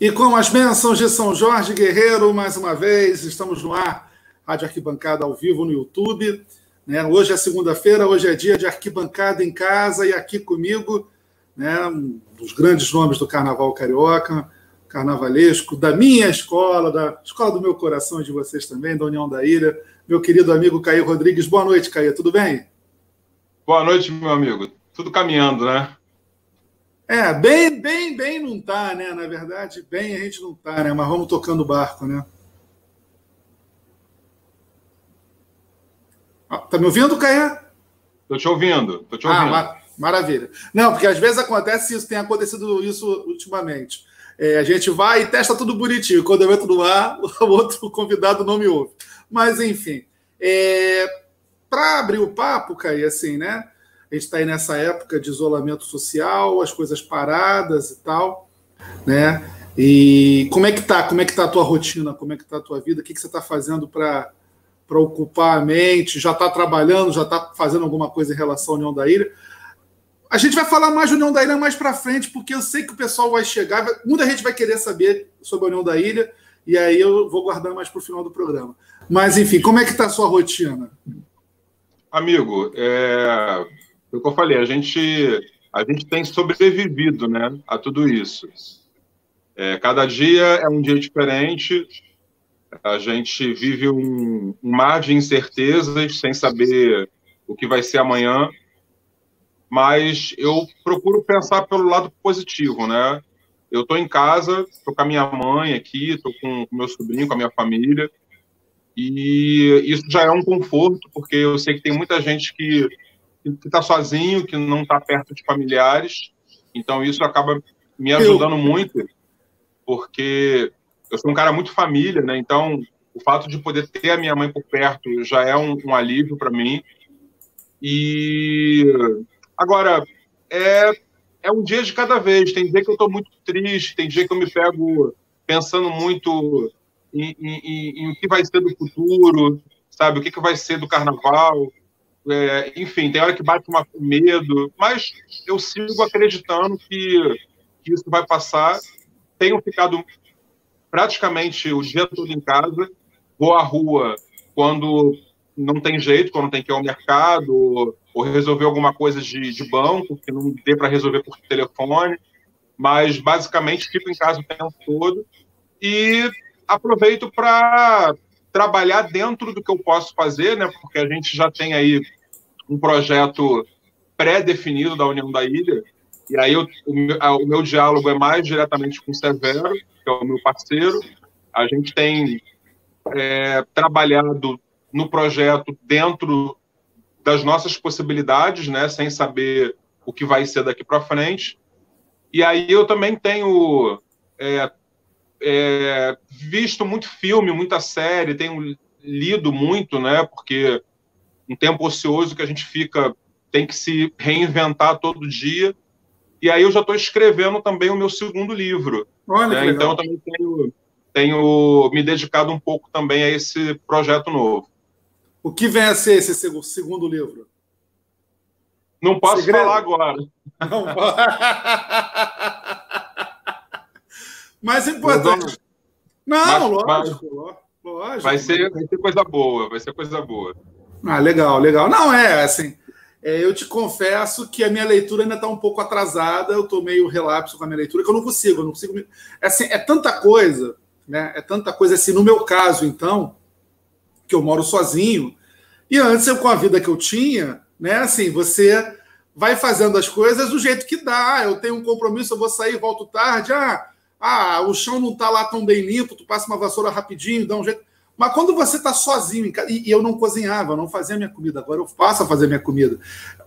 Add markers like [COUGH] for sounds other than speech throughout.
E com as bênçãos de São Jorge Guerreiro, mais uma vez, estamos no ar, Rádio Arquibancada ao vivo no YouTube. Né? Hoje é segunda-feira, hoje é dia de arquibancada em casa e aqui comigo, né, um dos grandes nomes do carnaval carioca, carnavalesco, da minha escola, da escola do meu coração e de vocês também, da União da Ilha, meu querido amigo Caio Rodrigues. Boa noite, Caio, tudo bem? Boa noite, meu amigo. Tudo caminhando, né? É, bem, bem, bem não tá, né? Na verdade, bem a gente não tá, né? Mas vamos tocando o barco, né? Ah, tá me ouvindo, Caia? Tô te ouvindo, tô te ah, ouvindo. Ah, maravilha. Não, porque às vezes acontece isso, tem acontecido isso ultimamente. É, a gente vai e testa tudo bonitinho. Quando eu entro no ar, [LAUGHS] o outro convidado não me ouve. Mas, enfim. É, Para abrir o papo, Caia, assim, né? A gente está aí nessa época de isolamento social, as coisas paradas e tal, né? E como é que tá? Como é que tá a tua rotina? Como é que tá a tua vida? O que, que você está fazendo para para ocupar a mente? Já está trabalhando? Já está fazendo alguma coisa em relação à União da Ilha? A gente vai falar mais de União da Ilha mais para frente, porque eu sei que o pessoal vai chegar, muita gente vai querer saber sobre a União da Ilha, e aí eu vou guardar mais para o final do programa. Mas, enfim, como é que está a sua rotina? Amigo, é, o que eu falei, a gente, a gente tem sobrevivido né, a tudo isso. É, cada dia é um dia diferente, a gente vive um, um mar de incertezas sem saber o que vai ser amanhã, mas eu procuro pensar pelo lado positivo, né? Eu estou em casa, estou com a minha mãe aqui, estou com o meu sobrinho, com a minha família, e isso já é um conforto, porque eu sei que tem muita gente que que está sozinho, que não está perto de familiares. Então, isso acaba me ajudando eu... muito, porque eu sou um cara muito família, né? Então, o fato de poder ter a minha mãe por perto já é um, um alívio para mim. E agora, é, é um dia de cada vez. Tem dia que eu estou muito triste, tem dia que eu me pego pensando muito em, em, em, em o que vai ser do futuro, sabe? O que, que vai ser do carnaval. É, enfim, tem hora que bate uma, um medo, mas eu sigo acreditando que, que isso vai passar. Tenho ficado praticamente o dia todo em casa, vou à rua quando não tem jeito, quando tem que ir ao mercado ou, ou resolver alguma coisa de, de banco que não dê para resolver por telefone, mas basicamente fico em casa o tempo todo e aproveito para trabalhar dentro do que eu posso fazer, né? Porque a gente já tem aí um projeto pré-definido da União da Ilha, e aí eu, o, meu, o, meu, diálogo é mais diretamente com o Severo, que é o meu parceiro. A gente tem é, trabalhado no projeto dentro das nossas possibilidades, né, sem saber o que vai ser daqui para frente. E aí eu também tenho é, é, visto muito filme, muita série, tenho lido muito, né, porque um tempo ocioso que a gente fica, tem que se reinventar todo dia. E aí eu já estou escrevendo também o meu segundo livro. Olha, né? Então eu também tenho, tenho me dedicado um pouco também a esse projeto novo. O que vem a ser esse segundo livro? Não posso Segredo? falar agora. Não [LAUGHS] Mas é importante. Não, mas, lógico, mas, lógico. Vai ser, vai ser coisa boa, vai ser coisa boa. Ah, legal, legal. Não, é assim. É, eu te confesso que a minha leitura ainda está um pouco atrasada, eu estou meio relapso com a minha leitura, que eu não consigo, eu não consigo. É, assim, é tanta coisa, né? É tanta coisa assim, no meu caso, então, que eu moro sozinho, e antes eu, com a vida que eu tinha, né? Assim, você vai fazendo as coisas do jeito que dá. Eu tenho um compromisso, eu vou sair, volto tarde. Ah, ah o chão não está lá tão bem limpo, tu passa uma vassoura rapidinho, dá um jeito. Mas quando você está sozinho casa, e eu não cozinhava, eu não fazia minha comida, agora eu passo a fazer minha comida.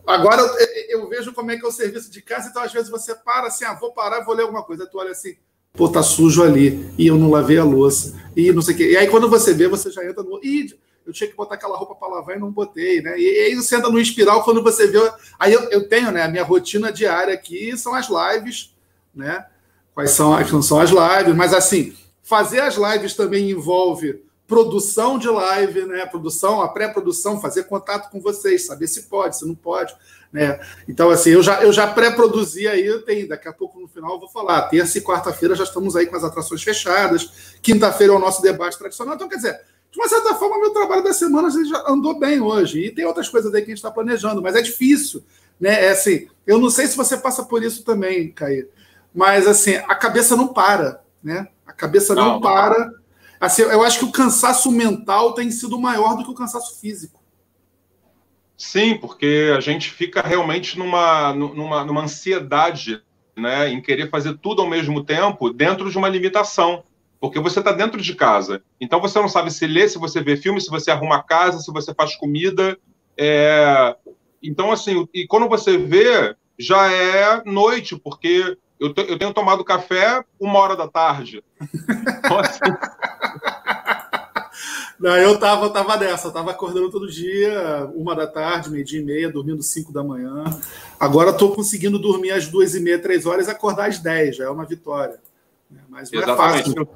Agora eu, eu, vejo como é que é o serviço de casa, então às vezes você para assim, ah, vou parar, vou ler alguma coisa. Tu olha assim, pô, tá sujo ali, e eu não lavei a louça, e não sei o quê. E aí quando você vê, você já entra no. Ih, eu tinha que botar aquela roupa para lavar e não botei, né? E, e aí você entra no espiral quando você vê. Aí eu, eu tenho, né? A minha rotina diária aqui são as lives, né? Quais são, não são as lives, mas assim, fazer as lives também envolve produção de live, né? Produção, a pré-produção, fazer contato com vocês, saber se pode, se não pode, né? Então, assim, eu já, eu já pré-produzi aí, eu tenho, daqui a pouco no final eu vou falar. Terça e quarta-feira já estamos aí com as atrações fechadas, quinta-feira é o nosso debate tradicional. Então, quer dizer, de uma certa forma, meu trabalho da semana já andou bem hoje. E tem outras coisas aí que a gente está planejando, mas é difícil. Né? É assim, eu não sei se você passa por isso também, Caí, mas assim, a cabeça não para, né? A cabeça não, não para. Assim, eu acho que o cansaço mental tem sido maior do que o cansaço físico. Sim, porque a gente fica realmente numa, numa, numa ansiedade né, em querer fazer tudo ao mesmo tempo dentro de uma limitação. Porque você está dentro de casa. Então você não sabe se lê, se você vê filme, se você arruma a casa, se você faz comida. É... Então, assim, e quando você vê, já é noite, porque eu, eu tenho tomado café uma hora da tarde. [LAUGHS] Então, assim... Não, eu tava, tava nessa, eu tava acordando todo dia, uma da tarde, meio-dia e meia, dormindo cinco da manhã. Agora estou conseguindo dormir às duas e meia, três horas e acordar às dez, já é uma vitória. Mas não é Exatamente. é fácil.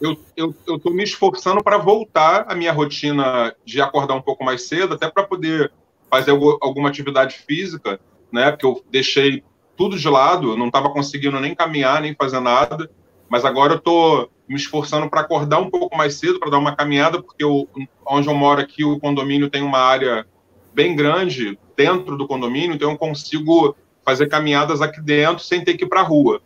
Eu eu estou me esforçando para voltar à minha rotina de acordar um pouco mais cedo, até para poder fazer alguma atividade física, né? Porque eu deixei tudo de lado, não estava conseguindo nem caminhar, nem fazer nada. Mas agora eu estou me esforçando para acordar um pouco mais cedo, para dar uma caminhada, porque eu, onde eu moro aqui, o condomínio tem uma área bem grande dentro do condomínio, então eu consigo fazer caminhadas aqui dentro sem ter que ir para a rua.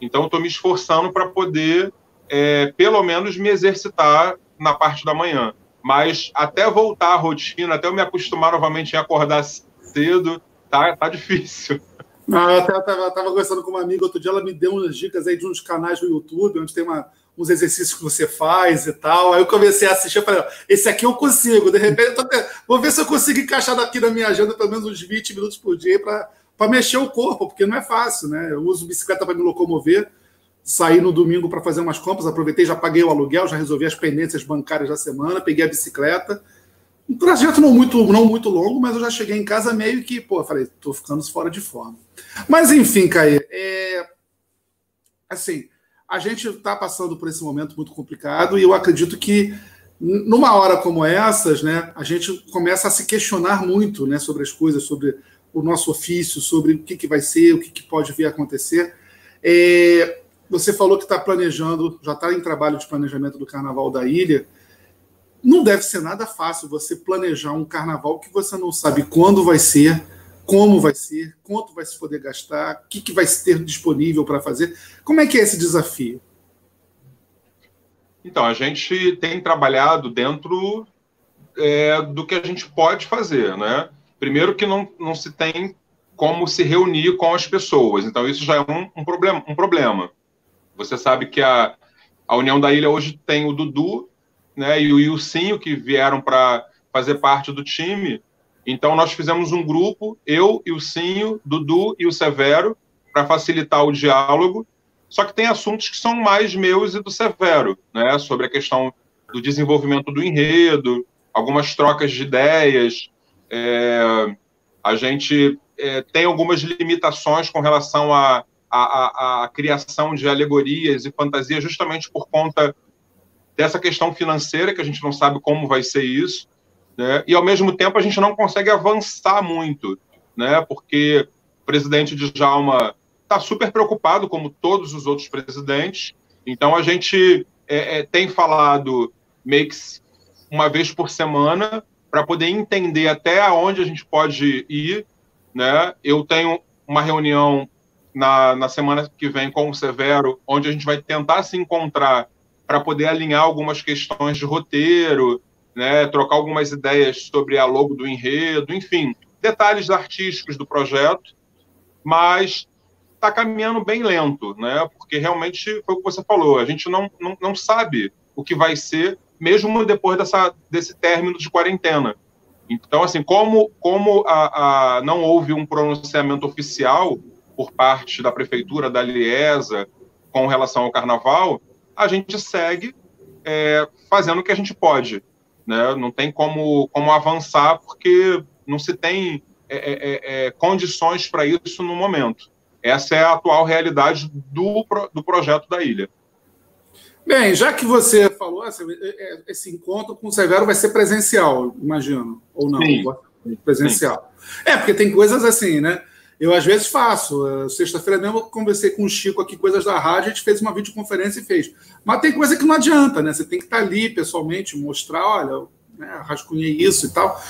Então, eu estou me esforçando para poder, é, pelo menos, me exercitar na parte da manhã. Mas até voltar à rotina, até eu me acostumar novamente a acordar cedo, tá, tá difícil. Eu até estava conversando com uma amiga outro dia, ela me deu umas dicas aí de uns canais do YouTube, onde tem uma, uns exercícios que você faz e tal. Aí eu comecei a assistir, eu falei, esse aqui eu consigo. De repente, tô... vou ver se eu consigo encaixar aqui na minha agenda pelo menos uns 20 minutos por dia para mexer o corpo, porque não é fácil, né? Eu uso bicicleta para me locomover. Saí no domingo para fazer umas compras, aproveitei, já paguei o aluguel, já resolvi as pendências bancárias da semana, peguei a bicicleta. Um trajeto não muito, não muito longo, mas eu já cheguei em casa meio que, pô, falei, tô ficando fora de forma. Mas enfim, Caí, é... assim, a gente está passando por esse momento muito complicado e eu acredito que numa hora como essas, né, a gente começa a se questionar muito, né, sobre as coisas, sobre o nosso ofício, sobre o que, que vai ser, o que, que pode vir a acontecer. É... Você falou que está planejando, já está em trabalho de planejamento do Carnaval da Ilha não deve ser nada fácil você planejar um carnaval que você não sabe quando vai ser, como vai ser, quanto vai se poder gastar, o que, que vai ter disponível para fazer. Como é que é esse desafio? Então, a gente tem trabalhado dentro é, do que a gente pode fazer, né? Primeiro que não, não se tem como se reunir com as pessoas, então isso já é um, um, problema, um problema. Você sabe que a, a União da Ilha hoje tem o Dudu né, e o Ilcinho, que vieram para fazer parte do time. Então, nós fizemos um grupo, eu, Ilcinho, Dudu e o Severo, para facilitar o diálogo. Só que tem assuntos que são mais meus e do Severo, né, sobre a questão do desenvolvimento do enredo, algumas trocas de ideias. É, a gente é, tem algumas limitações com relação à a, a, a, criação de alegorias e fantasias, justamente por conta dessa questão financeira, que a gente não sabe como vai ser isso, né? e ao mesmo tempo a gente não consegue avançar muito, né? porque o presidente Djalma está super preocupado, como todos os outros presidentes, então a gente é, é, tem falado meio que uma vez por semana para poder entender até aonde a gente pode ir. Né? Eu tenho uma reunião na, na semana que vem com o Severo, onde a gente vai tentar se encontrar para poder alinhar algumas questões de roteiro, né, trocar algumas ideias sobre a logo do enredo, enfim, detalhes artísticos do projeto, mas está caminhando bem lento, né, porque realmente foi o que você falou, a gente não, não, não sabe o que vai ser, mesmo depois dessa, desse término de quarentena. Então, assim, como, como a, a, não houve um pronunciamento oficial por parte da prefeitura, da Liesa, com relação ao carnaval, a gente segue é, fazendo o que a gente pode. Né? Não tem como, como avançar, porque não se tem é, é, é, é condições para isso no momento. Essa é a atual realidade do, do projeto da ilha. Bem, já que você falou, é, esse encontro com o Severo vai ser presencial, imagino, ou não? Sim. Presencial. Sim. É, porque tem coisas assim, né? Eu às vezes faço. Sexta-feira mesmo eu conversei com o Chico aqui, coisas da rádio, a gente fez uma videoconferência e fez. Mas tem coisa que não adianta, né? Você tem que estar ali pessoalmente, mostrar, olha, né, rascunhei isso e tal.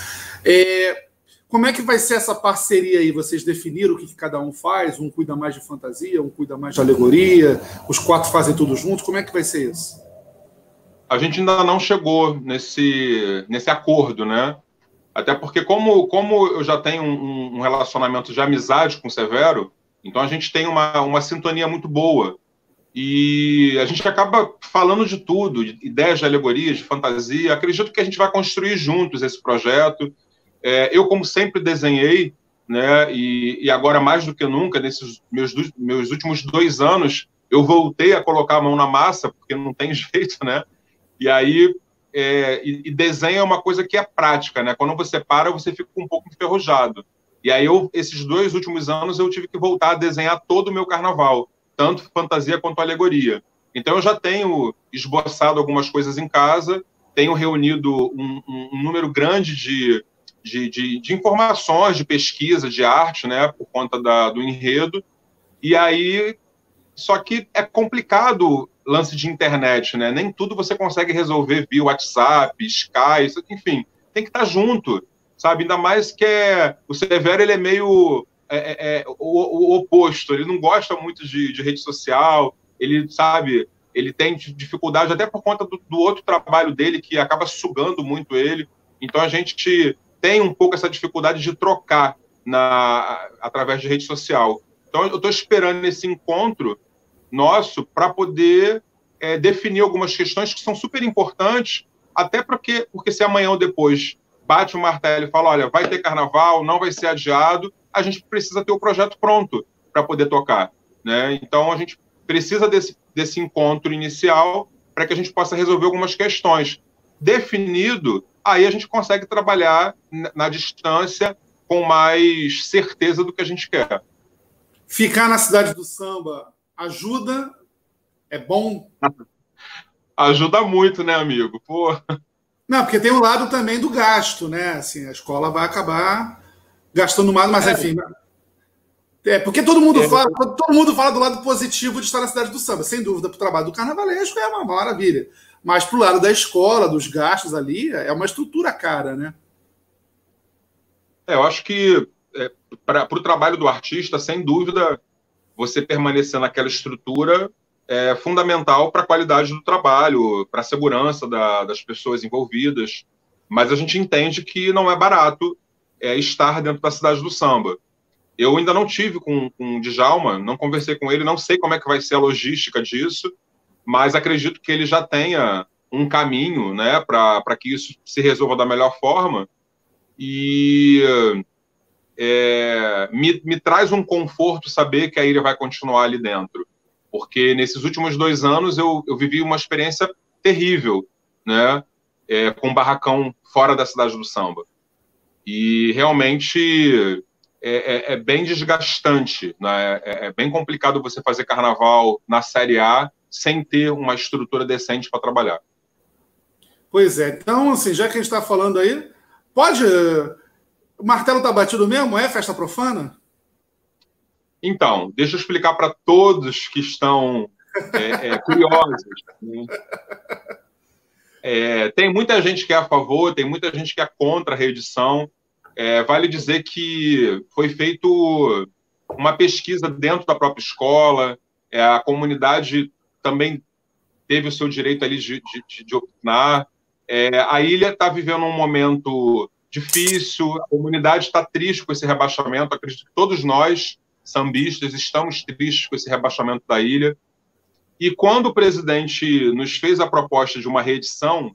É, como é que vai ser essa parceria aí? Vocês definiram o que, que, cada um faz? Um cuida mais de fantasia, um cuida mais de alegoria, os quatro fazem tudo junto? Como é que vai ser isso? A gente ainda não chegou nesse, nesse acordo, né? Até porque, como, como eu já tenho um, um relacionamento de amizade com o Severo, então a gente tem uma, uma sintonia muito boa. E a gente acaba falando de tudo, de ideias de alegorias, de fantasia. Acredito que a gente vai construir juntos esse projeto. É, eu, como sempre desenhei, né, e, e, agora mais do que nunca, nesses meus, meus últimos dois anos, eu voltei a colocar a mão na massa, porque não tem [LAUGHS] jeito, né? E aí é, e, e, desenho é uma coisa que é prática, né? Quando você para, você fica um pouco enferrujado. E aí, eu, esses dois últimos anos, eu tive que voltar a desenhar todo o meu carnaval, tanto fantasia quanto alegoria. Então, eu já tenho esboçado algumas coisas em casa, tenho reunido um, um, um número grande de, de, de, de, informações, de pesquisa, de arte, né, por conta da, do enredo. E aí, só que é complicado lance de internet, né? Nem tudo você consegue resolver via WhatsApp, Skype, enfim, tem que estar junto, sabe? Ainda mais que é, o Severo ele é meio é, é, é, o, o, oposto, ele não gosta muito de, de, rede social, ele sabe, ele tem dificuldade até por conta do, do outro trabalho dele que acaba sugando muito ele. Então a gente tem um pouco essa dificuldade de trocar na, através de rede social. Então eu estou esperando esse encontro nosso para poder é, definir algumas questões que são super importantes, até porque, porque se amanhã ou depois bate o martelo e fala, olha, vai ter carnaval, não vai ser adiado, a gente precisa ter o projeto pronto para poder tocar. Né? Então, a gente precisa desse, desse encontro inicial para que a gente possa resolver algumas questões. Definido, aí a gente consegue trabalhar na, na distância com mais certeza do que a gente quer. Ficar na cidade do samba ajuda? É bom? ajuda muito, né, amigo? Pô. Não, porque tem o um lado também do gasto, né? Assim, a escola vai acabar gastando mais, mas é. enfim. É, porque todo mundo é, fala, todo mundo fala do lado positivo de estar na cidade do samba. Sem dúvida, para o trabalho do carnavalesco é uma maravilha. Mas para o lado da escola, dos gastos ali, é uma estrutura cara, né? É, eu acho que é, para o trabalho do artista, sem dúvida, você permanecer naquela estrutura é fundamental para a qualidade do trabalho, para a segurança da, das pessoas envolvidas. Mas a gente entende que não é barato é, estar dentro da cidade do samba. Eu ainda não tive com, com o Djalma, não conversei com ele, não sei como é que vai ser a logística disso, mas acredito que ele já tenha um caminho né, para que isso se resolva da melhor forma. E é, me, me traz um conforto saber que a ilha vai continuar ali dentro. Porque nesses últimos dois anos eu, eu vivi uma experiência terrível, né? É, com um barracão fora da cidade do samba. E realmente é, é, é bem desgastante, né? É, é, bem complicado você fazer carnaval na Série A sem ter uma estrutura decente para trabalhar. Pois é. Então, assim, já que a gente está falando aí, pode o martelo tá batido mesmo? É festa profana? Então, deixa eu explicar para todos que estão é, é, curiosos. Né? É, tem muita gente que é a favor, tem muita gente que é contra a reedição. É, vale dizer que foi feito uma pesquisa dentro da própria escola, é, a comunidade também teve o seu direito ali de, de, de opinar. É, a ilha está vivendo um momento difícil, a comunidade está triste com esse rebaixamento. Acredito que todos nós, sambistas, estamos tristes com esse rebaixamento da ilha. E quando o presidente nos fez a proposta de uma reedição,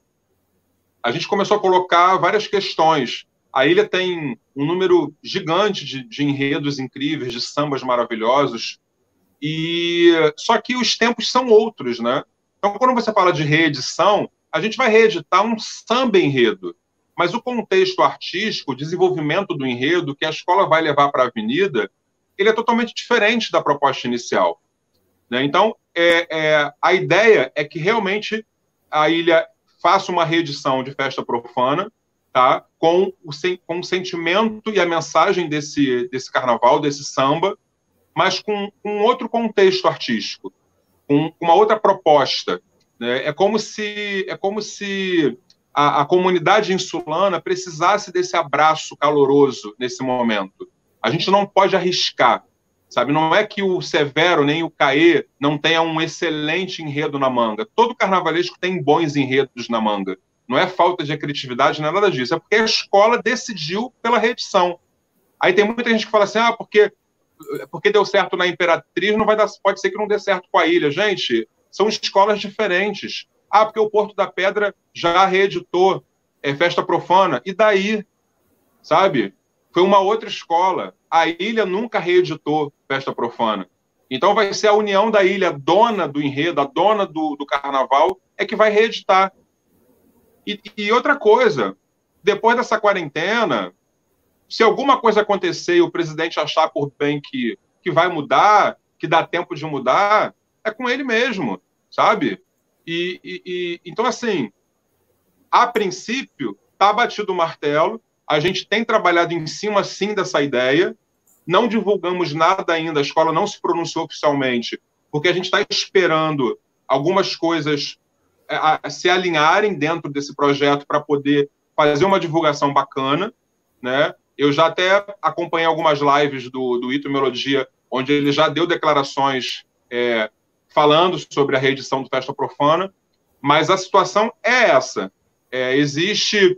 a gente começou a colocar várias questões. A ilha tem um número gigante de, de enredos incríveis, de sambas maravilhosos, e só que os tempos são outros, né? Então, quando você fala de reedição, a gente vai reeditar um samba enredo mas o contexto artístico, o desenvolvimento do enredo que a escola vai levar para a avenida, ele é totalmente diferente da proposta inicial. Né? Então, é, é, a ideia é que realmente a ilha faça uma reedição de festa profana, tá? com, o, com o sentimento e a mensagem desse, desse carnaval, desse samba, mas com, com outro contexto artístico, com uma outra proposta. Né? É como se, é como se a, a comunidade insulana precisasse desse abraço caloroso nesse momento. A gente não pode arriscar, sabe? Não é que o Severo nem o Caê não tenha um excelente enredo na manga. Todo carnavalesco tem bons enredos na manga. Não é falta de criatividade, não é nada disso. É porque a escola decidiu pela reedição. Aí tem muita gente que fala assim, ah, porque, porque deu certo na Imperatriz, não vai dar, pode ser que não dê certo com a ilha. Gente, são escolas diferentes. Ah, porque o Porto da Pedra já reeditou é, Festa Profana. E daí? Sabe? Foi uma outra escola. A ilha nunca reeditou Festa Profana. Então vai ser a União da Ilha, dona do enredo, a dona do, do carnaval, é que vai reeditar. E, e, outra coisa, depois dessa quarentena, se alguma coisa acontecer e o presidente achar por bem que, que vai mudar, que dá tempo de mudar, é com ele mesmo, sabe? E, e, e então, assim, a princípio, está batido o martelo, a gente tem trabalhado em cima, sim, dessa ideia, não divulgamos nada ainda, a escola não se pronunciou oficialmente, porque a gente está esperando algumas coisas é, a, se alinharem dentro desse projeto para poder fazer uma divulgação bacana, né? Eu já até acompanhei algumas lives do, do Ito Melodia, onde ele já deu declarações é, falando sobre a reedição do Festa Profana, mas a situação é essa. É, existe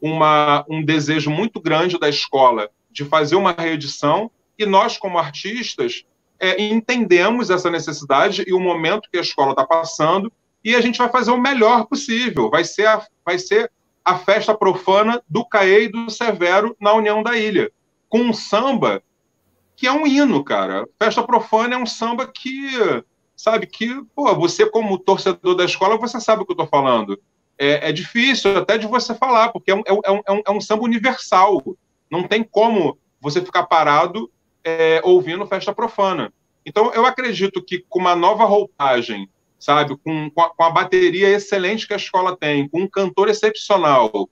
uma, um desejo muito grande da escola de fazer uma reedição e nós, como artistas, é, entendemos essa necessidade e o momento que a escola está passando e a gente vai fazer o melhor possível. Vai ser a, vai ser a festa profana do Caê e do Severo na União da Ilha, com um samba que é um hino, cara. Festa profana é um samba que sabe? Que, pô, você como torcedor da escola, você sabe o que eu estou falando. É, é, difícil até de você falar, porque é um, é, um, é, um, é um samba universal. Não tem como você ficar parado é, ouvindo festa profana. Então, eu acredito que com uma nova roupagem, sabe, com, com a, com, a, bateria excelente que a escola tem, com um cantor excepcional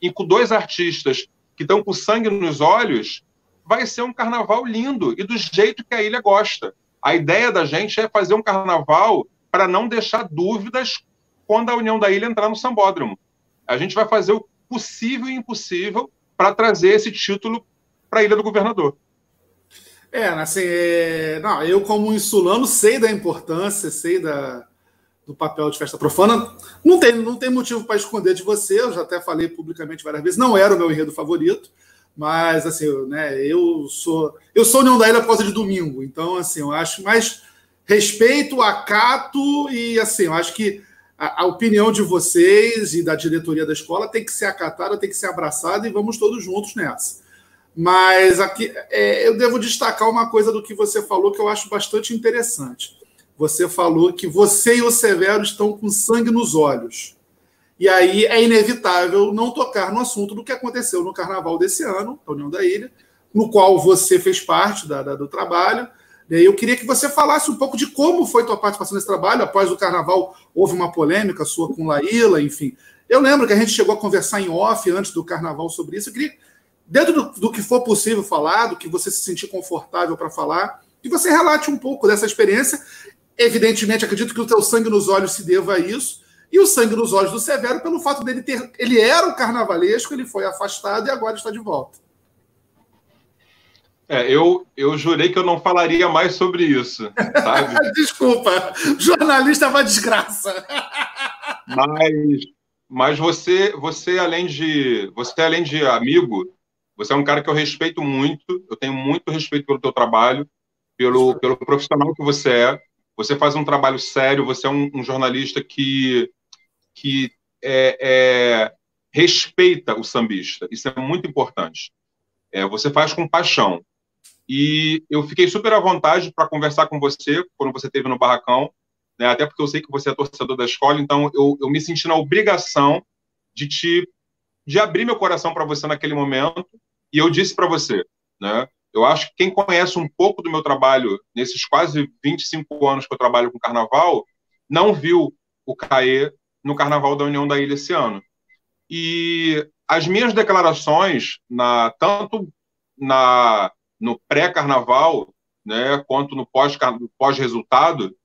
e com dois artistas que estão com sangue nos olhos, vai ser um carnaval lindo e do jeito que a ilha gosta. A ideia da gente é fazer um carnaval para não deixar dúvidas quando a União da Ilha entrar no Sambódromo. A gente vai fazer o possível e impossível para trazer esse título para a Ilha do Governador. É, assim, é... Não, eu como insulano sei da importância, sei da, do papel de festa profana. Não tem, não tem motivo para esconder de você, eu já até falei publicamente várias vezes, não era o meu enredo favorito. Mas, assim, né, eu sou. Eu sou União da Ilha por causa de domingo. Então, assim, eu acho mais respeito, acato e, assim, eu acho que a, a, opinião de vocês e da diretoria da escola tem que ser acatada, tem que ser abraçada e vamos todos juntos nessa. Mas aqui é, eu devo destacar uma coisa do que você falou que eu acho bastante interessante. Você falou que você e o Severo estão com sangue nos olhos. E aí é inevitável não tocar no assunto do que aconteceu no carnaval desse ano, da União da Ilha, no qual você fez parte da, da, do trabalho. Eu queria que você falasse um pouco de como foi tua participação nesse trabalho. Após o carnaval, houve uma polêmica sua com Laíla, enfim. Eu lembro que a gente chegou a conversar em off antes do carnaval sobre isso. Eu queria, dentro do, do que for possível falar, do que você se sentir confortável para falar, que você relate um pouco dessa experiência. Evidentemente, acredito que o teu sangue nos olhos se deva a isso e o sangue nos olhos do Severo pelo fato dele ter. Ele era o carnavalesco, ele foi afastado e agora está de volta. É, eu, eu jurei que eu não falaria mais sobre isso. Sabe? [LAUGHS] Desculpa, jornalista é uma desgraça. mas, mas você, você além de você além de amigo, você é um cara que eu respeito muito. Eu tenho muito respeito pelo teu trabalho, pelo, pelo profissional que você é. Você faz um trabalho sério. Você é um, um jornalista que que é, é, respeita o sambista. Isso é muito importante. É, você faz com paixão. E eu fiquei super à vontade para conversar com você quando você esteve no Barracão, né, até porque eu sei que você é torcedor da escola, então eu, eu me senti na obrigação de te de abrir meu coração para você naquele momento. E eu disse para você, né, Eu acho que quem conhece um pouco do meu trabalho, nesses quase 25 anos que eu trabalho com carnaval, não viu o CAE no Carnaval da União da Ilha esse ano. E as minhas declarações, na, tanto na, no pré-carnaval, né, quanto no pós-resultado, pós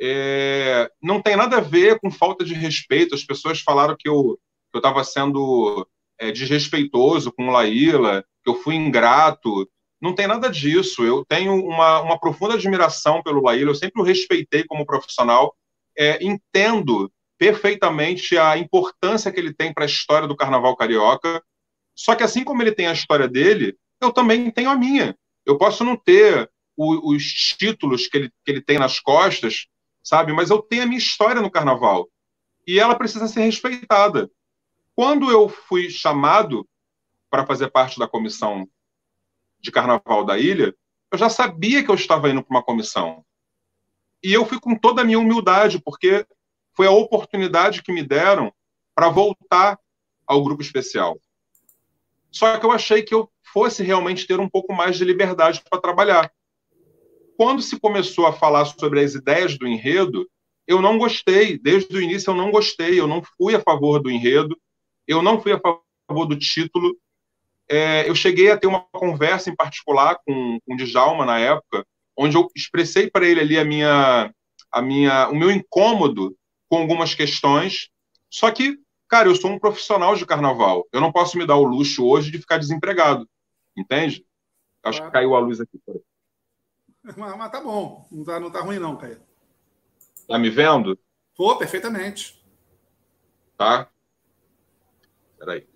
é, não tem nada a ver com falta de respeito. As pessoas falaram que eu estava sendo é, desrespeitoso com Laíla, que eu fui ingrato. Não tem nada disso. Eu tenho uma, uma profunda admiração pelo Laíla, eu sempre o respeitei como profissional. É, entendo perfeitamente a importância que ele tem para a história do carnaval carioca. Só que, assim como ele tem a história dele, eu também tenho a minha. Eu posso não ter o, os títulos que ele, que ele tem nas costas, sabe? Mas eu tenho a minha história no carnaval. E ela precisa ser respeitada. Quando eu fui chamado para fazer parte da comissão de carnaval da ilha, eu já sabia que eu estava indo para uma comissão. E eu fui com toda a minha humildade, porque foi a oportunidade que me deram para voltar ao grupo especial. Só que eu achei que eu fosse realmente ter um pouco mais de liberdade para trabalhar. Quando se começou a falar sobre as ideias do enredo, eu não gostei. Desde o início eu não gostei. Eu não fui a favor do enredo. Eu não fui a favor do título. É, eu cheguei a ter uma conversa em particular com, com o Djalma na época, onde eu expressei para ele ali a minha, a minha, o meu incômodo com algumas questões. Só que, cara, eu sou um profissional de carnaval. Eu não posso me dar o luxo hoje de ficar desempregado. Entende? Acho que caiu a luz aqui. [LAUGHS] Mas, mas tá bom. Não tá, não tá ruim, não, Caio. Tá me vendo? Tô, perfeitamente. Tá? Peraí.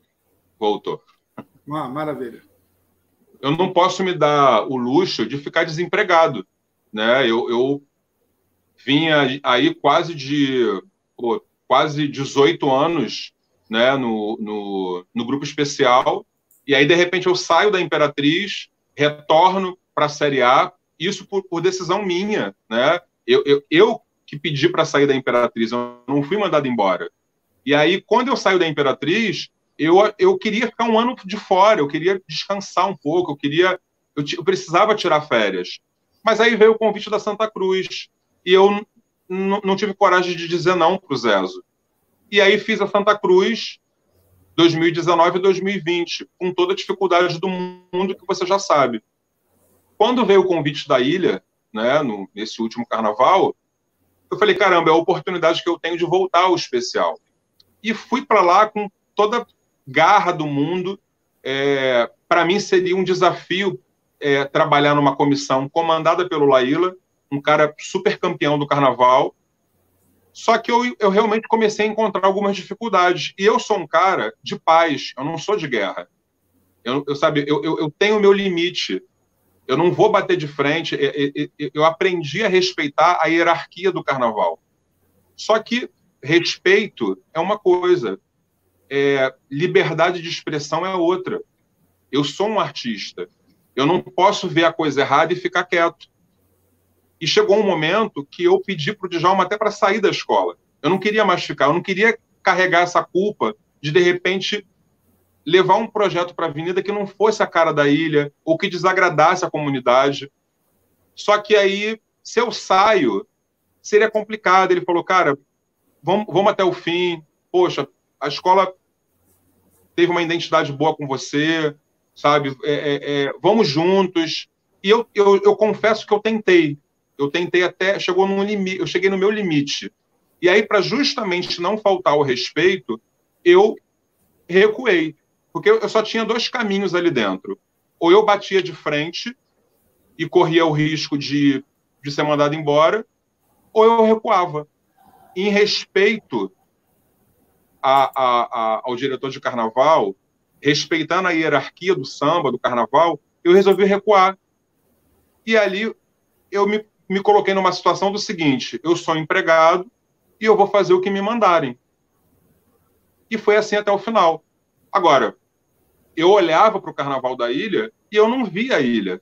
Voltou. Ah, maravilha. Eu não posso me dar o luxo de ficar desempregado. Né? Eu, eu vinha aí quase de pô, quase 18 anos né, no, no, no, grupo especial, e aí, de repente, eu saio da Imperatriz, retorno para a Série A, isso por, por, decisão minha. Né? Eu, eu, eu que pedi para sair da Imperatriz, eu não fui mandado embora. E aí, quando eu saio da Imperatriz, eu, eu queria ficar um ano de fora, eu queria descansar um pouco, eu queria. Eu, eu precisava tirar férias. Mas aí veio o convite da Santa Cruz e eu não tive coragem de dizer não para o Zezo. E aí fiz a Santa Cruz 2019 e 2020, com toda a dificuldade do mundo que você já sabe. Quando veio o convite da ilha, né, no, nesse último carnaval, eu falei, caramba, é a oportunidade que eu tenho de voltar ao especial. E fui para lá com toda a garra do mundo. É, para mim seria um desafio é, trabalhar numa comissão comandada pelo Laíla, um cara super campeão do carnaval. Só que eu, eu realmente comecei a encontrar algumas dificuldades. E eu sou um cara de paz, eu não sou de guerra. Eu, eu sabe, eu, eu, eu tenho o meu limite. Eu não vou bater de frente. Eu, aprendi a respeitar a hierarquia do carnaval. Só que respeito é uma coisa, é, liberdade de expressão é outra. Eu sou um artista. Eu não posso ver a coisa errada e ficar quieto. E chegou um momento que eu pedi para o Djalma até para sair da escola. Eu não queria mais ficar, eu não queria carregar essa culpa de, de repente, levar um projeto para a Avenida que não fosse a cara da ilha ou que desagradasse a comunidade. Só que aí, se eu saio, seria complicado. Ele falou, cara, vamos, vamos até o fim. Poxa, a escola teve uma identidade boa com você, sabe? É, é, é, vamos juntos. E eu, eu, eu confesso que eu tentei eu tentei até, chegou no limite, eu cheguei no meu limite. E aí, para justamente não faltar o respeito, eu recuei. Porque eu só tinha dois caminhos ali dentro. Ou eu batia de frente e corria o risco de, de ser mandado embora, ou eu recuava. Em respeito a, a, a, ao diretor de carnaval, respeitando a hierarquia do samba, do carnaval, eu resolvi recuar. E ali eu me me coloquei numa situação do seguinte: eu sou empregado e eu vou fazer o que me mandarem. E foi assim até o final. Agora, eu olhava para o carnaval da ilha e eu não via a ilha.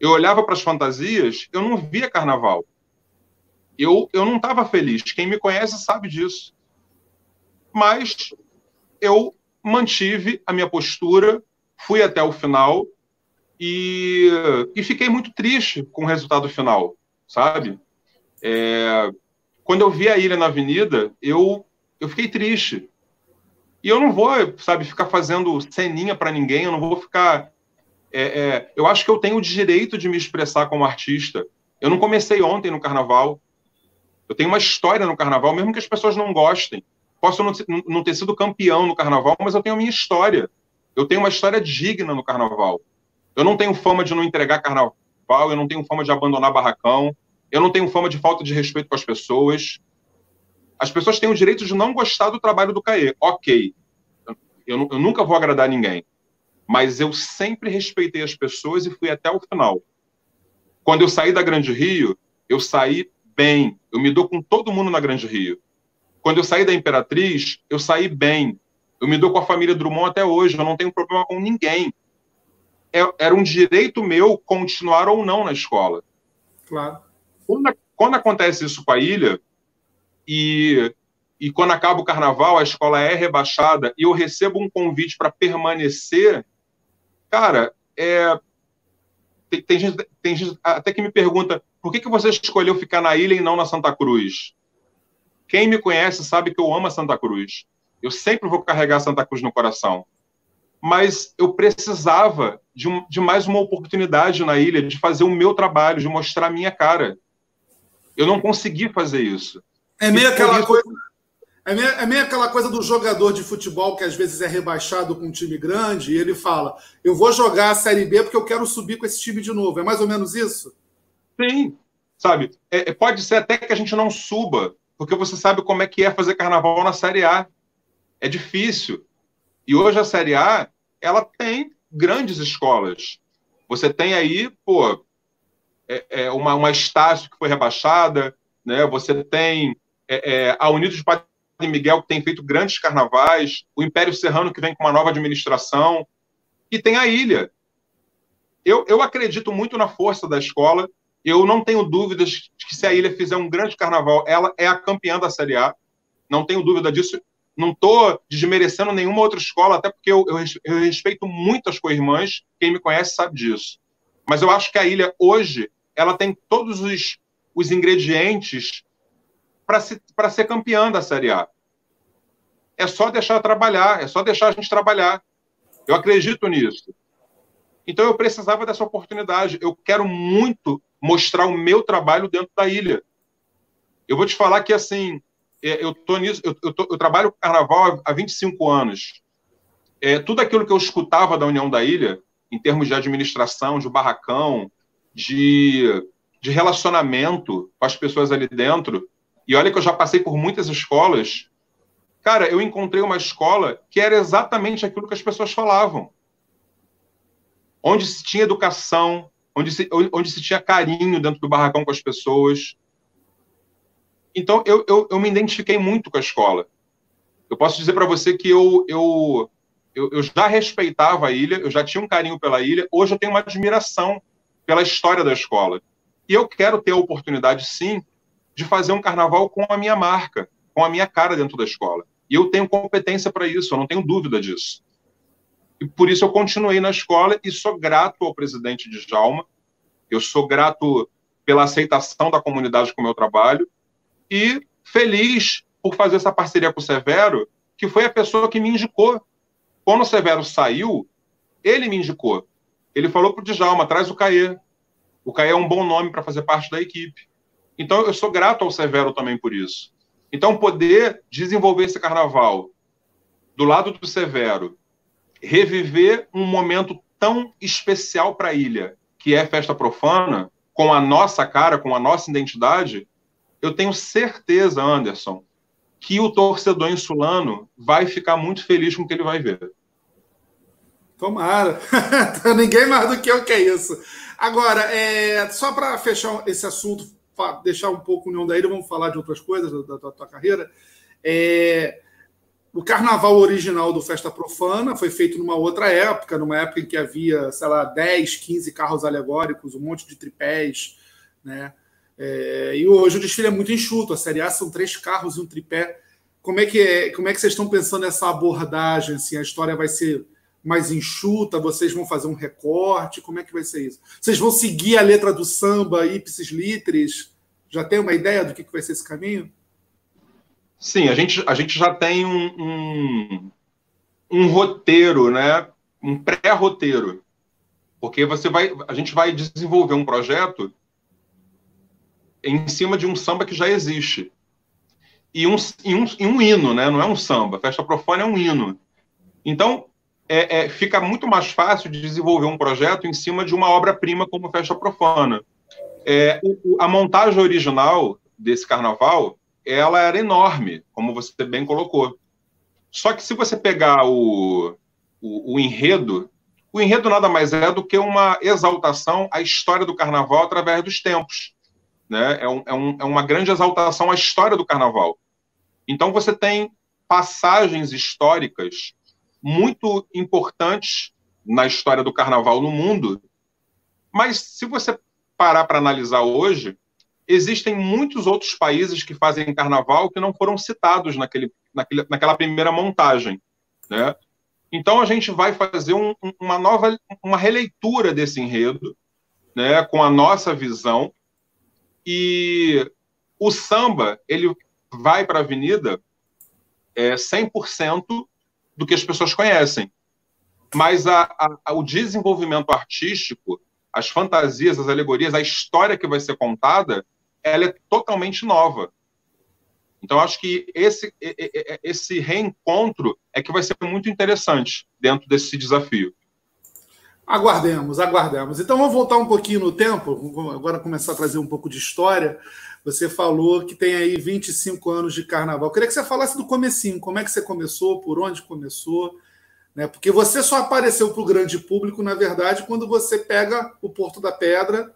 Eu olhava para as fantasias, eu não via carnaval. Eu, eu não estava feliz. Quem me conhece sabe disso. Mas eu mantive a minha postura, fui até o final e, e fiquei muito triste com o resultado final, sabe? É, quando eu vi a ilha na avenida, eu, eu fiquei triste. E eu não vou, sabe, ficar fazendo ceninha para ninguém, eu não vou ficar. É, é, eu acho que eu tenho o direito de me expressar como artista. Eu não comecei ontem no carnaval. Eu tenho uma história no carnaval, mesmo que as pessoas não gostem. Posso não, não ter sido campeão no carnaval, mas eu tenho a minha história. Eu tenho uma história digna no carnaval. Eu não tenho fama de não entregar carnaval, eu não tenho fama de abandonar barracão, eu não tenho fama de falta de respeito com as pessoas. As pessoas têm o direito de não gostar do trabalho do CAE. Ok. Eu, eu nunca vou agradar ninguém. Mas eu sempre respeitei as pessoas e fui até o final. Quando eu saí da Grande Rio, eu saí bem. Eu me dou com todo mundo na Grande Rio. Quando eu saí da Imperatriz, eu saí bem. Eu me dou com a família Drummond até hoje. Eu não tenho problema com ninguém. É, era um direito meu continuar ou não na escola. Claro. Quando, quando acontece isso com a ilha, e, e quando acaba o carnaval, a escola é rebaixada, e eu recebo um convite para permanecer, cara, é, tem, tem, gente, tem, gente, até que me pergunta por que, que você escolheu ficar na ilha e não na Santa Cruz? Quem me conhece sabe que eu amo a Santa Cruz. Eu sempre vou carregar Santa Cruz no coração mas eu precisava de, um, de, mais uma oportunidade na ilha, de fazer o meu trabalho, de mostrar a minha cara. Eu não consegui fazer isso. É meio aquela coisa. É meio, é meio aquela coisa do jogador de futebol que às vezes é rebaixado com um time grande e ele fala: Eu vou jogar a Série B porque eu quero subir com esse time de novo. É mais ou menos isso? Sim, sabe? É, é pode ser até que a gente não suba, porque você sabe como é que é fazer carnaval na Série A. É difícil. E hoje a Série A, ela tem grandes escolas. Você tem aí, pô, é, é uma, uma Estácio que foi rebaixada, né? Você tem é, é, a Unidos de Padre Miguel, que tem feito grandes carnavais, o Império Serrano, que vem com uma nova administração, e tem a Ilha. Eu, eu acredito muito na força da escola, eu não tenho dúvidas que se a Ilha fizer um grande carnaval, ela é a campeã da Série A, não tenho dúvida disso não estou desmerecendo nenhuma outra escola, até porque eu, eu, eu respeito muito as co-irmãs, quem me conhece sabe disso. Mas eu acho que a ilha, hoje, ela tem todos os, os ingredientes para se, ser campeã da Série A. É só deixar trabalhar, é só deixar a gente trabalhar. Eu acredito nisso. Então eu precisava dessa oportunidade. Eu quero muito mostrar o meu trabalho dentro da ilha. Eu vou te falar que, assim, eu, tô nisso, eu, eu, tô, eu trabalho com carnaval há 25 anos. É, tudo aquilo que eu escutava da União da Ilha, em termos de administração, de barracão, de, de relacionamento com as pessoas ali dentro, e olha que eu já passei por muitas escolas, cara, eu encontrei uma escola que era exatamente aquilo que as pessoas falavam. Onde se tinha educação, onde se, onde se tinha carinho dentro do barracão com as pessoas, então, eu, eu, eu me identifiquei muito com a escola. Eu posso dizer para você que eu, eu, eu, eu, já respeitava a ilha, eu já tinha um carinho pela ilha, hoje eu tenho uma admiração pela história da escola. E eu quero ter a oportunidade, sim, de fazer um carnaval com a minha marca, com a minha cara dentro da escola. E eu tenho competência para isso, eu não tenho dúvida disso. E por isso eu continuei na escola e sou grato ao presidente de Jalma, eu sou grato pela aceitação da comunidade com o meu trabalho e feliz por fazer essa parceria com o Severo, que foi a pessoa que me indicou. Quando o Severo saiu, ele me indicou. Ele falou para o Djalma, traz o Caê. O Caê é um bom nome para fazer parte da equipe. Então, eu sou grato ao Severo também por isso. Então, poder desenvolver esse carnaval do lado do Severo, reviver um momento tão especial para a ilha, que é festa profana, com a nossa cara, com a nossa identidade, eu tenho certeza, Anderson, que o torcedor insulano vai ficar muito feliz com o que ele vai ver. Tomara. [LAUGHS] Ninguém mais do que eu que é isso. Agora, é, só para fechar esse assunto, deixar um pouco União da Ilha, vamos falar de outras coisas da, da tua carreira. É, o carnaval original do Festa Profana foi feito numa outra época, numa época em que havia, sei lá, 10, 15 carros alegóricos, um monte de tripés, né? É, e hoje o desfile é muito enxuto. A Série A são três carros e um tripé. Como é que é, como é que vocês estão pensando nessa abordagem? Assim, a história vai ser mais enxuta? Vocês vão fazer um recorte? Como é que vai ser isso? Vocês vão seguir a letra do samba, ipsis litris? Já tem uma ideia do que vai ser esse caminho? Sim, a gente, a gente já tem um, um, um roteiro, né? um pré-roteiro. Porque você vai, a gente vai desenvolver um projeto em cima de um samba que já existe. E um, e um, e um hino, né? não é um samba. Festa Profana é um hino. Então, é, é, fica muito mais fácil de desenvolver um projeto em cima de uma obra-prima como Festa Profana. É, o, a montagem original desse carnaval, ela era enorme, como você bem colocou. Só que se você pegar o, o, o enredo, o enredo nada mais é do que uma exaltação à história do carnaval através dos tempos. Né? É, um, é, um, é uma grande exaltação à história do carnaval. Então você tem passagens históricas muito importantes na história do carnaval no mundo. Mas se você parar para analisar hoje, existem muitos outros países que fazem carnaval que não foram citados naquele, naquele, naquela primeira montagem. Né? Então a gente vai fazer um, uma nova, uma releitura desse enredo, né, com a nossa visão. E o samba ele vai para a avenida é, 100% do que as pessoas conhecem. Mas a, a, o desenvolvimento artístico, as fantasias, as alegorias, a história que vai ser contada, ela é totalmente nova. Então, acho que esse, esse reencontro é que vai ser muito interessante dentro desse desafio. Aguardemos, aguardemos. Então, vamos voltar um pouquinho no tempo, agora começar a trazer um pouco de história. Você falou que tem aí 25 anos de carnaval. Eu queria que você falasse do comecinho, como é que você começou, por onde começou, né? Porque você só apareceu para o grande público, na verdade, quando você pega o Porto da Pedra,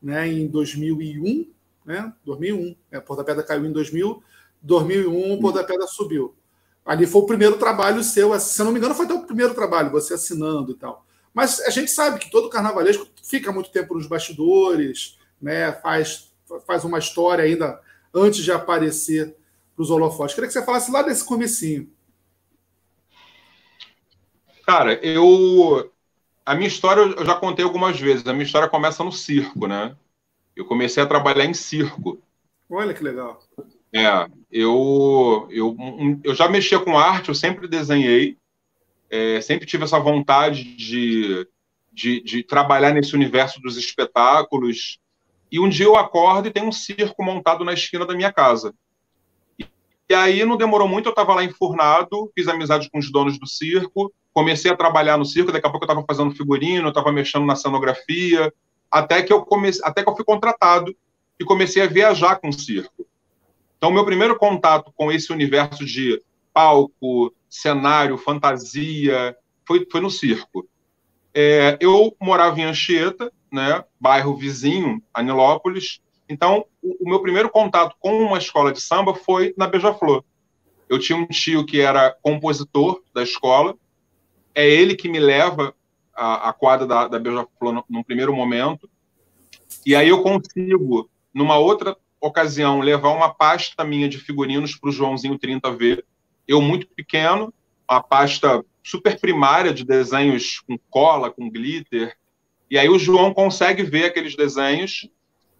né, em 2001, né? 2001. É, Porto da Pedra caiu em 2000, 2001 o Porto da Pedra subiu. Ali foi o primeiro trabalho seu, se não me engano, foi até o primeiro trabalho, você assinando e tal. Mas a gente sabe que todo carnavalesco fica muito tempo nos bastidores, né? faz faz uma história ainda antes de aparecer para os holofotes. Queria que você falasse lá desse comecinho. Cara, eu a minha história eu já contei algumas vezes. A minha história começa no circo, né? Eu comecei a trabalhar em circo. Olha que legal. É, eu, eu, eu já mexia com arte, eu sempre desenhei, é, sempre tive essa vontade de, de, de, trabalhar nesse universo dos espetáculos, e um dia eu acordo e tem um circo montado na esquina da minha casa. E aí não demorou muito, eu estava lá enfurnado, fiz amizade com os donos do circo, comecei a trabalhar no circo, daqui a pouco eu estava fazendo figurino, eu estava mexendo na cenografia, até que eu comecei, até que eu fui contratado e comecei a viajar com o circo. Então, meu primeiro contato com esse universo de palco, cenário, fantasia, foi, foi no circo. É, eu morava em Anchieta, né, bairro vizinho, Anilópolis. Então, o, o, meu primeiro contato com uma escola de samba foi na Beija-Flor. Eu tinha um tio que era compositor da escola, é ele que me leva à, à quadra da, da Beija-Flor num primeiro momento, e aí eu consigo, numa outra ocasião, levar uma pasta minha de figurinos para o Joãozinho 30V, eu muito pequeno, uma pasta super primária de desenhos com cola, com glitter, e aí o João consegue ver aqueles desenhos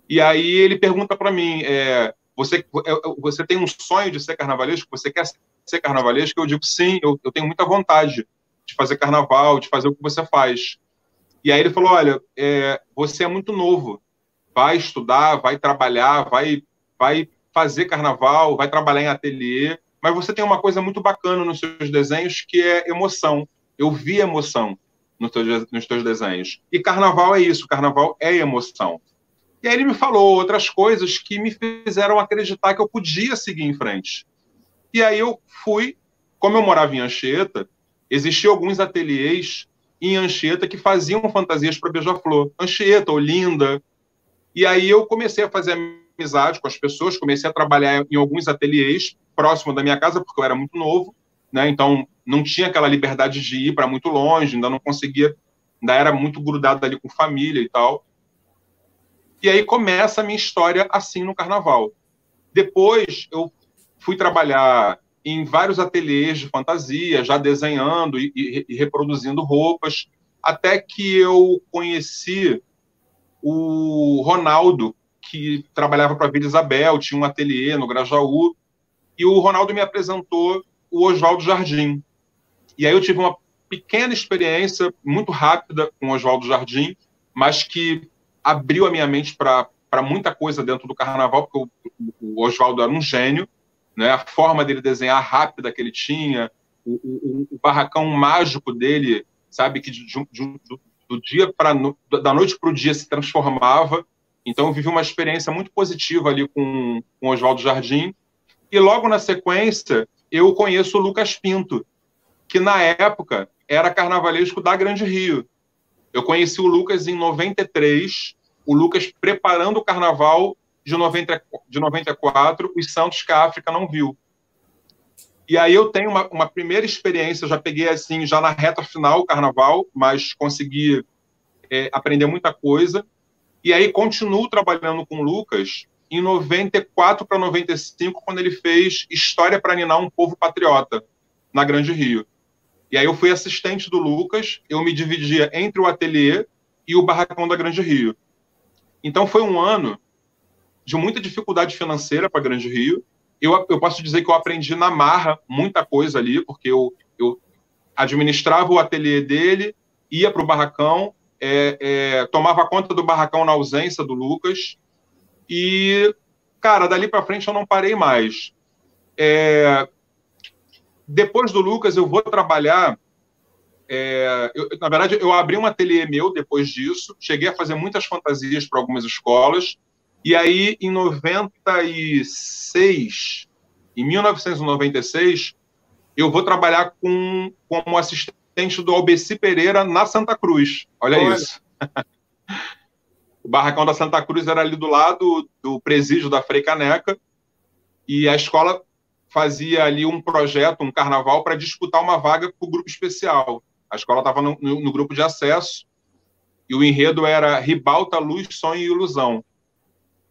e aí ele pergunta para mim, é, você, é, é, você tem um sonho de ser carnavalesco? Você quer ser carnavalesco? Eu digo sim, eu, eu tenho muita vontade de fazer carnaval, de fazer o que você faz. E aí ele falou, olha, é, você é muito novo, vai estudar, vai trabalhar, vai, vai fazer carnaval, vai trabalhar em ateliê, mas você tem uma coisa muito bacana nos seus desenhos que é emoção. Eu vi emoção nos teus, nos teus desenhos. E carnaval é isso, carnaval é emoção. E aí ele me falou outras coisas que me fizeram acreditar que eu podia seguir em frente. E aí eu fui, como eu morava em Anchieta, existiam alguns ateliês em Anchieta que faziam fantasias para Beija-Flor. Anchieta, Olinda. E aí eu comecei a fazer amizade com as pessoas, comecei a trabalhar em alguns ateliês próximo da minha casa, porque eu era muito novo, né? Então não tinha aquela liberdade de ir para muito longe, ainda não conseguia, ainda era muito grudado ali com família e tal. E aí começa a minha história assim no carnaval. Depois eu fui trabalhar em vários ateliês de fantasia, já desenhando e, e, e reproduzindo roupas, até que eu conheci o Ronaldo, que trabalhava para a Vila Isabel, tinha um ateliê no Grajaú, e o Ronaldo me apresentou o Oswaldo Jardim. E aí eu tive uma pequena experiência, muito rápida, com o Oswaldo Jardim, mas que abriu a minha mente para muita coisa dentro do carnaval, porque o, o Oswaldo era um gênio, né? a forma dele desenhar rápida que ele tinha, o, o, o barracão mágico dele, sabe, que de, de, de, do dia para da noite para o dia se transformava. Então eu vivi uma experiência muito positiva ali com, com Oswaldo Jardim. E logo na sequência eu conheço o Lucas Pinto, que na época era carnavalesco da Grande Rio. Eu conheci o Lucas em 93, o Lucas preparando o carnaval de, 90, de 94, os Santos que a África não viu. E aí eu tenho uma, uma primeira experiência, já peguei assim, já na reta final o carnaval, mas consegui é, aprender muita coisa. E aí continuo trabalhando com o Lucas em 94 para 95, quando ele fez História para Ninar um Povo Patriota, na Grande Rio. E aí eu fui assistente do Lucas, eu me dividia entre o ateliê e o barracão da Grande Rio. Então foi um ano de muita dificuldade financeira para Grande Rio. Eu, eu posso dizer que eu aprendi na marra muita coisa ali, porque eu, eu administrava o ateliê dele, ia para o barracão, é, é, tomava conta do barracão na ausência do Lucas. E, cara, dali para frente eu não parei mais. É, depois do Lucas, eu vou trabalhar. É, eu, na verdade, eu abri um ateliê meu depois disso, cheguei a fazer muitas fantasias para algumas escolas, e aí, em 96, em 1996, eu vou trabalhar com, como assistente do Albeci Pereira na Santa Cruz. Olha, Olha. isso. [LAUGHS] o barracão da Santa Cruz era ali do lado do presídio da Frei Caneca, e a escola fazia ali um projeto, um carnaval, para disputar uma vaga para o grupo especial. A escola estava no, no, no, grupo de acesso, e o enredo era Ribalta, Luz, Sonho e Ilusão.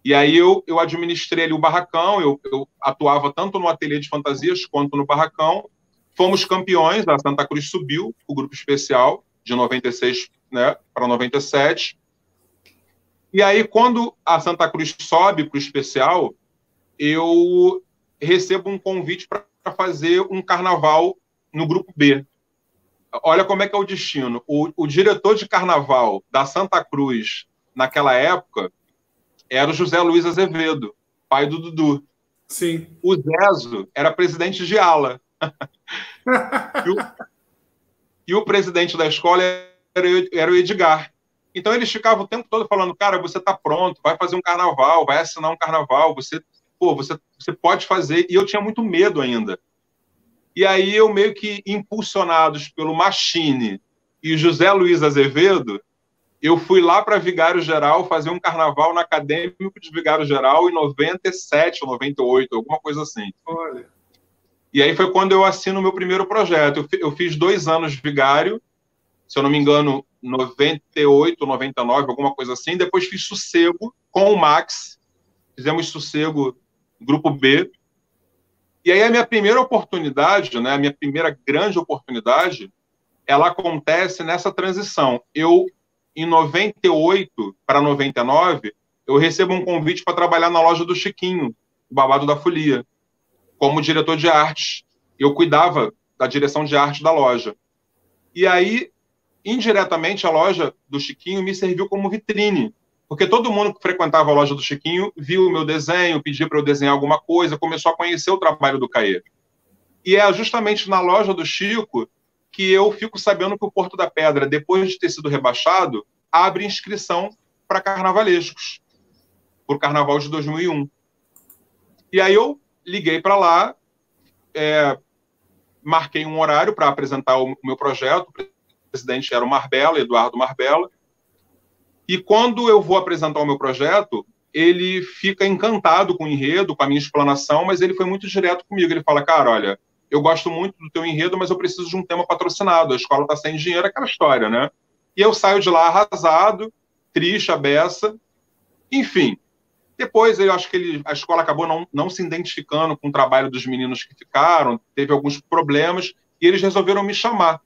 E aí eu, eu administrei ali o barracão, eu, eu atuava tanto no ateliê de fantasias quanto no barracão. Fomos campeões, a Santa Cruz subiu o grupo especial de 96 né, para 97. E aí, quando a Santa Cruz sobe para o especial, eu recebo um convite para fazer um carnaval no grupo B. Olha como é que é o destino. O, o diretor de carnaval da Santa Cruz, naquela época, era o José Luiz Azevedo, pai do Dudu. Sim. O Zezo era presidente de ala. E, o, e, o, presidente da escola era, era o Edgar. Então eles ficavam o tempo todo falando, cara, você está pronto, vai fazer um carnaval, vai assinar um carnaval, você, pô, você, você pode fazer. E eu tinha muito medo ainda. E aí eu meio que impulsionados pelo Machine e José Luiz Azevedo, eu fui lá para Vigário Geral fazer um carnaval na Acadêmico de Vigário Geral em 97 ou 98, alguma coisa assim. Olha. E aí foi quando eu assino o meu primeiro projeto. Eu fiz dois anos de Vigário, se eu não me engano, 98, 99, alguma coisa assim. Depois fiz Sossego com o Max. Fizemos Sossego, grupo B. E aí a minha primeira oportunidade, né, a minha primeira grande oportunidade, ela acontece nessa transição. Eu em 98 para 99, eu recebo um convite para trabalhar na loja do Chiquinho, babado da folia, como diretor de arte. Eu cuidava da direção de arte da loja. E aí, indiretamente, a loja do Chiquinho me serviu como vitrine, porque todo mundo que frequentava a loja do Chiquinho viu o meu desenho, pediu para eu desenhar alguma coisa, começou a conhecer o trabalho do Caê. E é justamente na loja do Chico que eu fico sabendo que o Porto da Pedra, depois de ter sido rebaixado, abre inscrição para carnavalescos, para o carnaval de 2001. E aí eu liguei para lá, é, marquei um horário para apresentar o meu projeto, o presidente era o Marbella, Eduardo Marbella, e quando eu vou apresentar o meu projeto, ele fica encantado com o enredo, com a minha explanação, mas ele foi muito direto comigo. Ele fala, cara, olha, eu gosto muito do teu enredo, mas eu preciso de um tema patrocinado. A escola está sem dinheiro, aquela história, né? E eu saio de lá arrasado, triste, a beça. Enfim, Depois, eu acho que ele, a escola acabou não, não se identificando com o trabalho dos meninos que ficaram, teve alguns problemas, e eles resolveram me chamar.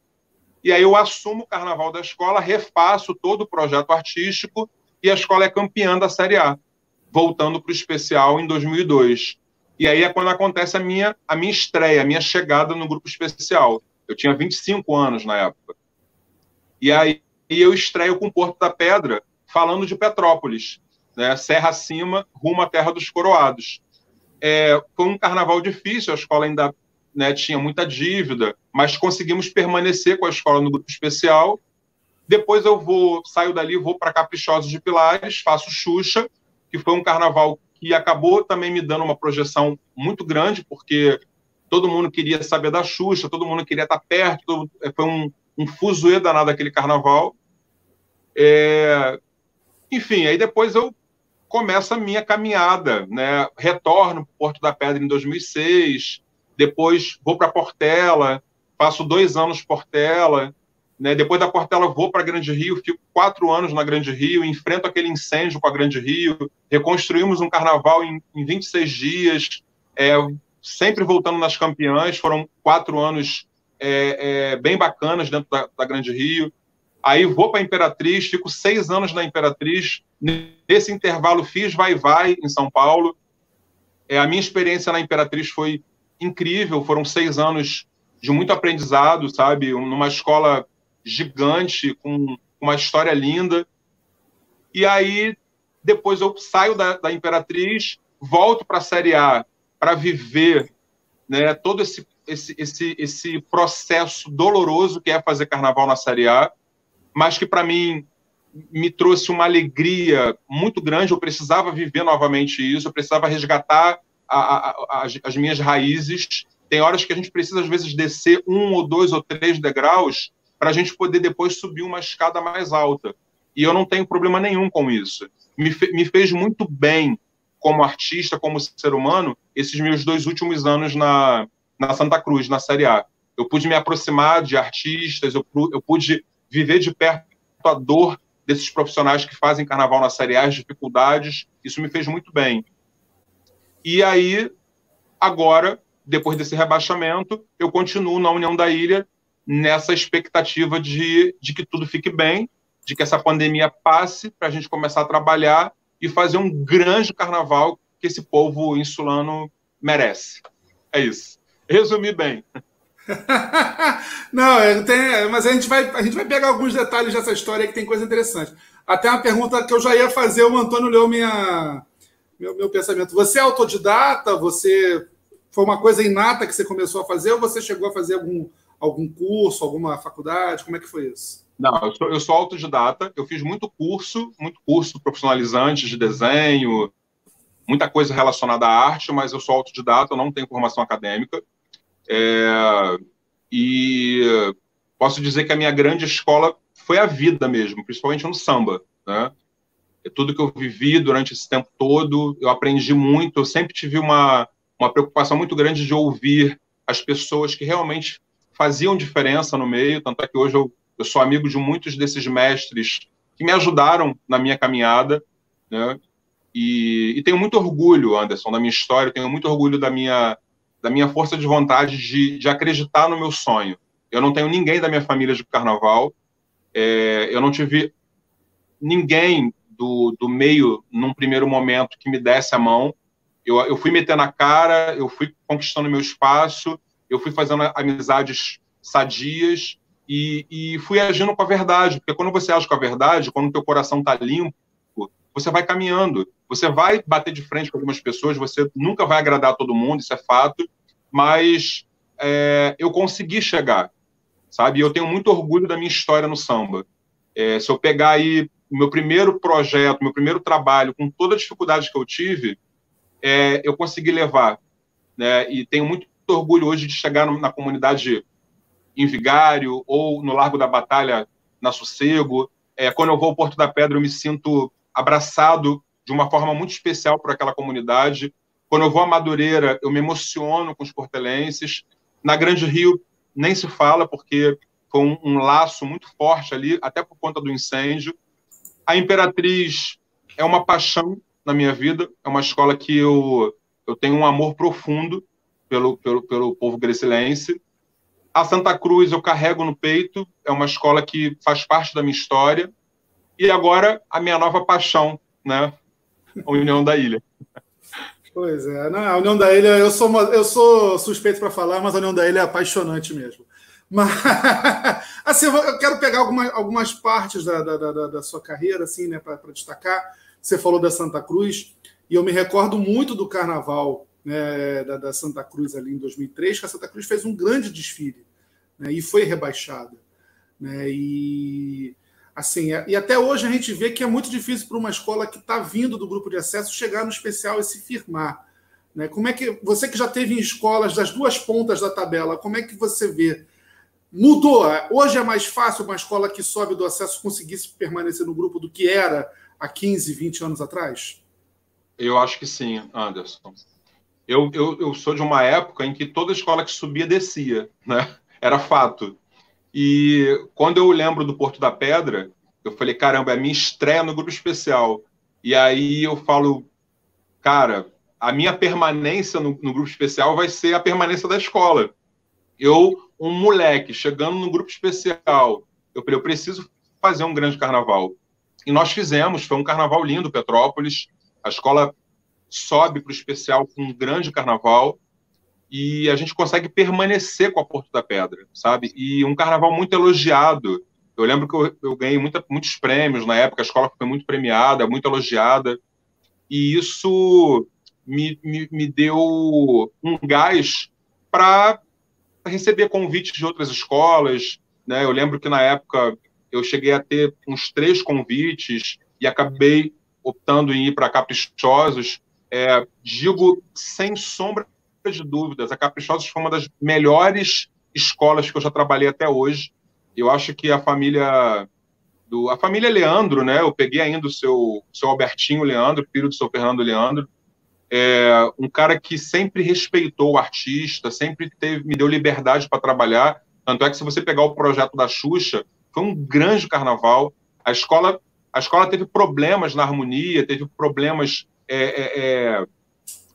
E aí eu assumo o carnaval da escola, refaço todo o projeto artístico, e a escola é campeã da Série A, voltando para o especial em 2002. E aí é quando acontece a minha, a minha estreia, a minha chegada no grupo especial. Eu tinha 25 anos na época. E aí eu estreio com Porto da Pedra, falando de Petrópolis, né? Serra acima, rumo à Terra dos Coroados. É, foi um carnaval difícil, a escola ainda né, tinha muita dívida, mas conseguimos permanecer com a escola no grupo especial. Depois eu vou, saio dali, vou para Caprichosos de Pilares, faço Xuxa, que foi um carnaval que acabou também me dando uma projeção muito grande, porque todo mundo queria saber da Xuxa, todo mundo queria estar perto, foi um, um fuzuê danado aquele carnaval. É... Enfim, aí depois eu começo a minha caminhada, né? Retorno para Porto da Pedra em 2006, depois vou para Portela, faço dois anos Portela, né? Depois da Portela, vou para Grande Rio, fico quatro anos na Grande Rio, enfrento aquele incêndio com a Grande Rio, reconstruímos um carnaval em, em 26 dias, é, sempre voltando nas campeãs. Foram quatro anos é, é, bem bacanas dentro da, da Grande Rio. Aí vou para a Imperatriz, fico seis anos na Imperatriz. Nesse intervalo, fiz vai-vai em São Paulo. É, a minha experiência na Imperatriz foi incrível, foram seis anos de muito aprendizado, sabe? Numa escola gigante, com uma história linda. E aí, depois eu saio da, da Imperatriz, volto para a Série A para viver né, todo esse, esse, esse, esse processo doloroso que é fazer carnaval na Série A, mas que para mim me trouxe uma alegria muito grande. Eu precisava viver novamente isso, eu precisava resgatar a, a, as, as minhas raízes. Tem horas que a gente precisa, às vezes, descer um ou dois ou três degraus para a gente poder depois subir uma escada mais alta. E eu não tenho problema nenhum com isso. Me, fe, me fez muito bem como artista, como ser humano, esses meus dois últimos anos na, na Santa Cruz, na Série A. Eu pude me aproximar de artistas, eu, eu pude viver de perto a dor desses profissionais que fazem carnaval na Série A, as dificuldades, isso me fez muito bem. E aí, agora, depois desse rebaixamento, eu continuo na União da Ilha, nessa expectativa de, de que tudo fique bem, de que essa pandemia passe, para a gente começar a trabalhar e fazer um grande carnaval que esse povo insulano merece. É isso. Resumi bem. [LAUGHS] Não, é, tem, mas a gente, vai, a gente vai pegar alguns detalhes dessa história que tem coisa interessante. Até uma pergunta que eu já ia fazer, o Antônio leu minha, meu, meu pensamento. Você é autodidata? Você foi uma coisa inata que você começou a fazer ou você chegou a fazer algum, algum curso, alguma faculdade? Como é que foi isso? Não, eu sou, eu sou autodidata. Eu fiz muito curso, muito curso profissionalizante de desenho, muita coisa relacionada à arte, mas eu sou autodidata, eu não tenho formação acadêmica. É, e posso dizer que a minha grande escola foi a vida mesmo, principalmente no samba. Né? É tudo que eu vivi durante esse tempo todo, eu aprendi muito. Eu sempre tive uma, uma preocupação muito grande de ouvir as pessoas que realmente faziam diferença no meio, tanto é que hoje eu, eu sou amigo de muitos desses mestres que me ajudaram na minha caminhada, né? E, e, tenho muito orgulho, Anderson, da minha história, tenho muito orgulho da minha, da minha força de vontade de, de acreditar no meu sonho. Eu não tenho ninguém da minha família de carnaval, é, eu não tive ninguém do, do meio, num primeiro momento, que me desse a mão. Eu, eu fui metendo a cara, eu fui conquistando meu espaço, eu fui fazendo amizades sadias e, e fui agindo com a verdade, porque quando você age com a verdade, quando o teu coração está limpo, você vai caminhando, você vai bater de frente com algumas pessoas, você nunca vai agradar todo mundo, isso é fato, mas é, eu consegui chegar, sabe? Eu tenho muito orgulho da minha história no samba. É, se eu pegar aí o meu primeiro projeto, meu primeiro trabalho, com toda a dificuldade que eu tive, é, eu consegui levar. Né? E tenho muito orgulho hoje de chegar na comunidade em Vigário ou no Largo da Batalha, na Sossego. É, quando eu vou ao Porto da Pedra, eu me sinto abraçado de uma forma muito especial por aquela comunidade. Quando eu vou a Madureira, eu me emociono com os portelenses. Na Grande Rio, nem se fala, porque foi um, um laço muito forte ali, até por conta do incêndio. A Imperatriz é uma paixão, na minha vida, é uma escola que eu, eu tenho um amor profundo pelo, pelo, pelo povo grecilense. A Santa Cruz eu carrego no peito, é uma escola que faz parte da minha história. E agora a minha nova paixão, né? A União da Ilha. Pois é, não, a União da Ilha, eu sou, eu sou suspeito para falar, mas a União da Ilha é apaixonante mesmo. Mas, [LAUGHS] assim, eu quero pegar algumas, algumas partes da, da, da, da sua carreira, assim, né, para destacar. Você falou da Santa Cruz, e eu me recordo muito do carnaval né, da, da, Santa Cruz ali em 2003, que a Santa Cruz fez um grande desfile né, e foi rebaixada. Né, e Assim, e até hoje a gente vê que é muito difícil para uma escola que está vindo do grupo de acesso chegar no especial e se firmar. Né? Como é que você que já teve em escolas das duas pontas da tabela, como é que você vê? Mudou. Hoje é mais fácil uma escola que sobe do acesso conseguir permanecer no grupo do que era há 15, 20 anos atrás? Eu acho que sim, Anderson. Eu, eu, eu sou de uma época em que toda escola que subia descia, né? Era fato. E quando eu lembro do Porto da Pedra, eu falei, caramba, é a minha estreia no grupo especial. E aí eu falo, cara, a minha permanência no, no grupo especial vai ser a permanência da escola. Eu, um moleque, chegando no grupo especial, eu falei, eu preciso fazer um grande carnaval. E nós fizemos, foi um carnaval lindo, Petrópolis. A escola sobe para o especial com um grande carnaval e a gente consegue permanecer com a Porto da Pedra, sabe? E um carnaval muito elogiado. Eu lembro que eu, eu ganhei muita, muitos prêmios na época, a escola foi muito premiada, muito elogiada, e isso me, me, me deu um gás para receber convites de outras escolas. Né? Eu lembro que na época eu cheguei a ter uns três convites e acabei optando em ir para Caprichosos. É, digo sem sombra de dúvidas, a Caprichosos foi uma das melhores escolas que eu já trabalhei até hoje. Eu acho que a família do a família Leandro, né? Eu peguei ainda o seu, seu Albertinho Leandro, filho do seu Fernando Leandro, é um cara que sempre respeitou o artista, sempre teve, me deu liberdade para trabalhar. Tanto é que se você pegar o projeto da Xuxa, foi um grande carnaval. A escola a escola teve problemas na harmonia, teve problemas é, é, é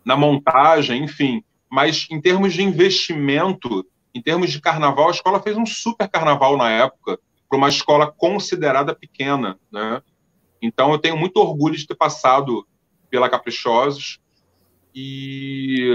na montagem, enfim mas em termos de investimento, em termos de carnaval, a escola fez um super carnaval na época, para uma escola considerada pequena, né? Então eu tenho muito orgulho de ter passado pela Caprichosos e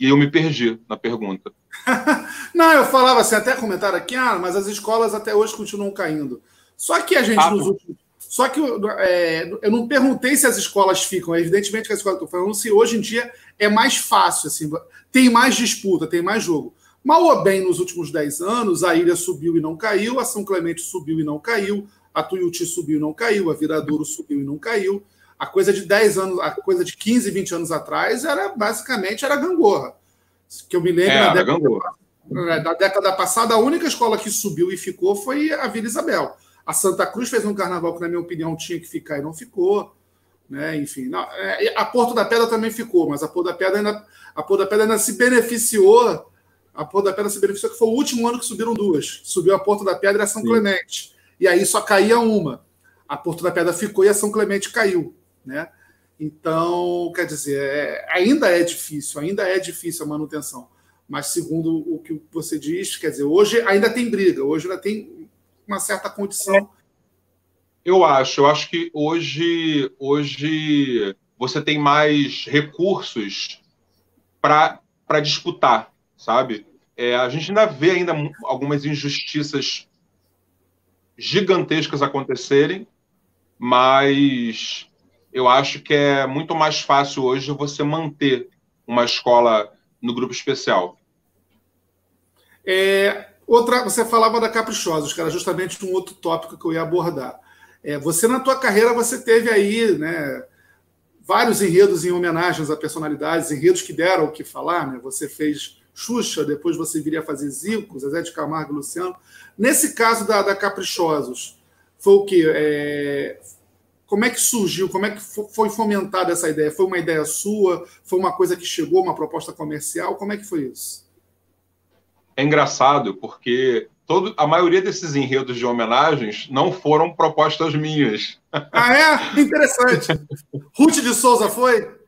e eu me perdi na pergunta. [LAUGHS] não, eu falava assim, até comentaram aqui, ah, mas as escolas até hoje continuam caindo. Só que a gente ah, nos últimos só que é, eu não perguntei se as escolas ficam. Evidentemente que as escolas estão falando se hoje em dia é mais fácil, assim, tem mais disputa, tem mais jogo. Mal ou bem, nos últimos 10 anos, a Ilha subiu e não caiu, a São Clemente subiu e não caiu, a Tuiuti subiu e não caiu, a Viradouro subiu e não caiu. A coisa de 10 anos, a coisa de 15, 20 anos atrás era basicamente era gangorra. Que eu me lembro é, na, década, na década passada, a única escola que subiu e ficou foi a Vila Isabel. A Santa Cruz fez um carnaval que, na minha opinião, tinha que ficar e não ficou. Né? Enfim, não, é, a Porto da Pedra também ficou, mas a Porto da Pedra ainda, a Porto da Pedra ainda se beneficiou. A Porto da Pedra se beneficiou, que foi o último ano que subiram duas. Subiu a Porto da Pedra e a São Sim. Clemente. E aí só caía uma. A Porto da Pedra ficou e a São Clemente caiu. Né? Então, quer dizer, é, ainda é difícil, ainda é difícil a manutenção. Mas segundo o que você diz, quer dizer, hoje ainda tem briga, hoje ainda tem uma certa condição. Eu acho, eu acho que hoje, hoje você tem mais recursos para disputar, sabe? É, a gente ainda vê ainda algumas injustiças gigantescas acontecerem, mas eu acho que é muito mais fácil hoje você manter uma escola no grupo especial. É, Outra, você falava da Caprichosos, que era justamente um outro tópico que eu ia abordar. É, você, na tua carreira, você teve aí né, vários enredos em homenagens a personalidades, enredos que deram o que falar. Né? Você fez Xuxa, depois você viria fazer Zico, Zezé de Camargo e Luciano. Nesse caso da, da Caprichosos, foi o quê? É, como é que surgiu? Como é que foi fomentada essa ideia? Foi uma ideia sua? Foi uma coisa que chegou, uma proposta comercial? Como é que foi isso? É engraçado porque todo, a maioria desses enredos de homenagens não foram propostas minhas. Ah, é? Interessante. Ruth de Souza foi?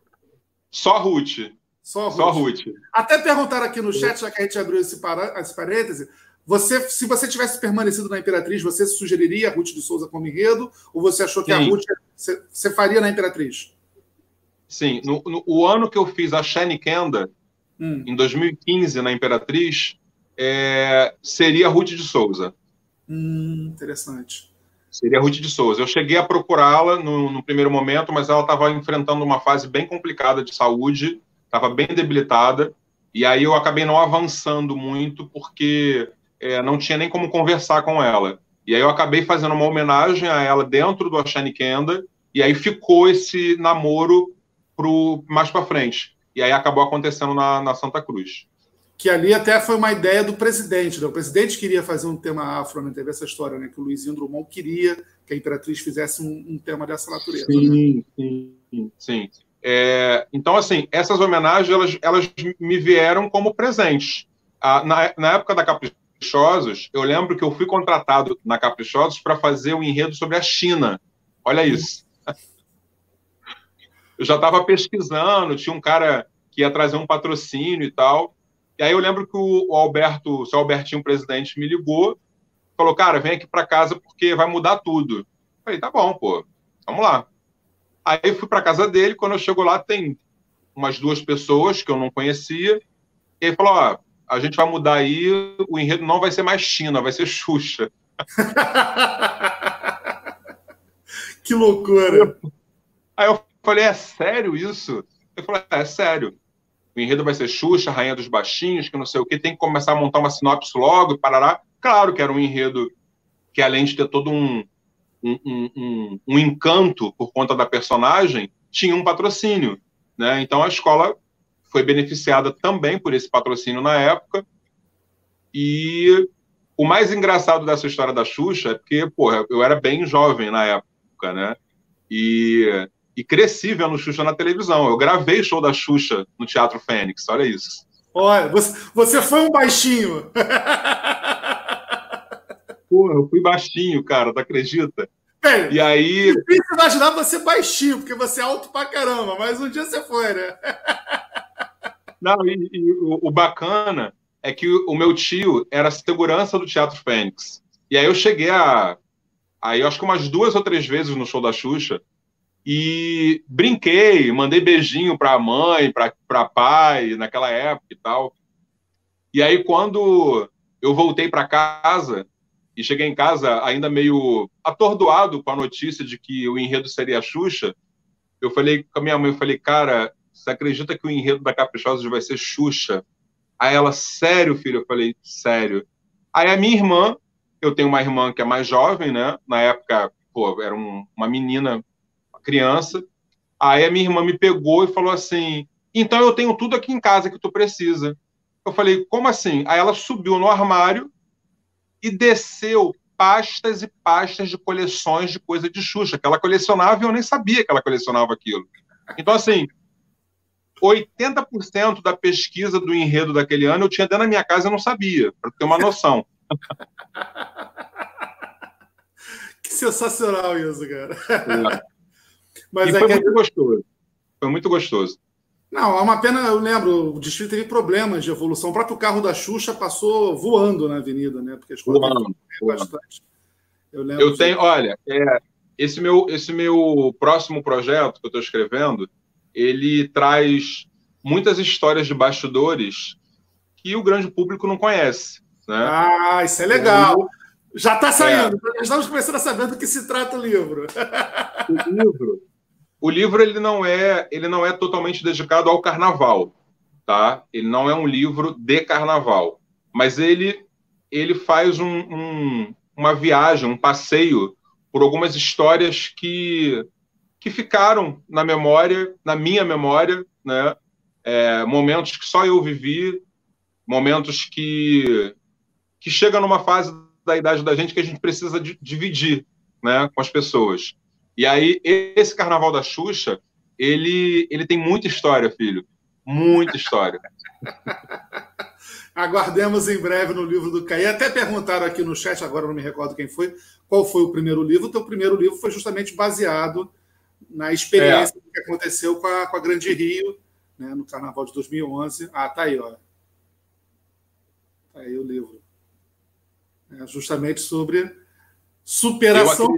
Só Ruth. Só Ruth. Só Ruth. Até perguntaram aqui no chat, já que a gente abriu esse, esse parêntese, você, se você tivesse permanecido na Imperatriz, você sugeriria a Ruth de Souza como enredo? Ou você achou que Sim. a Ruth você, você, faria na Imperatriz? Sim. No, no, o ano que eu fiz a Shane Kenda, hum. em 2015, na Imperatriz, é, seria Ruth de Souza. Hum, interessante. Seria Ruth de Souza. Eu cheguei a procurá-la no, no, primeiro momento, mas ela estava enfrentando uma fase bem complicada de saúde, estava bem debilitada, e aí eu acabei não avançando muito, porque é, não tinha nem como conversar com ela. E aí eu acabei fazendo uma homenagem a ela dentro do Ashani Kenda, e aí ficou esse namoro pro, mais para frente. E aí acabou acontecendo na, na Santa Cruz que ali até foi uma ideia do presidente. Né? O presidente queria fazer um tema afro, né? teve essa história, né? que o Luizinho Drummond queria que a Imperatriz fizesse um, um tema dessa natureza. Sim, né? sim, sim. É, então, assim, essas homenagens, elas, elas me vieram como presente. Ah, na, na época da Caprichosos, eu lembro que eu fui contratado na Caprichosos para fazer um enredo sobre a China. Olha isso. [LAUGHS] Eu já estava pesquisando, tinha um cara que ia trazer um patrocínio e tal. E aí eu lembro que o Alberto, o seu Albertinho, presidente, me ligou, falou, cara, vem aqui para casa porque vai mudar tudo. Eu falei, tá bom, pô, vamos lá. Aí eu fui para casa dele, quando eu chego lá tem umas duas pessoas que eu não conhecia, e ele falou, ó, a gente vai mudar aí, o enredo não vai ser mais China, vai ser Xuxa. [LAUGHS] que loucura! Aí eu falei, é sério isso? Ele falou, é, é sério o enredo vai ser Xuxa, Rainha dos Baixinhos, que não sei o que, tem que começar a montar uma sinopse logo e parará. Claro que era um enredo que, além de ter todo um, um, um, um encanto por conta da personagem, tinha um patrocínio. Né? Então a escola foi beneficiada também por esse patrocínio na época. E o mais engraçado dessa história da Xuxa é porque, porra, eu era bem jovem na época, né? E e cresci vendo Xuxa na televisão. Eu gravei show da Xuxa no Teatro Fênix, olha isso. Olha, você, você foi um baixinho. Porra, eu fui baixinho, cara, tu acredita? É, e aí. Difícil imaginar você baixinho, porque você é alto pra caramba, mas um dia você foi, né? Não, e, e o, o, bacana é que o, o, meu tio era segurança do Teatro Fênix. E aí eu cheguei a. Aí eu acho que umas duas ou três vezes no show da Xuxa, e brinquei, mandei beijinho para a mãe, para pai, naquela época e tal. E aí, quando eu voltei para casa, e cheguei em casa ainda meio atordoado com a notícia de que o enredo seria a Xuxa, eu falei com a minha mãe, eu falei, cara, você acredita que o enredo da Caprichosa vai ser Xuxa? Aí ela, sério, filho? Eu falei, sério. Aí a minha irmã, eu tenho uma irmã que é mais jovem, né? Na época, pô, era um, uma menina criança. Aí a minha irmã me pegou e falou assim: então eu tenho tudo aqui em casa que tu precisa. Eu falei: como assim? Aí ela subiu no armário e desceu pastas e pastas de coleções de coisa de Xuxa, que ela colecionava e eu nem sabia que ela colecionava aquilo. Então, assim, 80% da pesquisa do enredo daquele ano eu tinha dentro da minha casa e não sabia, para ter uma noção. [LAUGHS] que sensacional isso, cara. Mas e é foi muito gostoso. Foi muito gostoso. Não, é uma pena, eu lembro, o distrito teve problemas de evolução. O próprio carro da Xuxa passou voando na avenida, né? Porque a escola voando, bastante. Eu, lembro eu tenho, olha, é, esse, meu, esse meu próximo projeto que eu estou escrevendo, ele traz muitas histórias de bastidores que o grande público não conhece. Né? Ah, isso é legal. Já está saindo. É. Estamos começando a saber do que se trata o livro. O livro o livro ele não é ele não é totalmente dedicado ao carnaval, tá? Ele não é um livro de carnaval, mas ele ele faz um, um, uma viagem, um passeio por algumas histórias que que ficaram na memória, na minha memória, né? É, momentos que só eu vivi, momentos que que chega numa fase da idade da gente que a gente precisa dividir, né, com as pessoas. E aí, esse Carnaval da Xuxa, ele, ele tem muita história, filho. Muita história. [LAUGHS] Aguardemos em breve no livro do Caí. Até perguntaram aqui no chat, agora não me recordo quem foi, qual foi o primeiro livro. O teu primeiro livro foi justamente baseado na experiência é. que aconteceu com a, com a Grande Rio, né, no Carnaval de 2011. Ah, tá aí, ó. Tá aí o livro. É justamente sobre superação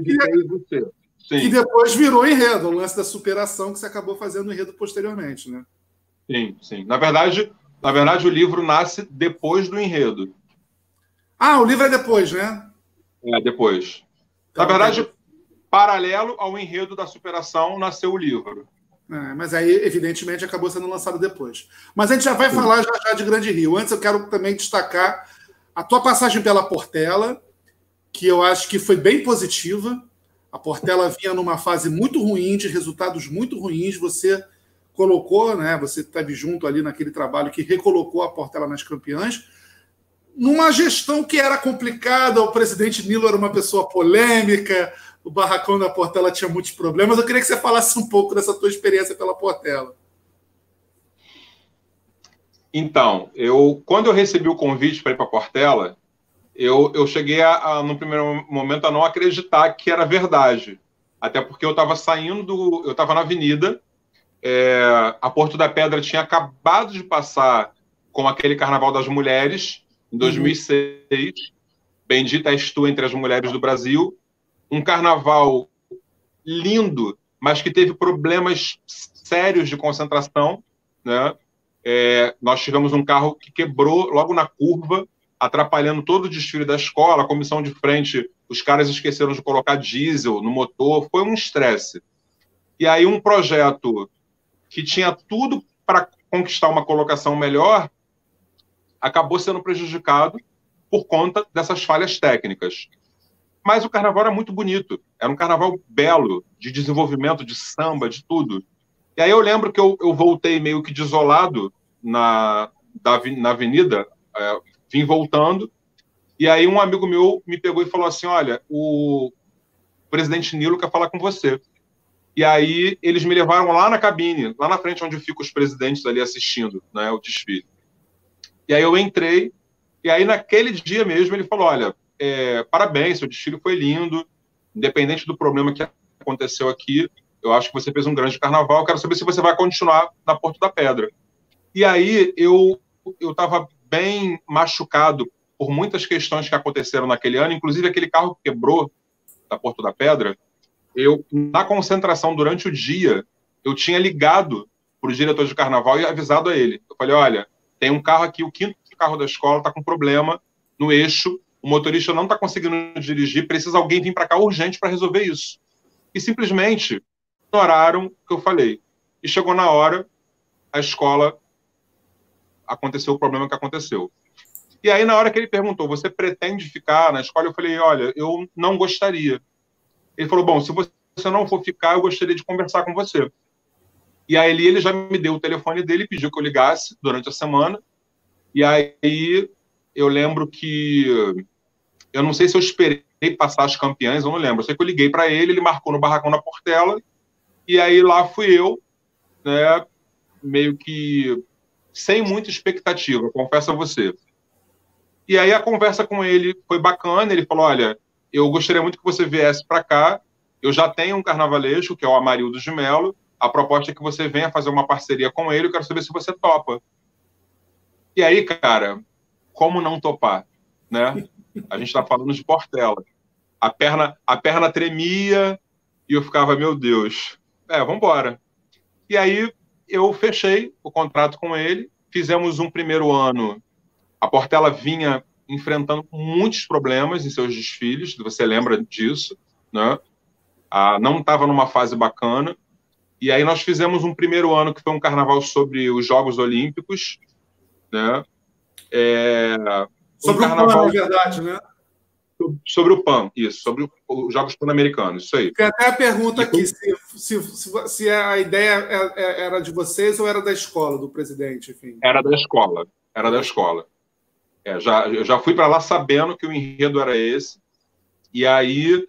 que, que depois virou enredo, o lance da superação que você acabou fazendo enredo posteriormente, né? Sim, sim. Na verdade, na verdade, o livro nasce depois do enredo. Ah, o livro é depois, né? É, depois. Então, na verdade, paralelo ao enredo da superação, nasceu o livro. É, mas aí, evidentemente, acabou sendo lançado depois. Mas a gente já vai sim. falar já, já de Grande Rio. Antes, eu quero também destacar a tua passagem pela Portela, que eu acho que foi bem positiva. A Portela vinha numa fase muito ruim, de resultados muito ruins. Você colocou, né? Você esteve junto ali naquele trabalho que recolocou a Portela nas campeãs. Numa gestão que era complicada, o presidente Nilo era uma pessoa polêmica, o barracão da Portela tinha muitos problemas. Eu queria que você falasse um pouco dessa tua experiência pela Portela. Então, eu quando eu recebi o convite para ir para a Portela, eu, eu cheguei, a, a, no primeiro momento, a não acreditar que era verdade. Até porque eu estava saindo do. Eu estava na avenida, é, a Porto da Pedra tinha acabado de passar com aquele Carnaval das Mulheres, em 2006. Uhum. Bendita és tu entre as mulheres do Brasil. Um carnaval lindo, mas que teve problemas sérios de concentração. Né? É, nós tivemos um carro que quebrou logo na curva, atrapalhando todo o desfile da escola, a comissão de frente, os caras esqueceram de colocar diesel no motor, foi um estresse. E aí um projeto que tinha tudo para conquistar uma colocação melhor, acabou sendo prejudicado por conta dessas falhas técnicas. Mas o carnaval era muito bonito, era um carnaval belo, de desenvolvimento, de samba, de tudo. E aí eu lembro que eu, eu voltei meio que desolado na, da, na avenida, é, vim voltando, e aí um amigo meu me pegou e falou assim, olha, o presidente Nilo quer falar com você. E aí eles me levaram lá na cabine, lá na frente onde ficam os presidentes ali assistindo né, o desfile. E aí eu entrei, e aí naquele dia mesmo ele falou, olha, é, parabéns, seu desfile foi lindo, independente do problema que aconteceu aqui, eu acho que você fez um grande carnaval, quero saber se você vai continuar na Porto da Pedra. E aí eu eu estava bem machucado por muitas questões que aconteceram naquele ano, inclusive aquele carro que quebrou da Porto da Pedra. Eu, na concentração durante o dia, eu tinha ligado para o diretor de carnaval e avisado a ele. Eu falei: olha, tem um carro aqui, o quinto carro da escola está com problema no eixo, o motorista não está conseguindo dirigir, precisa alguém vir para cá urgente para resolver isso. E simplesmente ignoraram o que eu falei. E chegou na hora, a escola aconteceu o problema que aconteceu. E aí, na hora que ele perguntou, você pretende ficar na escola? Eu falei, olha, eu não gostaria. Ele falou, bom, se você não for ficar, eu gostaria de conversar com você. E aí ele já me deu o telefone dele, pediu que eu ligasse durante a semana. E aí eu lembro que eu não sei se eu esperei passar as campeãs, eu não lembro. Eu sei que eu liguei para ele, ele marcou no barracão da Portela. E aí lá fui eu, né, meio que sem muita expectativa, confesso a você. E aí a conversa com ele foi bacana, ele falou, olha, eu gostaria muito que você viesse para cá, eu já tenho um carnavalesco, que é o Amarildo de Melo, a proposta é que você venha fazer uma parceria com ele, eu quero saber se você topa. E aí, cara, como não topar, né? A gente está falando de Portela. A perna, a perna tremia e eu ficava, meu Deus, é, vamos embora. E aí eu fechei o contrato com ele, fizemos um primeiro ano. A Portela vinha enfrentando muitos problemas em seus desfiles, você lembra disso, né? Ah, não estava numa fase bacana. E aí nós fizemos um primeiro ano que foi um carnaval sobre os Jogos Olímpicos, né? É, um sobre carnaval... o PAN, na verdade, né? Sobre o PAN, isso, sobre os Jogos Pan-Americanos, isso aí. Tem até a pergunta aqui, se se, se, a ideia é, é, era de vocês ou era da escola, do presidente, enfim. Era da escola, era da escola. É, já, eu já fui para lá sabendo que o enredo era esse, e aí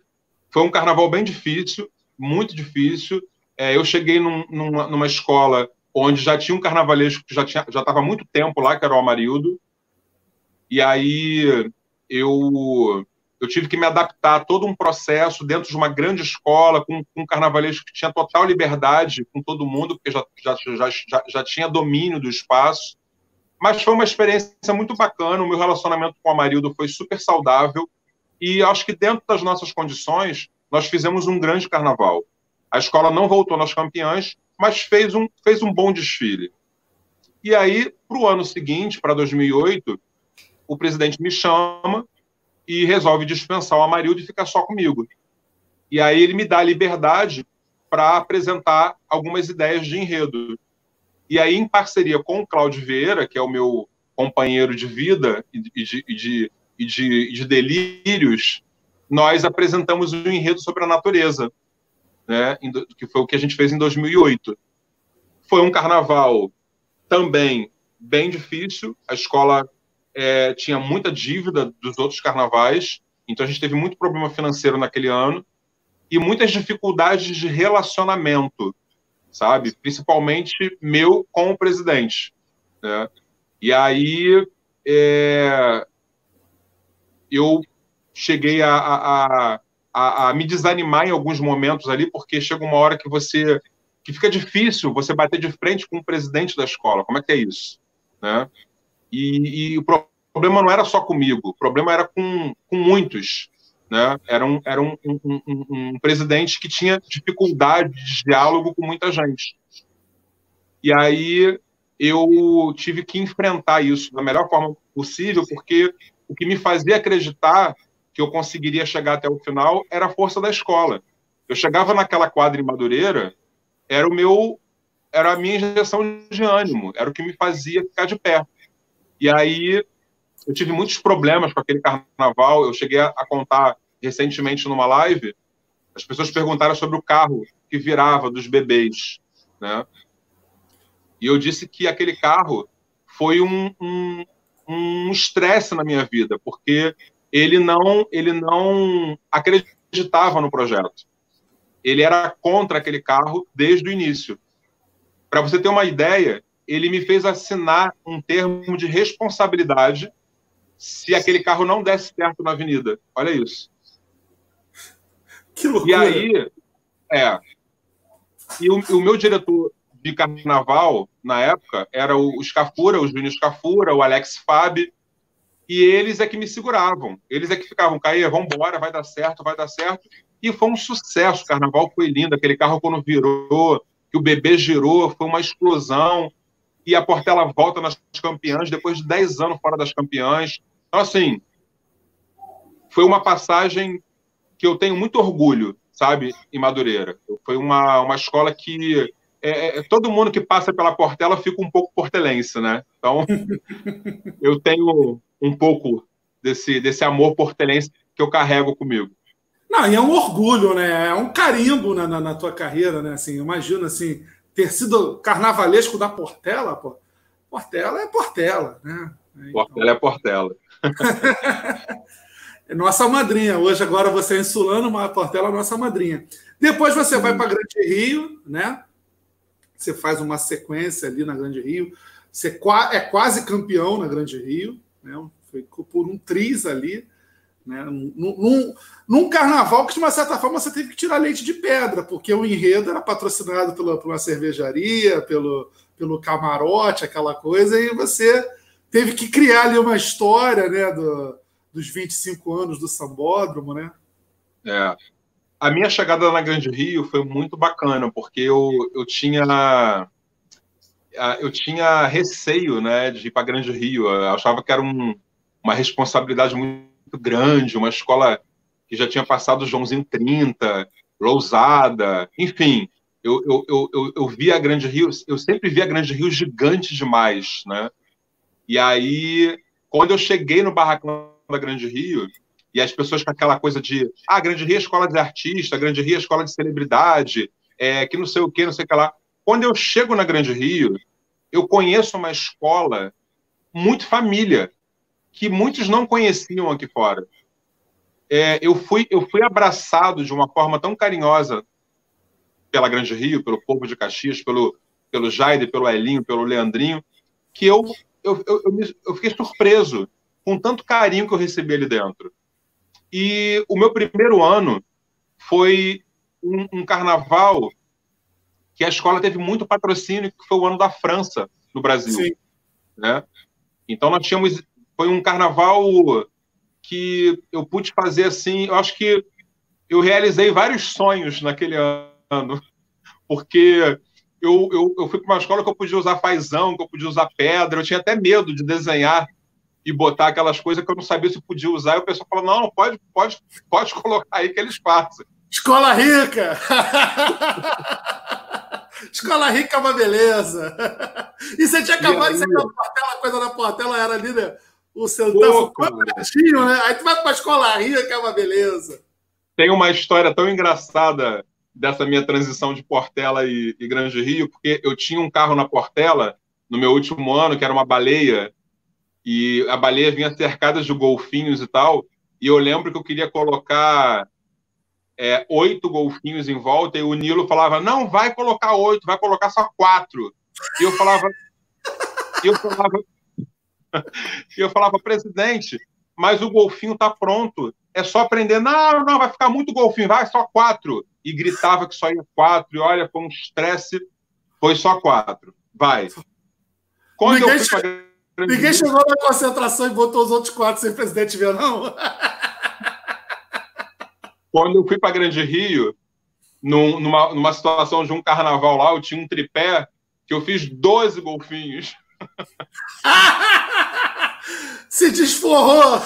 foi um carnaval bem difícil, muito difícil. É, eu cheguei num, numa, numa, escola onde já tinha um carnavalesco que já estava já há muito tempo lá, que era o Amarildo, E aí eu eu tive que me adaptar a todo um processo dentro de uma grande escola, com, com um carnavalesco que tinha total liberdade com todo mundo, porque já, já, já, já, tinha domínio do espaço. Mas foi uma experiência muito bacana. O meu relacionamento com o Amarildo foi super saudável. E acho que dentro das nossas condições, nós fizemos um grande carnaval. A escola não voltou nas campeãs, mas fez um, fez um bom desfile. E aí, para o ano seguinte, para 2008, o presidente me chama e resolve dispensar o Amarildo e ficar só comigo. E aí ele me dá a liberdade para apresentar algumas ideias de enredo. E aí, em parceria com o Cláudio Vieira, que é o meu companheiro de vida e de, e de, e de, de delírios, nós apresentamos um enredo sobre a natureza, né, que foi o que a gente fez em 2008. Foi um carnaval também bem difícil, a escola é, tinha muita dívida dos outros carnavais, então a gente teve muito problema financeiro naquele ano e muitas dificuldades de relacionamento, sabe? Principalmente meu com o presidente. Né? E aí é, eu cheguei a, a, a, a, me desanimar em alguns momentos ali, porque chega uma hora que você que fica difícil você bater de frente com o presidente da escola. Como é que é isso? Né? E, e, o problema não era só comigo, o problema era com, com muitos. Né? Era, um, era um, um, um, presidente que tinha dificuldade de diálogo com muita gente. E aí eu tive que enfrentar isso da melhor forma possível, porque o que me fazia acreditar que eu conseguiria chegar até o final era a força da escola. Eu chegava naquela quadra em Madureira, era o meu era a minha injeção de ânimo, era o que me fazia ficar de pé. E aí eu tive muitos problemas com aquele carnaval. Eu cheguei a, contar recentemente numa live. As pessoas perguntaram sobre o carro que virava dos bebês, né? E eu disse que aquele carro foi um, um, estresse na minha vida, porque ele não, ele não acreditava no projeto. Ele era contra aquele carro desde o início. Para você ter uma ideia, ele me fez assinar um termo de responsabilidade se aquele carro não desse certo na avenida. Olha isso. Que loucura. E aí, é. E o, o meu diretor de carnaval, na época, era o Scafura, o Júnior Scafura, o Alex Fabi, e eles é que me seguravam. Eles é que ficavam, Caia, vamos embora, vai dar certo, vai dar certo. E foi um sucesso, o carnaval foi lindo, aquele carro quando virou, que o bebê girou, foi uma explosão e a Portela volta nas campeãs depois de 10 anos fora das campeãs. Então, assim, foi uma passagem que eu tenho muito orgulho, sabe, em Madureira. Foi uma, uma escola que é, é todo mundo que passa pela Portela fica um pouco portelense, né? Então, [LAUGHS] eu tenho um pouco desse, desse amor portelense que eu carrego comigo. Não, e é um orgulho, né? É um carimbo na, na, na tua carreira, né? Assim, imagina assim, ter sido carnavalesco da Portela, pô. Portela é Portela, né? Então... Portela é Portela. [LAUGHS] é nossa madrinha. Hoje, agora, você é insulano, mas a Portela é nossa madrinha. Depois você vai para Grande Rio, né? Você faz uma sequência ali na Grande Rio. Você é quase campeão na Grande Rio, né? Ficou por um triz ali. Né? Num, num, carnaval que, de uma certa forma, você teve que tirar leite de pedra, porque o enredo era patrocinado pela, por uma cervejaria, pelo, pelo camarote, aquela coisa, e você teve que criar ali uma história né, do, dos 25 anos do Sambódromo, né? É. A minha chegada na Grande Rio foi muito bacana, porque eu, eu tinha eu tinha receio né, de ir para Grande Rio. Eu achava que era um, uma responsabilidade muito muito grande, uma escola que já tinha passado Joãozinho 30, Lousada, enfim. Eu, eu, eu, eu, eu vi a Grande Rio, eu sempre vi a Grande Rio gigante demais, né? E aí, quando eu cheguei no barracão da Grande Rio, e as pessoas com aquela coisa de, ah, Grande Rio é escola de artista, Grande Rio é escola de celebridade, é, que não sei o que, não sei o que lá. Quando eu chego na Grande Rio, eu conheço uma escola muito família, que muitos não conheciam aqui fora. É, eu, fui, eu fui abraçado de uma forma tão carinhosa pela Grande Rio, pelo povo de Caxias, pelo, pelo Jaide, pelo Elinho, pelo Leandrinho, que eu, eu, eu, eu, eu fiquei surpreso com tanto carinho que eu recebi ali dentro. E o meu primeiro ano foi um, um carnaval que a escola teve muito patrocínio, que foi o ano da França no Brasil. Sim. Né? Então nós tínhamos. Foi um carnaval que eu pude fazer assim. Eu acho que eu realizei vários sonhos naquele ano, porque eu, eu, eu fui para uma escola que eu podia usar fazão, que eu podia usar pedra, eu tinha até medo de desenhar e botar aquelas coisas que eu não sabia se podia usar, e o pessoal falou, não, pode, pode, pode [LAUGHS] colocar aí que eles passam. Escola rica! [LAUGHS] Escola rica é uma beleza. [LAUGHS] E você tinha acabado de ser a Portela, a coisa da Portela era ali, né? O Centavo pertinho, né? Aí tu vai para a escola rica, é uma beleza. Tem uma história tão engraçada dessa minha transição de Portela e, e Grande Rio, porque eu tinha um carro na Portela no meu último ano, que era uma baleia, e a baleia vinha cercada de golfinhos e tal, e eu lembro que eu queria colocar é, oito golfinhos em volta, e o Nilo falava, não, vai colocar oito, vai colocar só quatro. E eu falava, eu falava, e eu falava, presidente, mas o golfinho está pronto, é só aprender, não, não, vai ficar muito golfinho, vai, só quatro. E gritava que só ia quatro, e olha, foi um estresse, foi só quatro, vai. Quando ninguém, eu fui pra... ninguém chegou na concentração e botou os outros quatro sem presidente ver, não? Quando eu fui para Grande Rio, num, numa, numa situação de um carnaval lá, eu tinha um tripé que eu fiz 12 golfinhos. [LAUGHS] Se desforrou!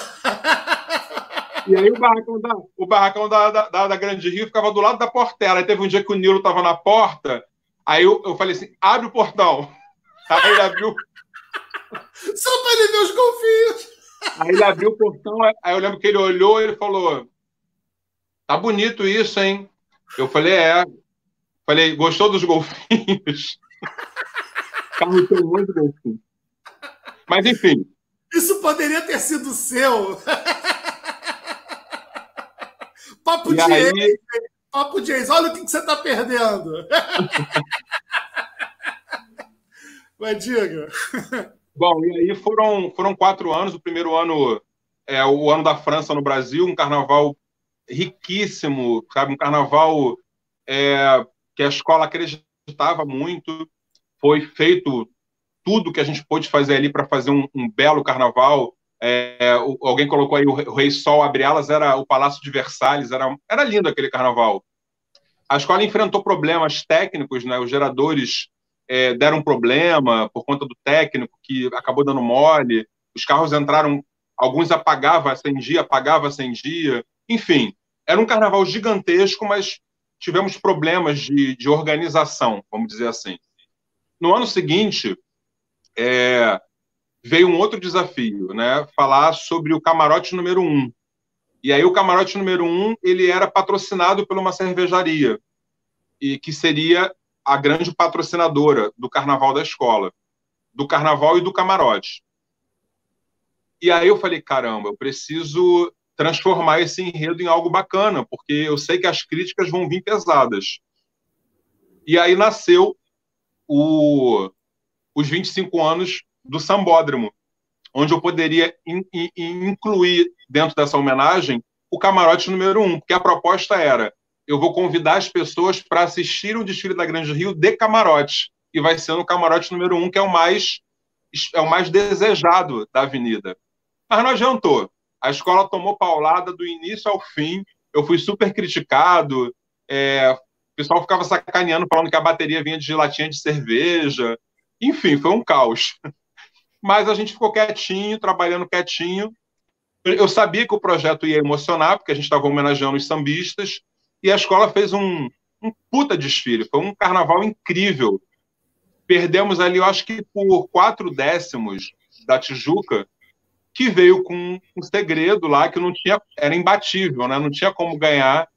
E aí o barracão da, o barracão da, da, da, Grande Rio ficava do lado da portela. Aí teve um dia que o Nilo estava na porta, aí eu, eu falei assim, abre o portão. Aí ele abriu... [LAUGHS] Só para ele ver os golfinhos! Aí ele abriu o portão, aí eu lembro que ele olhou e ele falou, Tá bonito isso, hein? Eu falei, é. Falei, gostou dos golfinhos? Carro tem muito golfinho. Mas, enfim. Isso poderia ter sido seu. Papo de aí... ex, Papo de ex. Olha o que você está perdendo. [LAUGHS] Mas diga. Bom, e aí foram, foram quatro anos. O primeiro ano é o ano da França no Brasil, um carnaval riquíssimo, sabe? Um carnaval é, que a escola acreditava muito. Foi feito tudo que a gente pôde fazer ali para fazer um, um, belo carnaval. É, alguém colocou aí o, Rei Sol abre alas, era o Palácio de Versalhes, era, era lindo aquele carnaval. A escola enfrentou problemas técnicos, né? Os geradores é, deram problema por conta do técnico que acabou dando mole. Os carros entraram, alguns apagavam, acendia, apagava, acendia. Enfim, era um carnaval gigantesco, mas tivemos problemas de, de organização, vamos dizer assim. No ano seguinte, é, veio um outro desafio, né? Falar sobre o camarote número um. E aí o camarote número um ele era patrocinado por uma cervejaria e que seria a grande patrocinadora do carnaval da escola, do carnaval e do camarote. E aí eu falei, caramba, eu preciso transformar esse enredo em algo bacana, porque eu sei que as críticas vão vir pesadas. E aí nasceu o, os 25 anos do Sambódromo, onde eu poderia in, in, incluir dentro dessa homenagem o camarote número um, porque a proposta era: eu vou convidar as pessoas para assistir o desfile da Grande Rio de camarote, e vai ser no camarote número um, que é o mais, é o mais desejado da avenida. Mas não adiantou a escola tomou paulada do início ao fim. Eu fui super criticado. É, pessoal ficava sacaneando, falando que a bateria vinha de gelatinha de cerveja. Enfim, foi um caos. [LAUGHS] Mas a gente ficou quietinho, trabalhando quietinho. Eu sabia que o projeto ia emocionar, porque a gente estava homenageando os sambistas. E a escola fez um, um puta desfile. Foi um carnaval incrível. Perdemos ali, eu acho que por quatro décimos da Tijuca, que veio com um segredo lá que não tinha, era imbatível, né? Não tinha como ganhar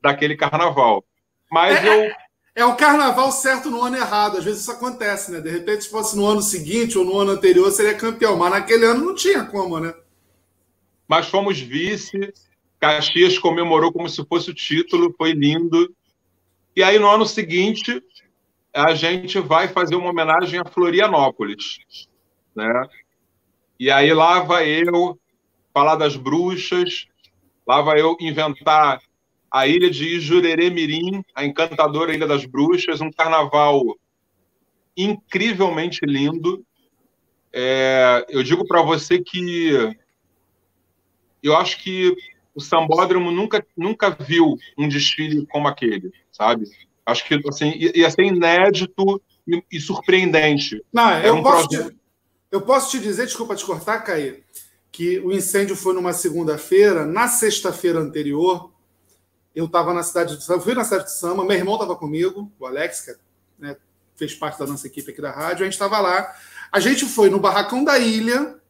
daquele carnaval. Mas é, eu é o carnaval certo no ano errado. Às vezes isso acontece, né? De repente, se fosse no ano seguinte ou no ano anterior, seria campeão. Mas naquele ano não tinha como, né? Mas fomos vice. Caxias comemorou como se fosse o título, foi lindo. E aí, no ano seguinte, a gente vai fazer uma homenagem a Florianópolis. Né? E aí lá vai eu, falar das bruxas. Lá vai eu inventar a ilha de Ijurerê Mirim, a encantadora Ilha das Bruxas, um carnaval incrivelmente lindo. É, eu digo para você que eu acho que o Sambódromo nunca, nunca viu um desfile como aquele, sabe? Acho que assim, ia ser inédito e, e surpreendente. Não, eu, um posso te, eu posso te dizer, desculpa te cortar, Caí, que o incêndio foi numa segunda-feira. Na sexta-feira anterior, eu estava na cidade de Samba, fui na cidade de Samba, meu irmão estava comigo, o Alex, que né, fez parte da nossa equipe aqui da rádio, a gente estava lá. A gente foi no Barracão da Ilha,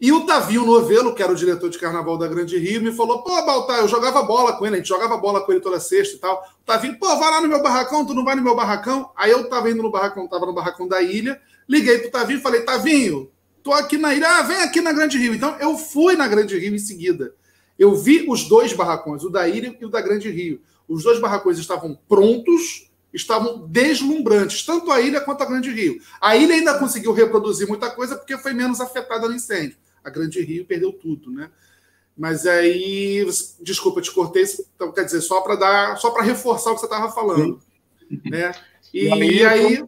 e o Tavinho Novelo, que era o diretor de carnaval da Grande Rio, me falou: pô, Baltar, eu jogava bola com ele, a gente jogava bola com ele toda sexta e tal. O Tavinho, pô, vai lá no meu barracão, tu não vai no meu barracão? Aí eu tava indo no barracão, tava no barracão da ilha, liguei pro Tavinho e falei: Tavinho, tô aqui na ilha, ah, vem aqui na Grande Rio. Então eu fui na Grande Rio em seguida. Eu vi os dois barracões, o da ilha e o da Grande Rio. Os dois barracões estavam prontos, estavam deslumbrantes, tanto a ilha quanto a Grande Rio. A ilha ainda conseguiu reproduzir muita coisa porque foi menos afetada no incêndio a Grande Rio perdeu tudo, né? Mas aí, desculpa, te cortei, então, quer dizer, só para dar, só para reforçar o que você estava falando, né? E, e aí,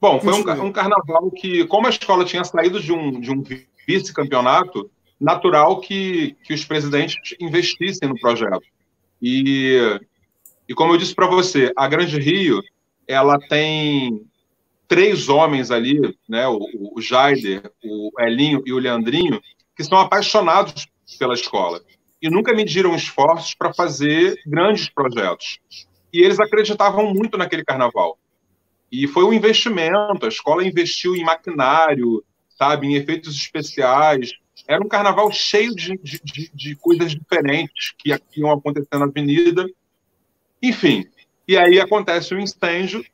Bom, foi um, um, carnaval que, como a escola tinha saído de um, de um vice-campeonato, natural que, que os presidentes investissem no projeto. E, e como eu disse para você, a Grande Rio ela tem três homens ali, né, o, o Jaider, o Elinho e o Leandrinho, que são apaixonados pela escola e nunca mediram esforços para fazer grandes projetos. E eles acreditavam muito naquele carnaval. E foi um investimento, a escola investiu em maquinário, sabe, em efeitos especiais. Era um carnaval cheio de, de, de coisas diferentes que iam acontecer na avenida. Enfim, e aí acontece o um incêndio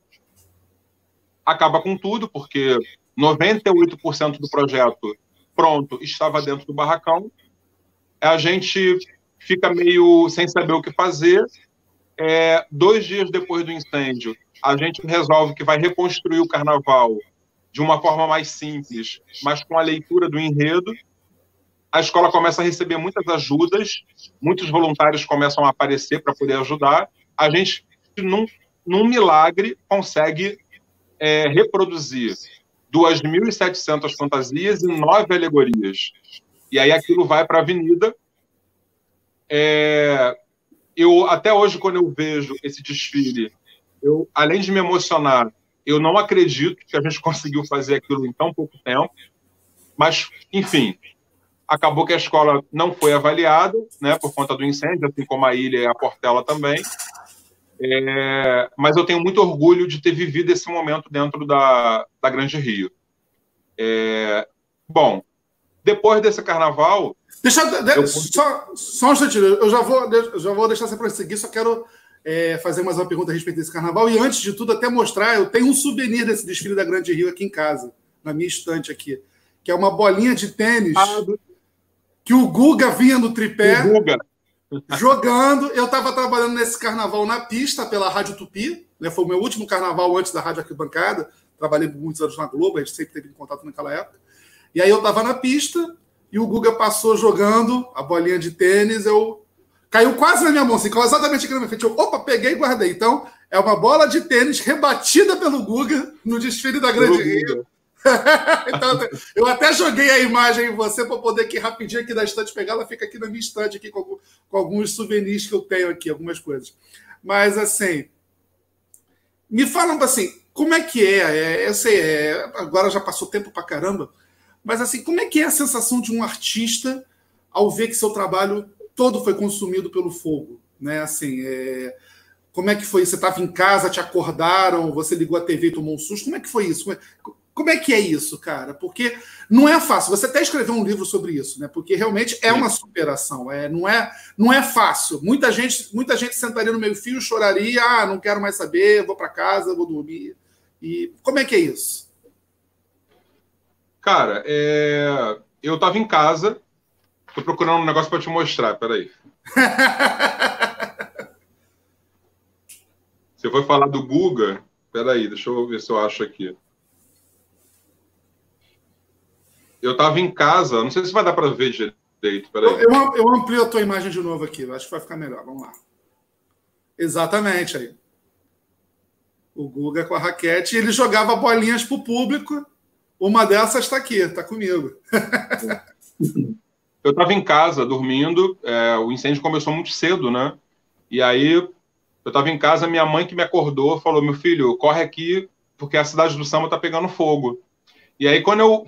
acaba com tudo, porque 98% do projeto pronto estava dentro do barracão. A gente fica meio sem saber o que fazer. É, dois dias depois do incêndio, a gente resolve que vai reconstruir o carnaval de uma forma mais simples, mas com a leitura do enredo. A escola começa a receber muitas ajudas, muitos voluntários começam a aparecer para poder ajudar. A gente, num, num milagre, consegue é, reproduzir 2.700 fantasias e nove alegorias. E aí aquilo vai para a avenida. É, eu até hoje quando eu vejo esse desfile, eu além de me emocionar, eu não acredito que a gente [LAUGHS] conseguiu fazer aquilo em tão pouco tempo. Mas, enfim, acabou que a escola não foi avaliada, né, por conta do incêndio, assim como a ilha e a Portela também. É, mas eu tenho muito orgulho de ter vivido esse momento dentro da, da Grande Rio. É, bom, depois desse carnaval. Deixa, de, eu... só, só um instantinho, eu já vou, eu já vou deixar você prosseguir, só quero é, fazer mais uma pergunta a respeito desse carnaval. E antes de tudo, até mostrar, eu tenho um souvenir desse desfile da Grande Rio aqui em casa, na minha estante aqui, que é uma bolinha de tênis ah, do... que o Guga vinha no tripé. Jogando. Eu estava trabalhando nesse carnaval na pista pela Rádio Tupi, né? Foi o meu último carnaval antes da Rádio Arquibancada. Trabalhei por muitos anos na Globo, a gente sempre teve contato naquela época. E aí eu estava na pista e o Guga passou jogando a bolinha de tênis. Eu caiu quase na minha mão, assim, exatamente aqui na minha frente. Eu, opa, peguei e guardei. Então, é uma bola de tênis rebatida pelo Guga no desfile da Grande Rio. [LAUGHS] então, eu até joguei a imagem em você para poder aqui rapidinho aqui da estante pegar. Ela fica aqui na minha estante aqui com, com, alguns souvenirs que eu tenho aqui, algumas coisas. Mas assim, me falam assim, como é que é? é eu sei, é, agora já passou tempo para caramba, mas assim, como é que é a sensação de um artista ao ver que seu trabalho todo foi consumido pelo fogo, né? Assim, é, como é que foi? Você estava em casa, te acordaram, você ligou a TV e tomou um susto? Como é que foi isso? Como é, que é isso, cara? Porque não é fácil. Você até escreveu um livro sobre isso, né? Porque realmente é uma superação. É, não, é, não é fácil. Muita gente, muita gente sentaria no meio fio, choraria, ah, não quero mais saber, vou para casa, vou dormir. E como é que é isso? Cara, é... eu estava em casa, tô procurando um negócio para te mostrar, peraí. [LAUGHS] Você foi falar do Guga? Peraí, deixa eu ver se eu acho aqui. Eu estava em casa, não sei se vai dar para ver direito. Eu, eu, eu amplio a tua imagem de novo aqui, acho que vai ficar melhor. Vamos lá. Exatamente aí. O Guga com a raquete, ele jogava bolinhas para o público. Uma dessas está aqui, está comigo. [LAUGHS] eu estava em casa dormindo, é, o incêndio começou muito cedo, né? E aí eu estava em casa, minha mãe que me acordou falou: meu filho, corre aqui, porque a cidade do samba está pegando fogo. E aí, quando eu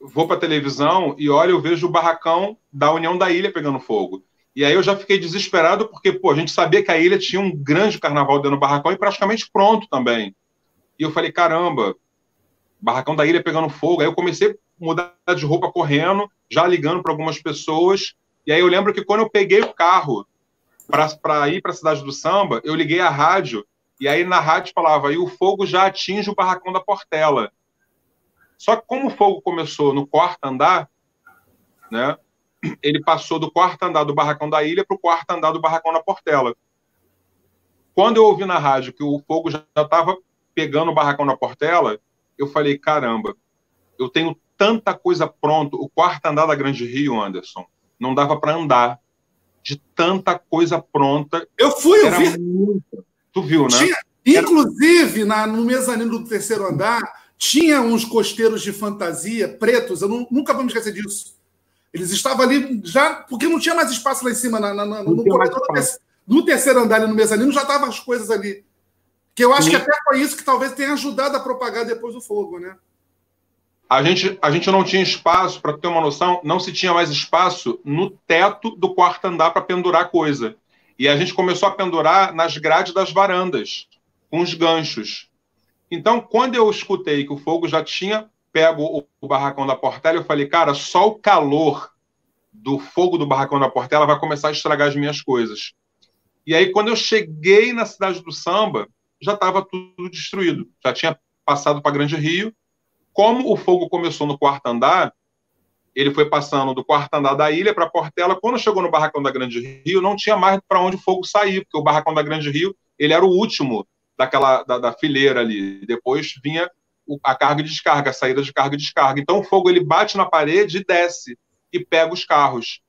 vou para televisão e olho, eu vejo o barracão da União da Ilha pegando fogo. E aí eu já fiquei desesperado, porque pô, a gente sabia que a ilha tinha um grande carnaval dentro do barracão e praticamente pronto também. E eu falei, caramba, barracão da ilha pegando fogo. Aí eu comecei a mudar de roupa correndo, já ligando para algumas pessoas. E aí eu lembro que quando eu peguei o carro para ir para a cidade do samba, eu liguei a rádio e aí na rádio falava, e o fogo já atinge o barracão da Portela. Só que como o fogo começou no quarto andar, né, ele passou do quarto andar do barracão da ilha para o quarto andar do barracão da Portela. Quando eu ouvi na rádio que o fogo já estava pegando o barracão da Portela, eu falei, caramba, eu tenho tanta coisa pronto. O quarto andar da Grande Rio, Anderson, não dava para andar de tanta coisa pronta. Eu fui, eu vi. Tu viu, né? Tinha, inclusive, na, no mezanino do terceiro andar, tinha uns costeiros de fantasia pretos, eu não, nunca vou me esquecer disso. Eles estavam ali já, porque não tinha mais espaço lá em cima, na, na, no corredor do terceiro andar ali no mezanino, já estavam as coisas ali. Que eu acho Sim. que até foi isso que talvez tenha ajudado a propagar depois do fogo, né? A gente, a gente não tinha espaço, para ter uma noção, não se tinha mais espaço no teto do quarto andar para pendurar coisa. E a gente começou a pendurar nas grades das varandas, com os ganchos. Então, quando eu escutei que o fogo já tinha pego o, barracão da Portela, eu falei, cara, só o calor do fogo do barracão da Portela vai começar a estragar as minhas coisas. E aí, quando eu cheguei na cidade do samba, já estava tudo destruído. Já tinha passado para Grande Rio. Como o fogo começou no quarto andar, ele foi passando do quarto andar da ilha para a Portela. Quando chegou no barracão da Grande Rio, não tinha mais para onde o fogo sair, porque o barracão da Grande Rio ele era o último daquela da, da fileira ali. Depois vinha a carga e descarga, a saída de carga e descarga. Então o fogo ele bate na parede e desce e pega os carros.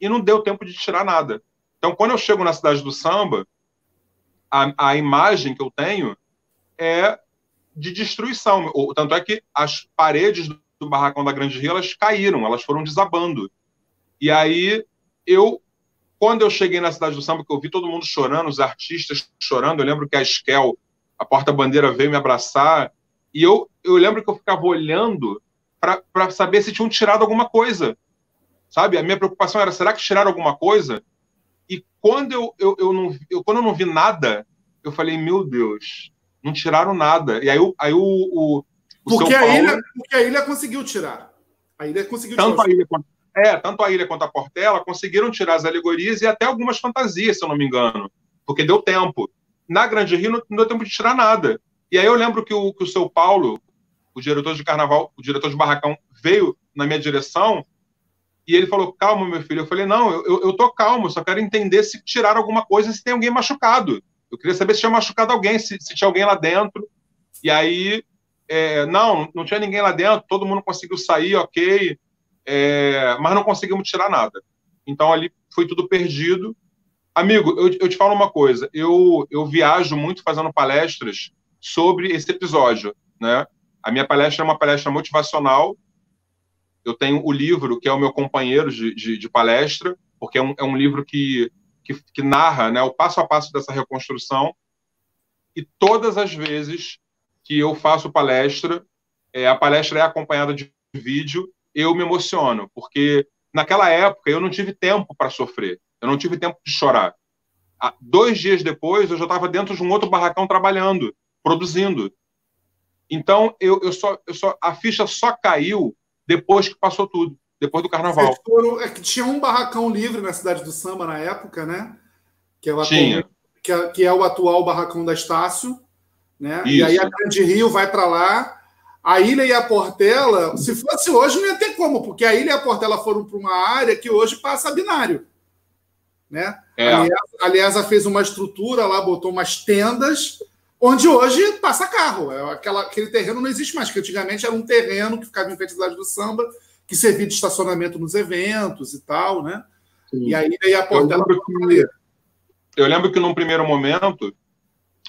E não deu tempo de tirar nada. Então quando eu chego na cidade do samba, a, a imagem que eu tenho é de destruição. Tanto é que as paredes do barracão da Grande Rio elas caíram, elas foram desabando. E aí eu quando eu cheguei na cidade do samba, que eu vi todo mundo chorando, os artistas chorando, eu lembro que a Esquel, a porta-bandeira, veio me abraçar, e eu, eu lembro que eu ficava olhando para saber se tinham tirado alguma coisa. Sabe? A minha preocupação era, será que tiraram alguma coisa? E quando eu, eu, eu, não, eu, quando eu não vi nada, eu falei, meu Deus, não tiraram nada. E aí, aí o, o, o porque, a Paulo, ilha, porque a ilha conseguiu tirar. A ilha conseguiu tanto tirar. A ilha, é, tanto a ilha quanto a Portela conseguiram tirar as alegorias e até algumas fantasias, se eu não me engano, porque deu tempo. Na Grande Rio não, não deu tempo de tirar nada. E aí eu lembro que o, que o seu Paulo, o diretor de carnaval, o diretor de barracão, veio na minha direção e ele falou: Calma, meu filho. Eu falei: Não, eu, eu tô calmo, só quero entender se tiraram alguma coisa, se tem alguém machucado. Eu queria saber se tinha machucado alguém, se, se tinha alguém lá dentro. E aí, é, não, não tinha ninguém lá dentro, todo mundo conseguiu sair, ok é, mas não conseguimos tirar nada. Então ali foi tudo perdido. Amigo, eu, eu te falo uma coisa, eu, eu viajo muito fazendo palestras sobre esse episódio, né? A minha palestra é uma palestra motivacional. Eu tenho o livro que é o meu companheiro de, de, de palestra, porque é um, é um livro que, que, que narra né, o passo a passo dessa reconstrução. E todas as vezes que eu faço palestra, é, a palestra é acompanhada de vídeo eu me emociono, porque naquela época eu não tive tempo para sofrer, eu não tive tempo de chorar. Dois dias depois, eu já estava dentro de um outro barracão trabalhando, produzindo. Então, eu, eu, só, eu só, a ficha só caiu depois que passou tudo, depois do carnaval. Foram, é que tinha um barracão livre na cidade do Samba na época, né? Que é o, atual, que é, que é o atual barracão da Estácio. Né? E aí a Grande Rio vai para lá a Ilha e a Portela, se fosse hoje, não ia ter como, porque a Ilha e a Portela foram para uma área que hoje passa binário. Né? É. Aliás, aliás, fez uma estrutura lá, botou umas tendas, onde hoje passa carro. É aquela, aquele terreno não existe mais, porque antigamente era um terreno que ficava em frente cidade do samba, que servia de estacionamento nos eventos e tal, né? Sim. E aí, aí a Portela. Eu lembro, que, eu lembro que num primeiro momento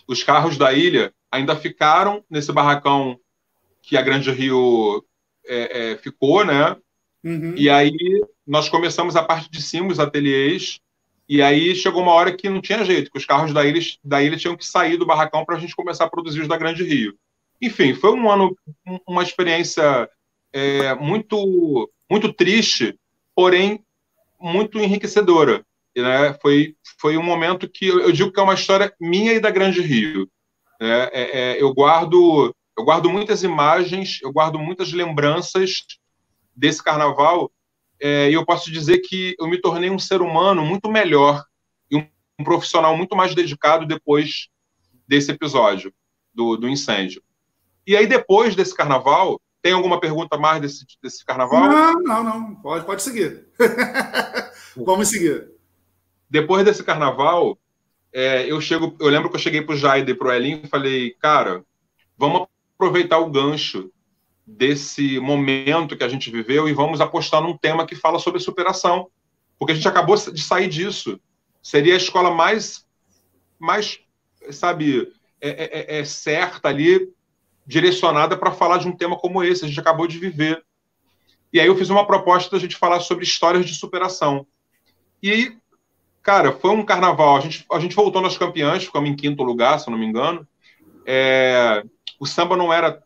os carros da ilha ainda ficaram nesse barracão que a Grande Rio é, é, ficou, né? Uhum. E aí nós começamos a parte de cima, os ateliês, e aí chegou uma hora que não tinha jeito, que os carros da ilha, da ilha tinham que sair do barracão para a gente começar a produzir os da Grande Rio. Enfim, foi um ano, uma experiência é, muito, muito triste, porém muito enriquecedora. Né? Foi, foi um momento que eu, eu, digo que é uma história minha e da Grande Rio. Né? É, é, eu guardo eu guardo muitas imagens, eu guardo muitas lembranças desse carnaval é, e eu posso dizer que eu me tornei um ser humano muito melhor e um, um profissional muito mais dedicado depois desse episódio do, do incêndio. E aí depois desse carnaval, tem alguma pergunta mais desse, desse carnaval? Não, não, não. Pode, pode seguir. [LAUGHS] Vamos seguir. Depois desse carnaval, é, eu chego, eu lembro que eu cheguei para o Jaide e para o Elin e falei, cara, vamos aproveitar o gancho desse momento que a gente viveu e vamos apostar num tema que fala sobre superação, porque a gente acabou de sair disso. Seria a escola mais, mais sabe, é, é, é, é certa ali, direcionada para falar de um tema como esse. A gente acabou de viver. E aí eu fiz uma proposta da gente falar sobre histórias de superação. E aí, cara, foi um carnaval. A gente, a gente voltou nas campeãs, ficamos em quinto lugar, se eu não me engano. É, o samba não era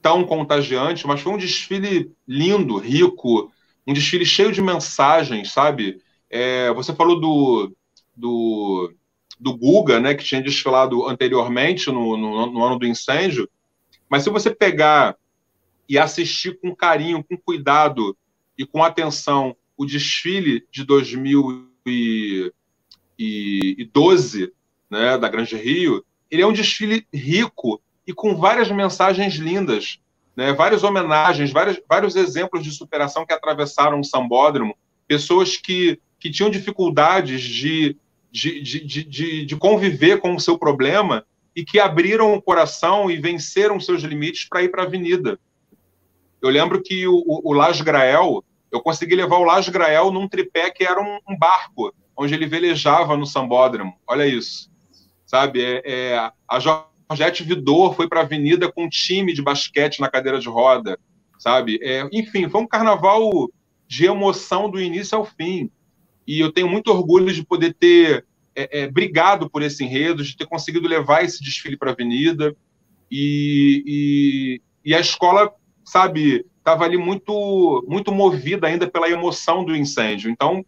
tão contagiante, mas foi um desfile lindo, rico, um desfile cheio de mensagens, sabe? É, você falou do, do, do Guga, né, que tinha desfilado anteriormente, no, no, no ano do incêndio, mas se você pegar e assistir com carinho, com cuidado e com atenção o desfile de 2012, né, da Grande Rio, ele é um desfile rico e com várias mensagens lindas, né? várias homenagens, vários, vários exemplos de superação que atravessaram o sambódromo, pessoas que, que tinham dificuldades de, de, de, de, de conviver com o seu problema e que abriram o coração e venceram seus limites para ir para a avenida. Eu lembro que o, o, o Las Grael, eu consegui levar o Las Grael num tripé que era um, um barco, onde ele velejava no sambódromo. Olha isso. Sabe, é, é a Jorgette Vidor foi para a avenida com um time de basquete na cadeira de roda, sabe? É, enfim, foi um carnaval de emoção do início ao fim. E eu tenho muito orgulho de poder ter é, é, brigado por esse enredo, de ter conseguido levar esse desfile para a avenida. E, e, e, a escola, sabe, estava ali muito, muito movida ainda pela emoção do incêndio. Então,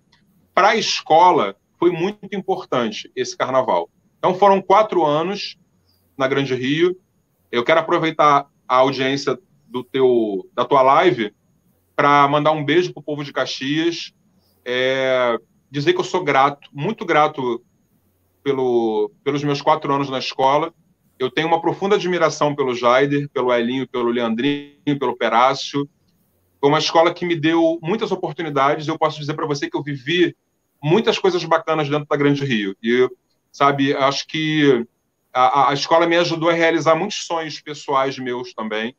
para a escola, foi muito importante esse carnaval. Então, foram quatro anos na Grande Rio. Eu quero aproveitar a audiência do teu, da tua live para mandar um beijo para o povo de Caxias, é, dizer que eu sou grato, muito grato pelo, pelos meus quatro anos na escola. Eu tenho uma profunda admiração pelo Jaider, pelo Elinho, pelo Leandrinho, pelo Perácio. Foi uma escola que me deu muitas oportunidades. Eu posso dizer para você que eu vivi muitas coisas bacanas dentro da Grande Rio. E, sabe, acho que a, a escola me ajudou a realizar muitos sonhos pessoais meus também.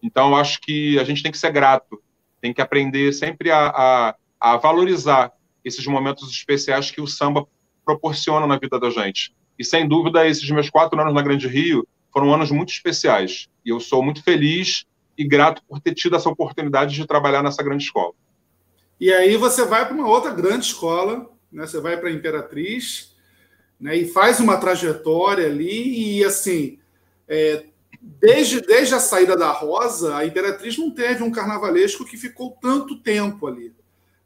Então, acho que a gente tem que ser grato, tem que aprender sempre a, a, a valorizar esses momentos especiais que o samba proporciona na vida da gente. E, sem dúvida, esses meus quatro anos na Grande Rio foram anos muito especiais. E eu sou muito feliz e grato por ter tido essa oportunidade de trabalhar nessa grande escola. E aí você vai para uma outra grande escola, né? você vai para a Imperatriz, né, e faz uma trajetória ali, e assim, é, desde, desde a saída da Rosa, a Imperatriz não teve um carnavalesco que ficou tanto tempo ali.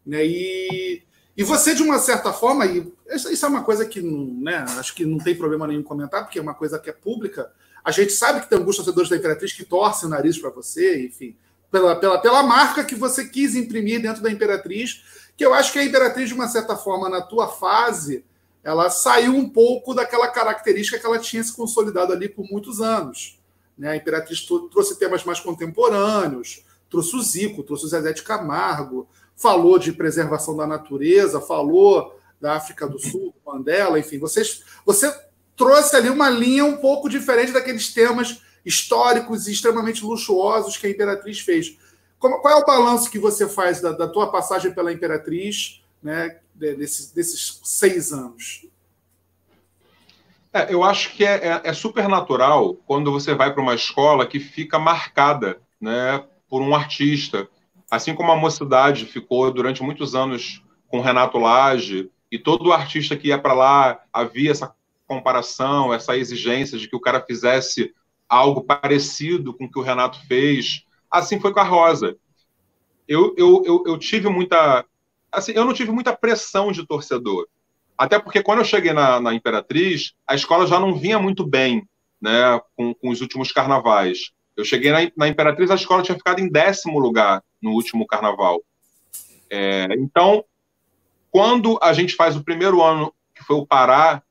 Né, e, e você, de uma certa forma, e isso é uma coisa que né, acho que não tem problema nenhum comentar, porque é uma coisa que é pública. A gente sabe que tem alguns torcedores da Imperatriz que torcem o nariz para você, enfim, pela, pela, pela marca que você quis imprimir dentro da Imperatriz, que eu acho que a Imperatriz, de uma certa forma, na tua fase, ela saiu um pouco daquela característica que ela tinha se consolidado ali por muitos anos. Né? A Imperatriz trouxe temas mais contemporâneos, trouxe o Zico, trouxe o Zezé de Camargo, falou de preservação da natureza, falou da África do Sul, Mandela, enfim, vocês, você trouxe ali uma linha um pouco diferente daqueles temas históricos e extremamente luxuosos que a Imperatriz fez. Como, qual é o balanço que você faz da, da tua passagem pela Imperatriz, né, desses, desses seis anos? É, eu acho que é, é, é, super natural quando você vai para uma escola que fica marcada né, por um artista. Assim como a mocidade ficou durante muitos anos com Renato Lage, e todo artista que ia para lá havia essa comparação, essa exigência de que o cara fizesse algo parecido com o que o Renato fez. Assim foi com a Rosa. Eu, eu, eu, eu tive muita. Assim, eu não tive muita pressão de torcedor. Até porque quando eu cheguei na, na Imperatriz, a escola já não vinha muito bem né, com, com os últimos carnavais. Eu cheguei na, na, Imperatriz, a escola tinha ficado em décimo lugar no último carnaval. É, então, quando a gente faz o primeiro ano, que foi o Pará,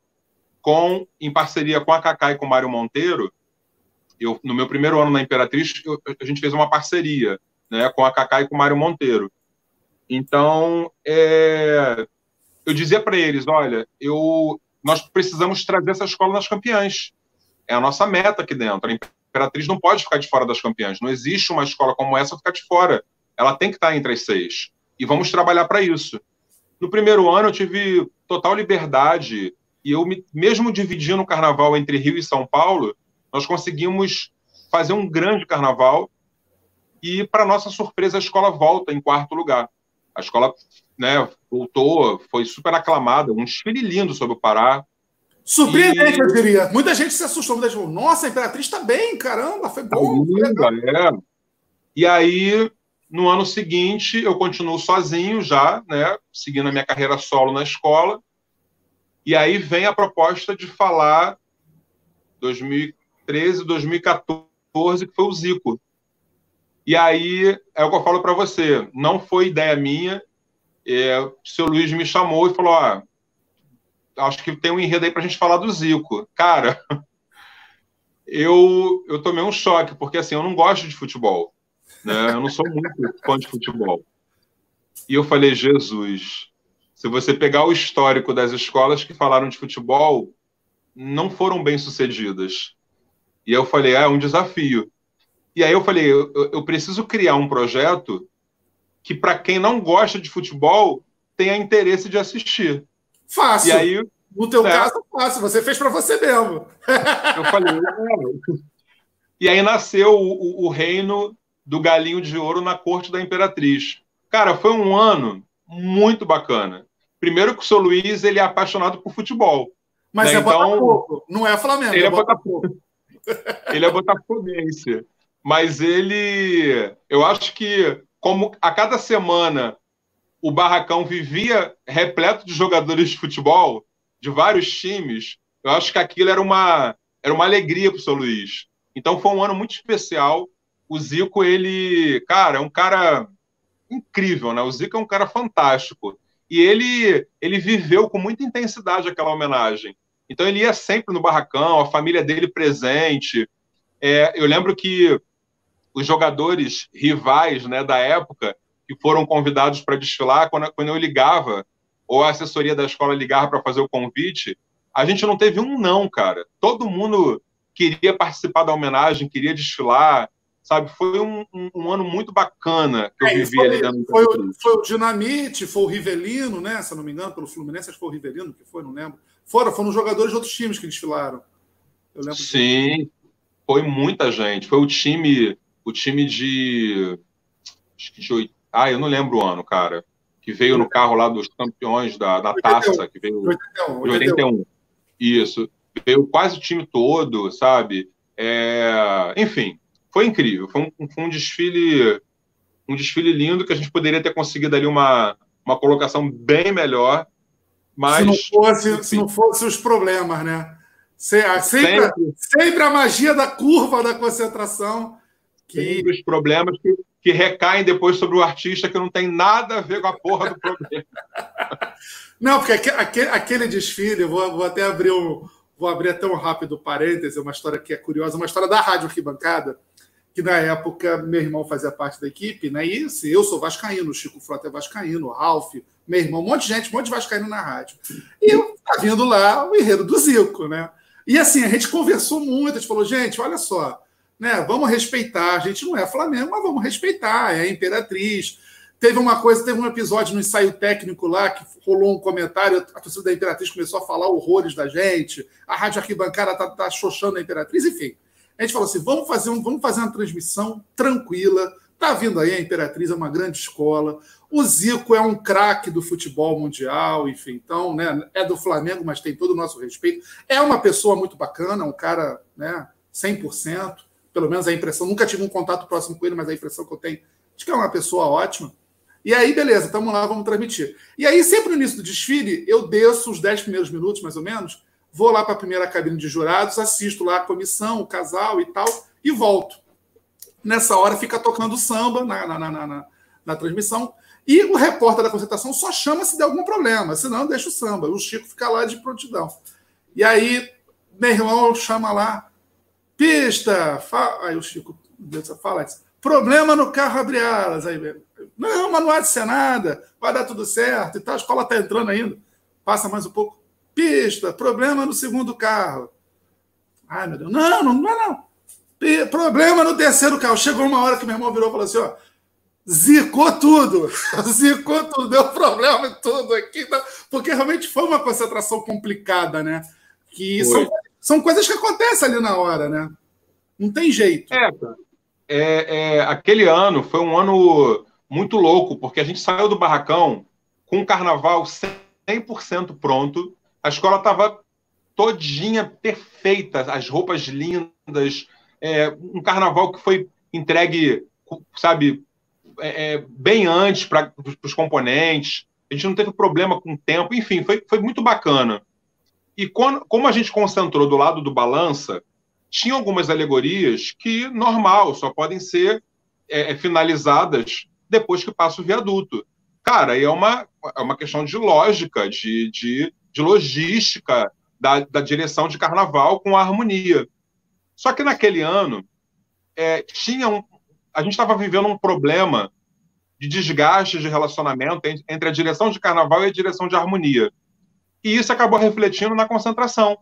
com, em parceria com a Cacá e com o Mário Monteiro, eu, no meu primeiro ano na Imperatriz, eu, a gente fez uma parceria né, com a Cacá e com o Mário Monteiro. Então, é, eu dizia para eles, olha, eu, nós precisamos trazer essa escola nas campeãs. É a nossa meta aqui dentro. A Imperatriz não pode ficar de fora das campeãs. Não existe uma escola como essa ficar de fora. Ela tem que estar entre as seis. E vamos trabalhar para isso. No primeiro ano, eu tive total liberdade. E eu, mesmo dividindo o carnaval entre Rio e São Paulo, nós conseguimos fazer um grande carnaval. E, para nossa surpresa, a escola volta em quarto lugar. A escola né, voltou, foi super aclamada, um desfile lindo sobre o Pará. Surpreendente, e... eu diria. Muita gente se assustou, muita gente falou, nossa, a Imperatriz está bem, caramba, foi bom. Tá linda, é. E aí, no ano seguinte, eu continuo sozinho já, né, seguindo a minha carreira solo na escola. E aí vem a proposta de falar 2013, 2014, que foi o Zico. E aí é o que eu falo para você, não foi ideia minha, é, o seu Luiz me chamou e falou: ah, acho que tem um enredo aí para a gente falar do Zico. Cara, [LAUGHS] eu, eu tomei um choque, porque assim, eu não gosto de futebol. Né? Eu não sou muito [LAUGHS] fã de futebol. E eu falei: Jesus, se você pegar o histórico das escolas que falaram de futebol, não foram bem sucedidas. E eu falei: ah, é um desafio. E aí eu falei: eu, eu preciso criar um projeto que para quem não gosta de futebol tenha interesse de assistir. Fácil. E aí, no teu né? caso, fácil. Você fez para você mesmo. Eu falei. É. E aí nasceu o, o, reino do galinho de ouro na corte da imperatriz. Cara, foi um ano muito bacana. Primeiro que o seu Luiz ele é apaixonado por futebol. Mas né? é então, Botafogo, não é Flamengo. Ele é, é Botafogo. ele é botafoguense. Mas ele, eu acho que como a cada semana o Barracão vivia repleto de jogadores de futebol, de vários times, eu acho que aquilo era uma, era uma alegria para o São Luís. Então foi um ano muito especial. O Zico, ele, cara, é um cara incrível, né? O Zico é um cara fantástico. E ele, ele viveu com muita intensidade aquela homenagem. Então ele ia sempre no barracão, a família dele presente. É, eu lembro que os jogadores rivais né, da época que foram convidados para desfilar, quando, quando eu ligava, ou a assessoria da escola ligava para fazer o convite, a gente não teve um não, cara. Todo mundo queria participar da homenagem, queria desfilar, sabe? Foi um, um, um ano muito bacana que eu é, vivi foi, ali dentro foi, do foi o Dinamite, foi o Rivelino, né? Se não me engano, pelo Fluminense, acho que foi o Rivelino que foi, não lembro. Fora, foram jogadores de outros times que desfilaram. Sim, que... foi muita gente. Foi o time o time de. Acho que de. Ah, eu não lembro o ano, cara. Que veio no carro lá dos campeões da, da taça, que veio 81, 81. Isso. Veio quase o time todo, sabe? É... Enfim, foi incrível. Foi um, foi um desfile um desfile lindo que a gente poderia ter conseguido ali uma, uma colocação bem melhor. Mas, se, não fosse, se não fosse os problemas, né? Sempre, sempre, sempre a magia da curva da concentração que... os problemas que, que recaem depois sobre o artista que não tem nada a ver com a porra do problema. [LAUGHS] não, porque aquele, aquele desfile, vou, vou até abrir um, vou abrir até um rápido parêntese, uma história que é curiosa, uma história da Rádio Arquibancada, que na época meu irmão fazia parte da equipe, né? E assim, eu sou vascaíno, o Chico Frota é vascaíno, o Ralph, meu irmão, um monte de gente, um monte de vascaíno na rádio. E eu tá vindo lá o enredo do Zico, né? E assim, a gente conversou muito, a gente falou, gente, olha só, né? Vamos respeitar. A gente não é Flamengo, mas vamos respeitar. É a Imperatriz. Teve uma coisa, teve um episódio no ensaio técnico lá que rolou um comentário, a torcida da Imperatriz começou a falar horrores da gente, a Rádio Arquibancada tá, tá xoxando a Imperatriz, enfim. A gente falou assim: vamos fazer, um, vamos fazer uma transmissão tranquila. Tá vindo aí a Imperatriz, é uma grande escola. O Zico é um craque do futebol mundial, enfim, então, né, é do Flamengo, mas tem todo o nosso respeito. É uma pessoa muito bacana, um cara, né, 100%, pelo menos a impressão, nunca tive um contato próximo com ele, mas a impressão que eu tenho de que é uma pessoa ótima. E aí, beleza, estamos lá, vamos transmitir. E aí, sempre no início do desfile, eu desço os 10 primeiros minutos, mais ou menos, vou lá para a primeira cabine de jurados, assisto lá a comissão, o casal e tal, e volto. Nessa hora fica tocando samba na, na, na, na, na transmissão. E o repórter da concentração só chama se der algum problema, senão deixa o samba. O Chico fica lá de prontidão. E aí, meu irmão chama lá, pista, fala... aí o Chico fala, problema no carro abre alas. Aí, não, mas não há de ser nada, vai dar tudo certo e tal, a escola está entrando ainda. Passa mais um pouco, pista, problema no segundo carro. Ai, meu Deus, não, não, não, não. Problema no terceiro carro. Chegou uma hora que meu irmão virou e falou assim: ó, zicou tudo, [LAUGHS] zicou tudo, deu problema em tudo aqui, tá? porque realmente foi uma concentração complicada, né? Que são, são coisas que acontecem ali na hora, né? Não tem jeito. É, é, é, aquele ano foi um ano muito louco, porque a gente saiu do barracão com o carnaval 100% pronto, a escola estava todinha perfeita, as roupas lindas, é, um carnaval que foi entregue, sabe, é, é, bem antes para os componentes, a gente não teve problema com o tempo, enfim, foi, foi muito bacana. E quando, como a gente concentrou do lado do balança, tinha algumas alegorias que, normal, só podem ser é, é finalizadas depois que passa o viaduto. Cara, é uma, é uma questão de lógica, de, de, de logística da, da direção de carnaval com a harmonia. Só que naquele ano, é, tinha um, a gente estava vivendo um problema de desgaste de relacionamento entre a direção de carnaval e a direção de harmonia. E isso acabou refletindo na concentração.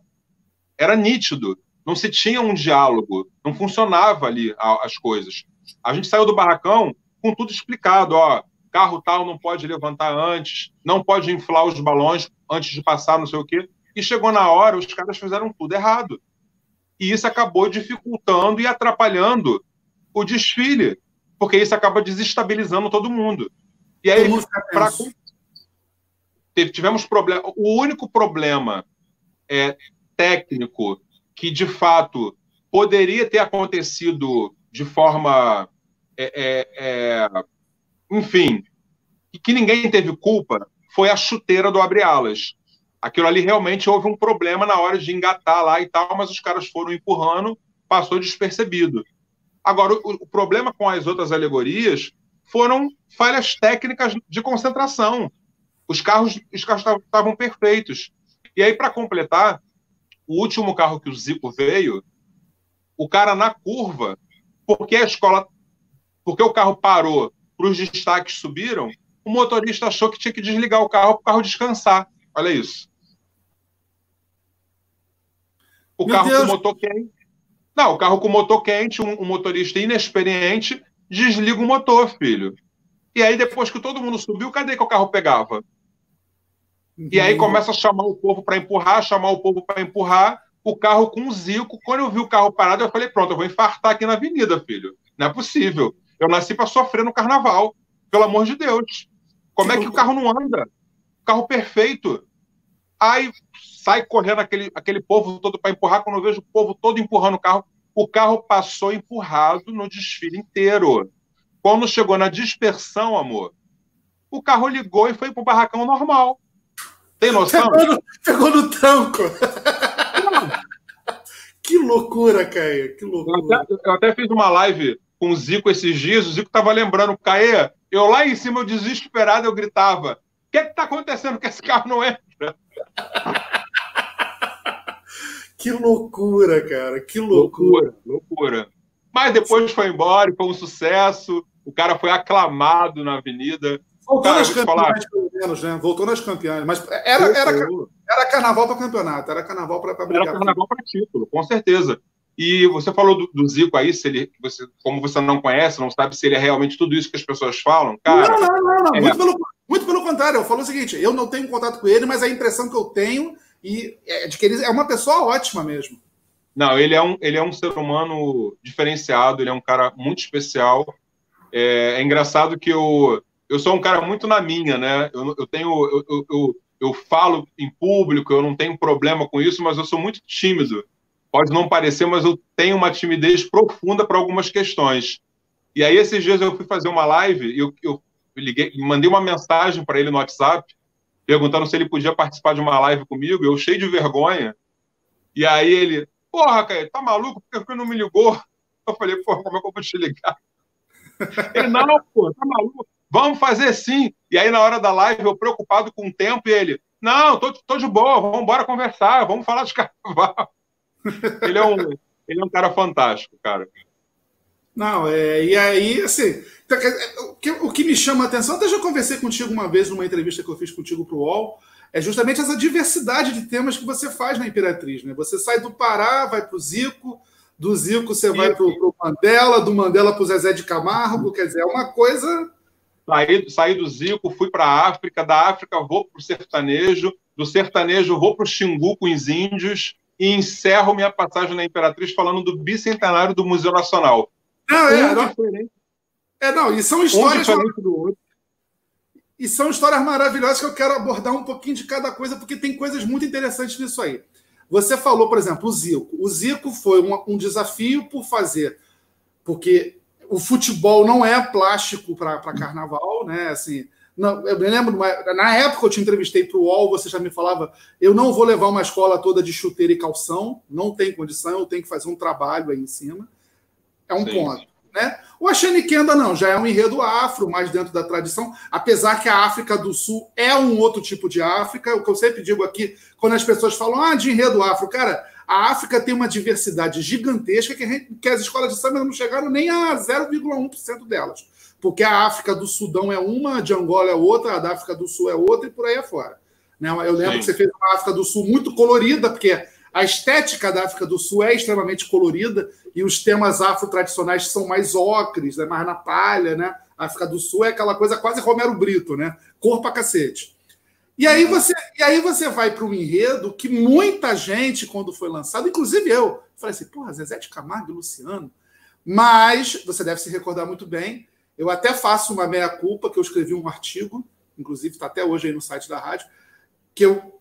Era nítido, não se tinha um diálogo, não funcionava ali as coisas. A gente saiu do barracão com tudo explicado, ó, carro tal não pode levantar antes, não pode inflar os balões antes de passar, não sei o quê. E chegou na hora, os caras fizeram tudo errado. E isso acabou dificultando e atrapalhando o desfile, porque isso acaba desestabilizando todo mundo. E aí, pra... tivemos problema. O único problema é, técnico que, de fato, poderia ter acontecido de forma. É, é, é, enfim, que ninguém teve culpa, foi a chuteira do abre-alas. Aquilo ali realmente houve um problema na hora de engatar lá e tal, mas os caras foram empurrando, passou despercebido. Agora, o, o problema com as outras alegorias foram falhas técnicas de concentração. Os carros os carros estavam perfeitos. E aí, para completar, o último carro que o Zico veio, o cara na curva, porque a escola, porque o carro parou, para os destaques subiram, o motorista achou que tinha que desligar o carro para o carro descansar. Olha isso. O Meu carro Deus. com motor quente não, o carro com motor quente, um, um motorista inexperiente, desliga o motor, filho. E aí, depois que todo mundo subiu, cadê que o carro pegava? Uhum. E aí começa a chamar o povo para empurrar, chamar o povo para empurrar, o carro com o Zico. Quando eu vi o carro parado, eu falei: pronto, eu vou infartar aqui na avenida, filho. Não é possível. Eu nasci para sofrer no carnaval, pelo amor de Deus. Como é que o carro não anda? Carro perfeito. Aí sai correndo aquele, aquele povo todo para empurrar. Quando eu vejo o povo todo empurrando o carro, o carro passou empurrado no desfile inteiro. Quando chegou na dispersão, amor, o carro ligou e foi para o barracão normal. Tem noção? Pegou no, pegou no tranco. [LAUGHS] que loucura, Caê. Que loucura. Eu até, eu até, fiz uma live com o Zico esses dias. O Zico estava lembrando, Caê, eu lá em cima, eu desesperado, eu gritava: O que está acontecendo que esse carro não entra? [LAUGHS] Que loucura, cara, que loucura. Loucura, loucura. Mas depois foi embora, foi um sucesso. O cara foi aclamado na avenida. Voltou nas campeãs, pelo menos, né? Voltou nas campeãs. Mas era, era, era carnaval para campeonato, era carnaval para brigar. Era carnaval para título, com certeza. E você falou do, do, Zico aí, se ele, você, como você não conhece, não sabe se ele é realmente tudo isso que as pessoas falam, cara. Não, não, não, não. É... Muito, pelo, muito pelo contrário. Eu falo o seguinte: eu não tenho contato com ele, mas a impressão que eu tenho e é de que ele é uma pessoa ótima mesmo. Não, ele é um, ele é um ser humano diferenciado, ele é um cara muito especial. É, é engraçado que eu, eu sou um cara muito na minha, né? Eu, eu tenho. Eu, eu, eu, eu falo em público, eu não tenho problema com isso, mas eu sou muito tímido pode não parecer, mas eu tenho uma timidez profunda para algumas questões. E aí, esses dias eu fui fazer uma live e eu, eu liguei, mandei uma mensagem para ele no WhatsApp, perguntando se ele podia participar de uma live comigo, eu cheio de vergonha. E aí ele, porra, Caio, tá maluco? Por que não me ligou? Eu falei, porra, como é que eu vou te ligar? [LAUGHS] Ele, não, pô, tá maluco? Vamos fazer sim. E aí, na hora da live, eu preocupado com o tempo, e ele, não, tô, tô de boa, vamos embora conversar, vamos falar de [LAUGHS] carnaval ele, é um, ele é um cara fantástico, cara. Não, é, e aí, assim, tá, o que, o que me chama a atenção, até já conversei contigo uma vez numa entrevista que eu fiz contigo para o UOL, é justamente essa diversidade de temas que você faz na Imperatriz. Né? Você sai do Pará, vai para o Zico, do Zico você vai para o Mandela, do Mandela para o Zezé de Camargo, quer dizer, é uma coisa. Saí, saí do Zico, fui para a África, da África vou para o sertanejo, do sertanejo vou para o Xingu com os índios, e encerro minha passagem na Imperatriz falando do bicentenário do Museu Nacional. Não, é, um não, é, não, e são histórias. Um do outro. E são histórias maravilhosas que eu quero abordar um pouquinho de cada coisa, porque tem coisas muito interessantes nisso aí. Você falou, por exemplo, o Zico. O Zico foi um, um desafio por fazer, porque o futebol não é plástico para carnaval, né? Assim, não, eu me lembro, na época eu te entrevistei para o UOL, você já me falava, eu não vou levar uma escola toda de chuteira e calção, não tem condição, eu tenho que fazer um trabalho aí em cima. É um Sim. ponto. Né? O Ashane Kenda não, já é um enredo afro, mais dentro da tradição, apesar que a África do Sul é um outro tipo de África. O que eu sempre digo aqui, quando as pessoas falam ah, de enredo afro, cara, a África tem uma diversidade gigantesca que, gente, que as escolas de samba não chegaram nem a 0,1% delas porque a África do Sudão é uma, a de Angola é outra, a da África do Sul é outra e por aí afora. Né? Eu lembro Sim. que você fez uma África do Sul muito colorida, porque a estética da África do Sul é extremamente colorida e os temas afro-tradicionais são mais ocres, né? mais na palha. Né? A África do Sul é aquela coisa quase Romero Brito, né? cor pra cacete. E aí você, e aí você vai para um enredo que muita gente, quando foi lançado, inclusive eu, falei assim, porra, Zezé de Camargo e Luciano. Mas você deve se recordar muito bem eu até faço uma meia-culpa, que eu escrevi um artigo, inclusive está até hoje aí no site da rádio, que eu,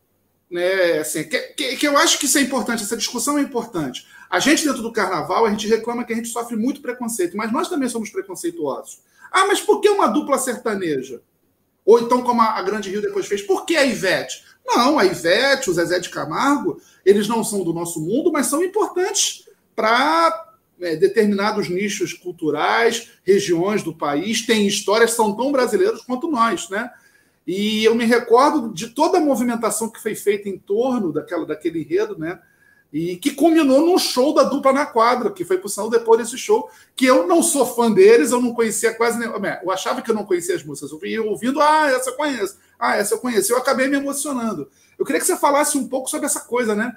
né, assim, que, que, que, eu acho que isso é importante, essa discussão é importante. A gente, dentro do carnaval, a gente reclama que a gente sofre muito preconceito, mas nós também somos preconceituosos. Ah, mas por que uma dupla sertaneja? Ou então, como a, Grande Rio depois fez, por que a Ivete? Não, a Ivete, o Zezé de Camargo, eles não são do nosso mundo, mas são importantes para é, determinados nichos culturais, regiões do país, têm histórias, são tão brasileiros quanto nós, né? E eu me recordo de toda a movimentação que foi feita em torno daquela, daquele enredo, né? E que culminou num show da dupla na quadra, que foi por sinal depois desse show, que eu não sou fã deles, eu não conhecia quase nem. Eu achava que eu não conhecia as músicas. Eu ia ouvindo, ah, essa eu conheço, ah, essa eu conheço. Eu acabei me emocionando. Eu queria que você falasse um pouco sobre essa coisa, né?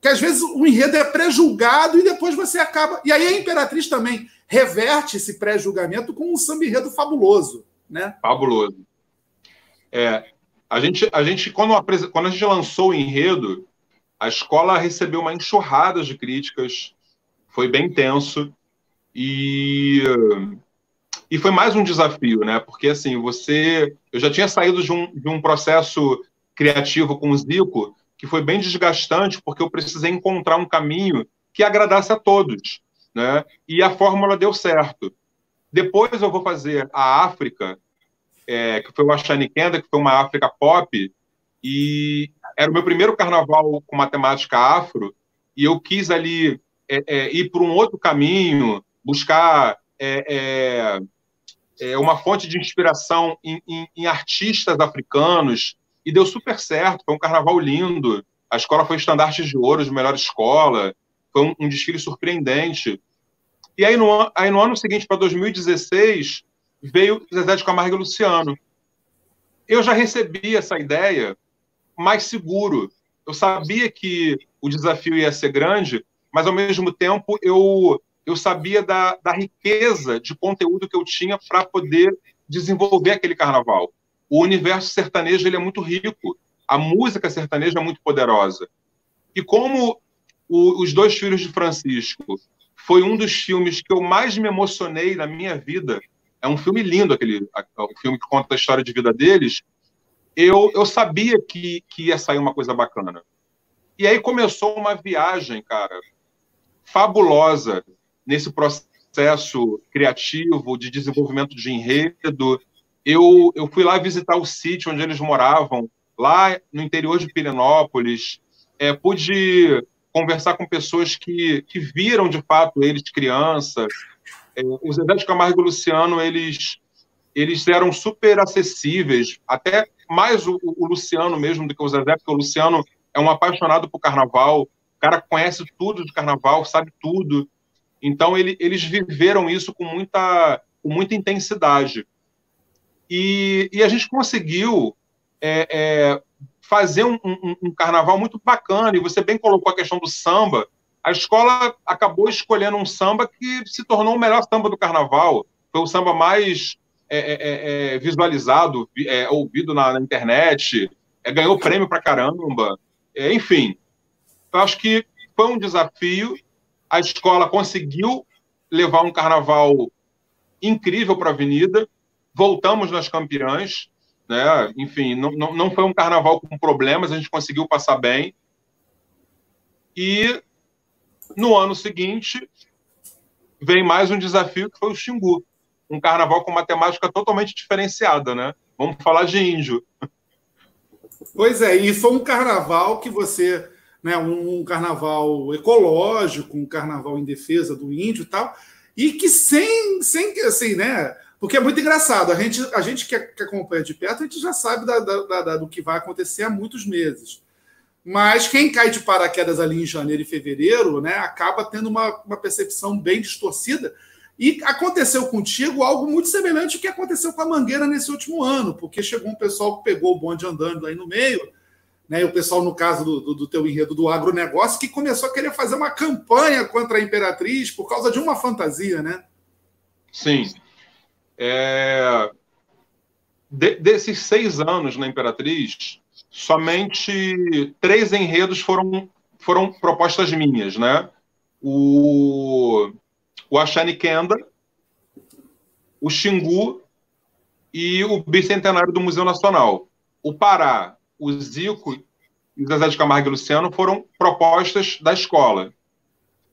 que às vezes o enredo é pré-julgado e depois você acaba. E aí a Imperatriz também reverte esse pré-julgamento com um samba enredo fabuloso. Né? Fabuloso. É, a gente, a gente quando, a, quando a gente lançou o enredo, a escola recebeu uma enxurrada de críticas, foi bem tenso e e foi mais um desafio, né? Porque assim, você, eu já tinha saído de um, de um processo criativo com o Zico, que foi bem desgastante, porque eu precisei encontrar um caminho que agradasse a todos. Né? E a fórmula deu certo. Depois eu vou fazer a África, é, que foi o Ashani Kenda, que foi uma África pop, e era o meu primeiro carnaval com matemática afro, e eu quis ali é, é, ir por um outro caminho, buscar é, é, é, uma fonte de inspiração em, em, em artistas africanos, e deu super certo. Foi um carnaval lindo. A escola foi estandarte de ouro de melhor escola. Foi um, um desfile surpreendente. E aí no, aí, no ano seguinte, para 2016, veio Zezé de Camargo e Luciano. Eu já recebi essa ideia mais seguro. Eu sabia que o desafio ia ser grande, mas ao mesmo tempo eu, eu sabia da, da riqueza de conteúdo que eu tinha para poder desenvolver aquele carnaval. O universo sertanejo ele é muito rico, a música sertaneja é muito poderosa. E como o, Os Dois Filhos de Francisco foi um dos filmes que eu mais me emocionei na minha vida, é um filme lindo, aquele o filme que conta a história de vida deles, eu, eu sabia que, que ia sair uma coisa bacana. E aí começou uma viagem, cara, fabulosa nesse processo criativo de desenvolvimento de enredo. Eu, eu fui lá visitar o sítio onde eles moravam, lá no interior de Pirenópolis. É, pude conversar com pessoas que, que viram de fato eles crianças. É, o Zezé de Camargo e Luciano, eles, eles eram super acessíveis, até mais o, o Luciano mesmo do que o Zezé, porque o Luciano é um apaixonado por carnaval, o cara conhece tudo de carnaval, sabe tudo. Então, ele, eles viveram isso com muita, com muita intensidade. E, e a gente conseguiu é, é, fazer um, um, um, carnaval muito bacana. E você bem colocou a questão do samba. A escola acabou escolhendo um samba que se tornou o melhor samba do carnaval. Foi o samba mais é, é, é, é visualizado, ouvido na, na internet, ganhou prêmio pra caramba. enfim, eu acho que foi um desafio. A escola conseguiu levar um carnaval incrível para a Avenida. Voltamos nas campeãs né? Enfim, não, não, não foi um carnaval com problemas, a gente conseguiu passar bem. E no ano seguinte vem mais um desafio que foi o Xingu, um carnaval com matemática totalmente diferenciada, né? Vamos falar de índio. Pois é, e foi um carnaval que você, né, um, carnaval ecológico, um carnaval em defesa do índio e tal, e que sem, sem assim, né, porque é muito engraçado. A gente, a gente que acompanha de perto, a gente já sabe da, da, da, do que vai acontecer há muitos meses. Mas quem cai de paraquedas ali em janeiro e fevereiro, né, acaba tendo uma, uma percepção bem distorcida. E aconteceu contigo algo muito semelhante ao que aconteceu com a Mangueira nesse último ano, porque chegou um pessoal que pegou o bonde andando aí no meio, né, e o pessoal, no caso do, do, do teu enredo do agronegócio, que começou a querer fazer uma campanha contra a Imperatriz por causa de uma fantasia, né? Sim. É, de, desses seis anos na Imperatriz, somente três enredos foram, foram propostas minhas, né? O, o Ashani Kenda, o Xingu e o Bicentenário do Museu Nacional. O Pará, o Zico e o Zezé de Camargo e Luciano foram propostas da escola.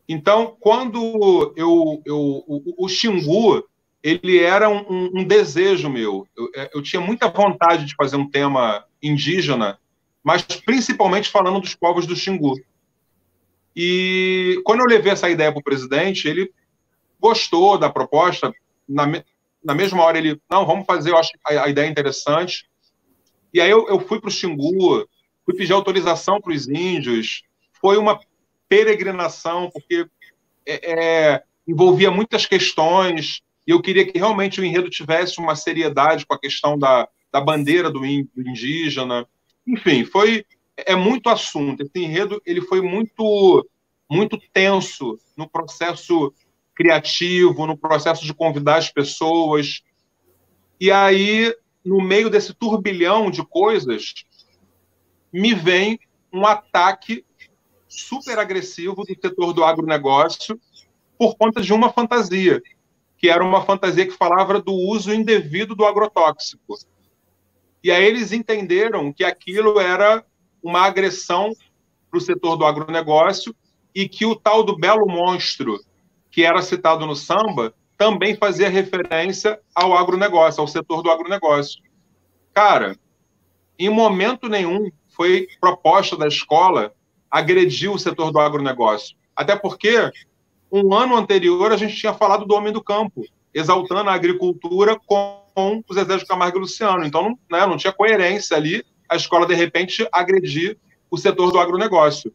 Então, quando eu, eu o, o Xingu ele era um, um desejo meu. Eu, é, eu, tinha muita vontade de fazer um tema indígena, mas principalmente falando dos povos do Xingu. E quando eu levei essa ideia para o presidente, ele gostou da proposta. Na, na mesma hora, ele, não, vamos fazer, eu acho a, a ideia interessante. E aí eu, eu fui para o Xingu, fui pedir autorização para os índios. Foi uma peregrinação, porque é, é, envolvia muitas questões e eu queria que realmente o enredo tivesse uma seriedade com a questão da, da bandeira do, indígena. Enfim, foi é muito assunto. Esse enredo ele foi muito muito tenso no processo criativo, no processo de convidar as pessoas. E aí, no meio desse turbilhão de coisas, me vem um ataque super agressivo do setor do agronegócio por conta de uma fantasia que era uma fantasia que falava do uso indevido do agrotóxico. E aí eles entenderam que aquilo era uma agressão para o setor do agronegócio e que o tal do belo monstro que era citado no samba também fazia referência ao agronegócio, ao setor do agronegócio. Cara, em momento nenhum foi proposta da escola agredir o setor do agronegócio. Até porque um ano anterior, a gente tinha falado do homem do campo, exaltando a agricultura com o Zezé de Camargo e Luciano. Então, não, né, não tinha coerência ali a escola, de repente, agredir o setor do agronegócio.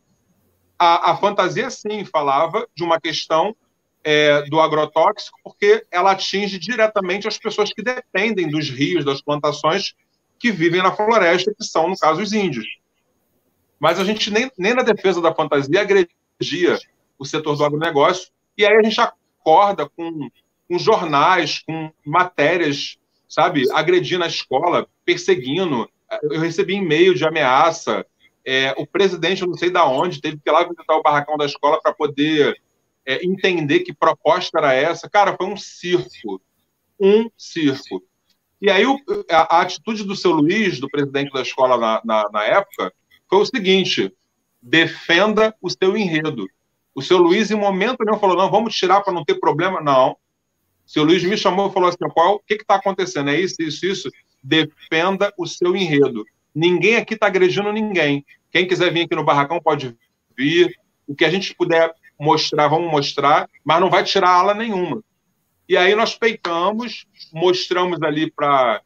A, a fantasia, sim, falava de uma questão é, do agrotóxico, porque ela atinge diretamente as pessoas que dependem dos rios, das plantações que vivem na floresta, que são, no caso, os índios. Mas a gente nem, nem na defesa da fantasia agredia o setor do agronegócio. E aí a gente acorda com, com jornais, com matérias, sabe, agredindo a escola, perseguindo. Eu recebi e-mail de ameaça. É, o presidente, eu não sei da onde, teve que ir lá visitar o barracão da escola para poder é, entender que proposta era essa. Cara, foi um circo. Um circo. E aí o, a, a, atitude do seu Luiz, do presidente da escola na, na, na época, foi o seguinte: defenda o seu enredo. O seu Luiz, em momento nenhum, falou: não, vamos tirar para não ter problema. Não. O seu Luiz me chamou e falou assim: qual, o que está acontecendo? É isso, isso, isso? Defenda o seu enredo. Ninguém aqui está agredindo ninguém. Quem quiser vir aqui no barracão pode vir. O que a gente puder mostrar, vamos mostrar, mas não vai tirar ala nenhuma. E aí nós peitamos, mostramos ali para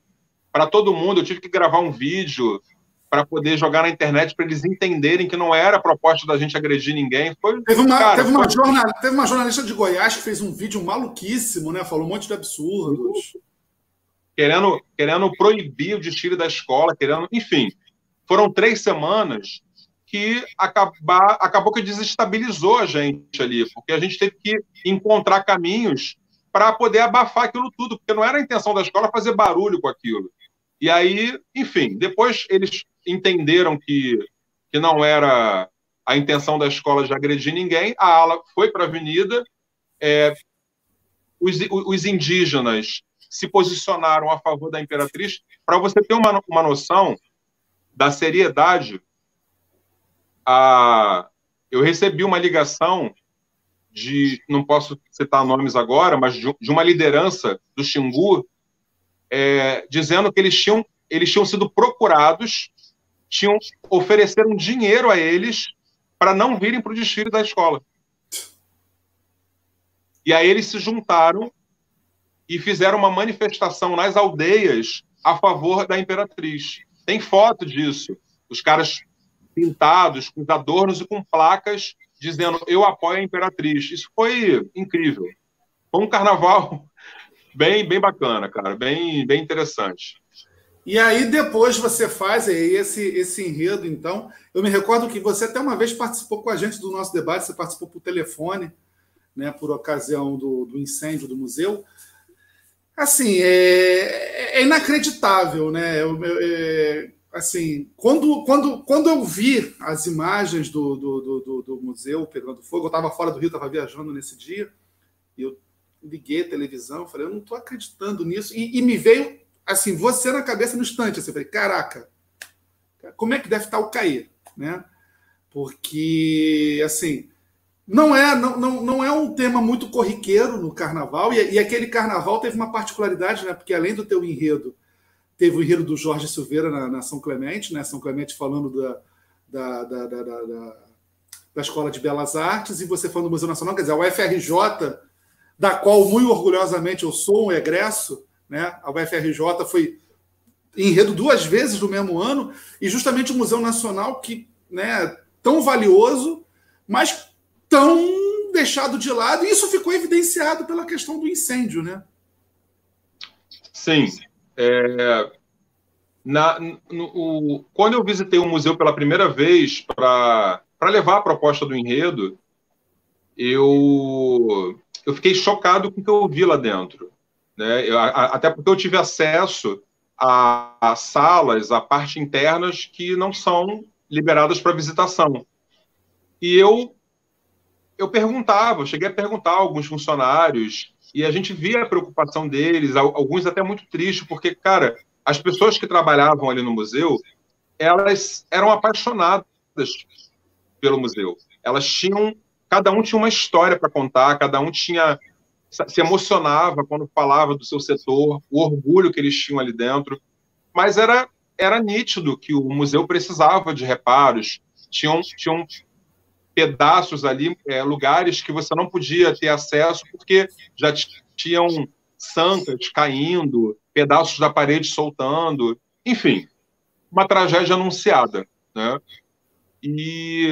todo mundo. Eu tive que gravar um vídeo para poder jogar na internet para eles entenderem que não era a proposta da gente agredir ninguém. Foi, teve, uma, cara, teve, uma foi... jornal, teve uma jornalista de Goiás que fez um vídeo maluquíssimo, né? Falou um monte de absurdos. Querendo, querendo proibir o desfile da escola, querendo. Enfim, foram três semanas que acabar, acabou que desestabilizou a gente ali, porque a gente teve que encontrar caminhos para poder abafar aquilo tudo, porque não era a intenção da escola fazer barulho com aquilo. E aí, enfim, depois eles entenderam que, que não era a intenção da escola de agredir ninguém, a ala foi para a avenida, é, os, os indígenas se posicionaram a favor da imperatriz. Para você ter uma, uma noção da seriedade, a, eu recebi uma ligação de, não posso citar nomes agora, mas de, de uma liderança do Xingu, é, dizendo que eles tinham, eles tinham sido procurados, tinham ofereceram dinheiro a eles para não virem para o desfile da escola. E aí eles se juntaram e fizeram uma manifestação nas aldeias a favor da imperatriz. Tem foto disso. Os caras pintados, com adornos e com placas dizendo eu apoio a Imperatriz. Isso foi incrível. Foi um carnaval [LAUGHS] bem, bem bacana, cara, bem, bem interessante. E aí depois você faz esse, esse enredo, então. Eu me recordo que você até uma vez participou com a gente do nosso debate, você participou por telefone, né, por ocasião do, do incêndio do museu. Assim, é, é inacreditável, né? Eu, eu, é, assim, quando, quando, quando eu vi as imagens do, do, do, do museu pegando fogo, eu estava fora do Rio, estava viajando nesse dia, e eu liguei a televisão, falei, eu não estou acreditando nisso, e, e, me veio, assim, você na cabeça no instante, assim, eu falei, caraca, como é que deve estar o Cair, né? Porque, assim, não é, não, não, não é um tema muito corriqueiro no carnaval, e, e aquele carnaval teve uma particularidade, né? Porque além do teu enredo Teve o enredo do Jorge Silveira na, na São Clemente, né? São Clemente falando da, da, da, da, da, Escola de Belas Artes, e você falando do Museu Nacional, quer dizer, a UFRJ, da qual muito orgulhosamente eu sou um egresso, né? A UFRJ foi enredo duas vezes no mesmo ano, e justamente o Museu Nacional, que né, tão valioso, mas tão deixado de lado, e isso ficou evidenciado pela questão do incêndio, né? Sim, é, na, no, o, quando eu visitei o museu pela primeira vez para levar a proposta do enredo, eu, eu fiquei chocado com o que eu vi lá dentro. Né? Eu, a, até porque eu tive acesso a, a salas, a parte internas que não são liberadas para visitação. E eu eu perguntava, cheguei a perguntar a alguns funcionários e a gente via a preocupação deles, alguns até muito tristes, porque, cara, as pessoas que trabalhavam ali no museu, elas eram apaixonadas pelo museu. Elas tinham, cada um tinha uma história para contar, cada um tinha se emocionava quando falava do seu setor, o orgulho que eles tinham ali dentro. Mas era era nítido que o museu precisava de reparos, tinham, tinham pedaços ali, é, lugares que você não podia ter acesso porque já tinham santas caindo, pedaços da parede soltando, enfim, uma tragédia anunciada, né? E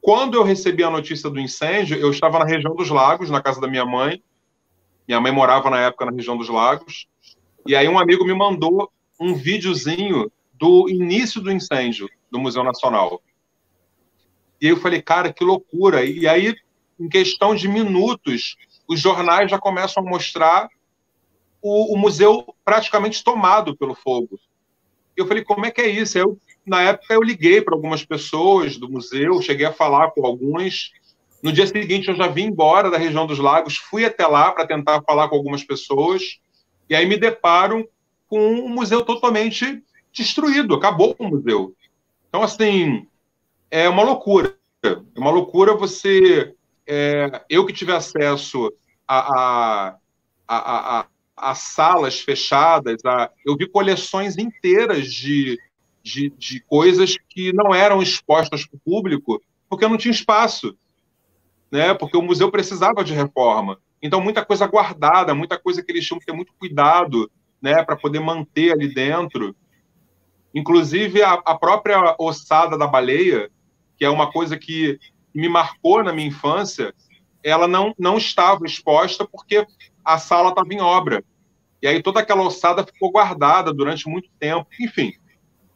quando eu recebi a notícia do incêndio, eu estava na região dos Lagos, na casa da minha mãe. Minha mãe morava na época na região dos Lagos. E aí um amigo me mandou um videozinho do início do incêndio do Museu Nacional. E eu falei, cara, que loucura. E aí, em questão de minutos, os jornais já começam a mostrar o, o museu praticamente tomado pelo fogo. Eu falei, como é que é isso? Eu, na época, eu liguei para algumas pessoas do museu, cheguei a falar com alguns. No dia seguinte, eu já vim embora da região dos lagos, fui até lá para tentar falar com algumas pessoas, e aí me deparo com um museu totalmente destruído, acabou o museu. Então, assim, é uma loucura. É uma loucura você. É, eu que tive acesso a, a, a, a, a salas fechadas, a, eu vi coleções inteiras de, de, de coisas que não eram expostas para o público porque não tinha espaço, né? porque o museu precisava de reforma. Então, muita coisa guardada, muita coisa que eles tinham que ter muito cuidado né, para poder manter ali dentro. Inclusive, a, a, própria ossada da baleia, que é uma coisa que me marcou na minha infância, ela não, não estava exposta porque a sala estava em obra. E aí toda aquela ossada ficou guardada durante muito tempo. Enfim,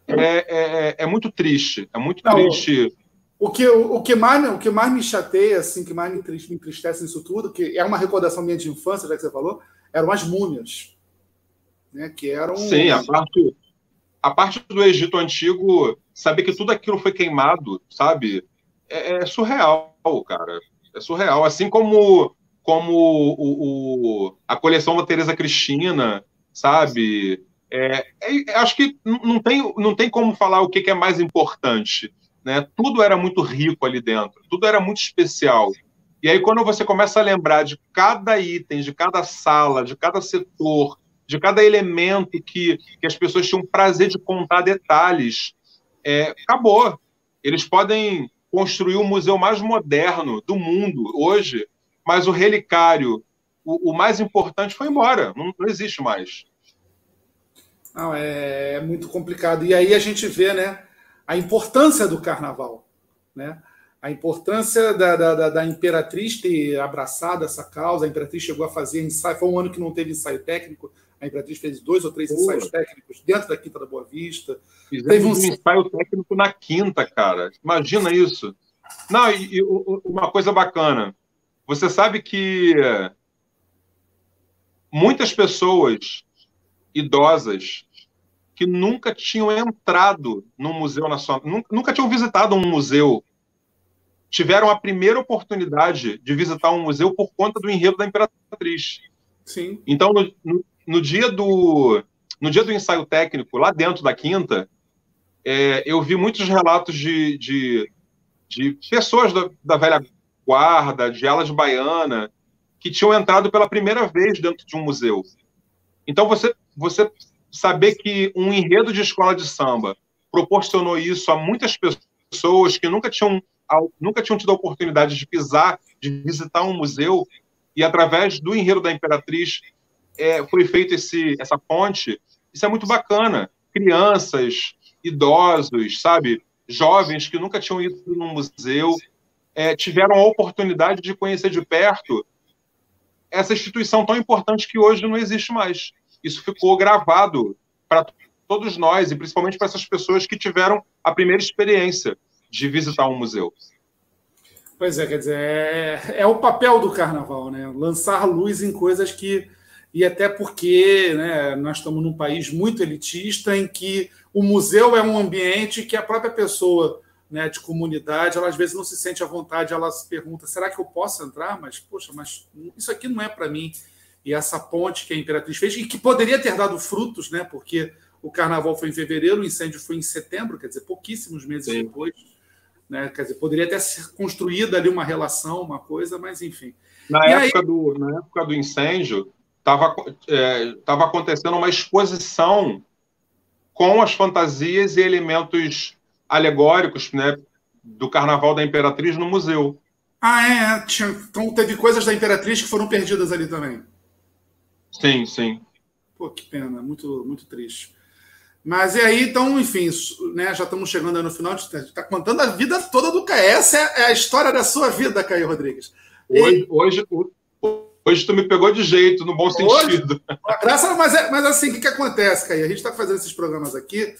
é, é, é, é muito triste. É muito não, triste. O que, o, o, que mais, o que mais me chateia, assim, que mais me entristece nisso tudo, que é uma recordação minha de infância, já que você falou, eram as múmias. Né, que eram. Sim, a parte, a parte do Egito Antigo, saber que tudo aquilo foi queimado, sabe? É, é surreal, cara. É surreal. Assim como como o, o, a coleção da Teresa Cristina, sabe? É, é, acho que não tem, não tem como falar o que, que é mais importante. Né? Tudo era muito rico ali dentro, tudo era muito especial. E aí, quando você começa a lembrar de cada item, de cada sala, de cada setor, de cada elemento que, que as pessoas tinham prazer de contar detalhes, é, acabou. Eles podem construir o museu mais moderno do mundo hoje, mas o relicário, o, o mais importante, foi embora, não, não existe mais. Não, é, é, muito complicado. E aí a gente vê né, a importância do carnaval. Né? A importância da, da, da, Imperatriz ter abraçado essa causa. A Imperatriz chegou a fazer ensaio. Foi um ano que não teve ensaio técnico. A Imperatriz fez dois ou três Pô. ensaios técnicos dentro da Quinta da Boa Vista. Fizemos teve um ensaio técnico na Quinta, cara. Imagina isso. Não, e, e uma coisa bacana. Você sabe que muitas pessoas idosas que nunca tinham entrado no Museu Nacional, nunca, nunca tinham visitado um museu, tiveram a primeira oportunidade de visitar um museu por conta do enredo da Imperatriz. Sim. Então, no, no, no dia do no dia do ensaio técnico, lá dentro da quinta, é, eu vi muitos relatos de, de, de pessoas da, da velha guarda, de alas baiana, que tinham entrado pela primeira vez dentro de um museu. Então, você, você saber que um enredo de escola de samba proporcionou isso a muitas pessoas que nunca tinham, nunca tinham tido a oportunidade de pisar, de visitar um museu, e através do enredo da Imperatriz é, foi esse, essa ponte, isso é muito bacana. Crianças, idosos, sabe? Jovens que nunca tinham ido num museu é, tiveram a oportunidade de conhecer de perto essa instituição tão importante que hoje não existe mais. Isso ficou gravado para todos nós e principalmente para essas pessoas que tiveram a primeira experiência de visitar um museu. Pois é, quer dizer, é, é o papel do carnaval, né? Lançar luz em coisas que. E até porque né, nós estamos num país muito elitista em que o museu é um ambiente que a própria pessoa né, de comunidade, ela às vezes não se sente à vontade, ela se pergunta: será que eu posso entrar? Mas, poxa, mas isso aqui não é para mim. E essa ponte que a Imperatriz fez, e que poderia ter dado frutos, né, porque o carnaval foi em fevereiro, o incêndio foi em setembro, quer dizer, pouquíssimos meses Sim. depois. Né, quer dizer, poderia ter ser construída ali uma relação, uma coisa, mas enfim. Na, época, aí... do, na época do incêndio, estava é, tava acontecendo uma exposição com as fantasias e elementos alegóricos né, do Carnaval da Imperatriz no museu. Ah, é? é. Tinha, então teve coisas da Imperatriz que foram perdidas ali também. Sim, sim. Pô, que pena, muito, muito triste. Mas e aí, então, enfim, né, já estamos chegando no final, a gente está contando a vida toda do Caio. Essa é, é a história da sua vida, Caio Rodrigues. Hoje, hoje, hoje tu me pegou de jeito, no bom sentido. Hoje, graças, mas, é, mas assim, o que, que acontece, Caio? A gente está fazendo esses programas aqui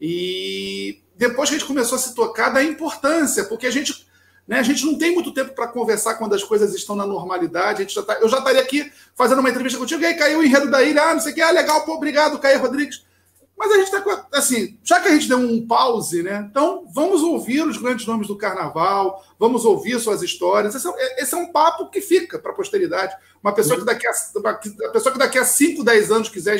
e depois que a gente começou a se tocar da importância, porque a gente, né, a gente não tem muito tempo para conversar quando as coisas estão na normalidade. A gente já tá, eu já estaria aqui fazendo uma entrevista contigo, e aí caiu o enredo da ilha, ah, não sei o que, ah, legal, pô, obrigado, Caio Rodrigues. Mas a gente está assim, já que a gente deu um pause, né? Então vamos ouvir os grandes nomes do carnaval, vamos ouvir suas histórias. Esse é, esse é um papo que fica para a posteridade. Uma pessoa que daqui a, a pessoa que daqui a 5, 10 anos quiser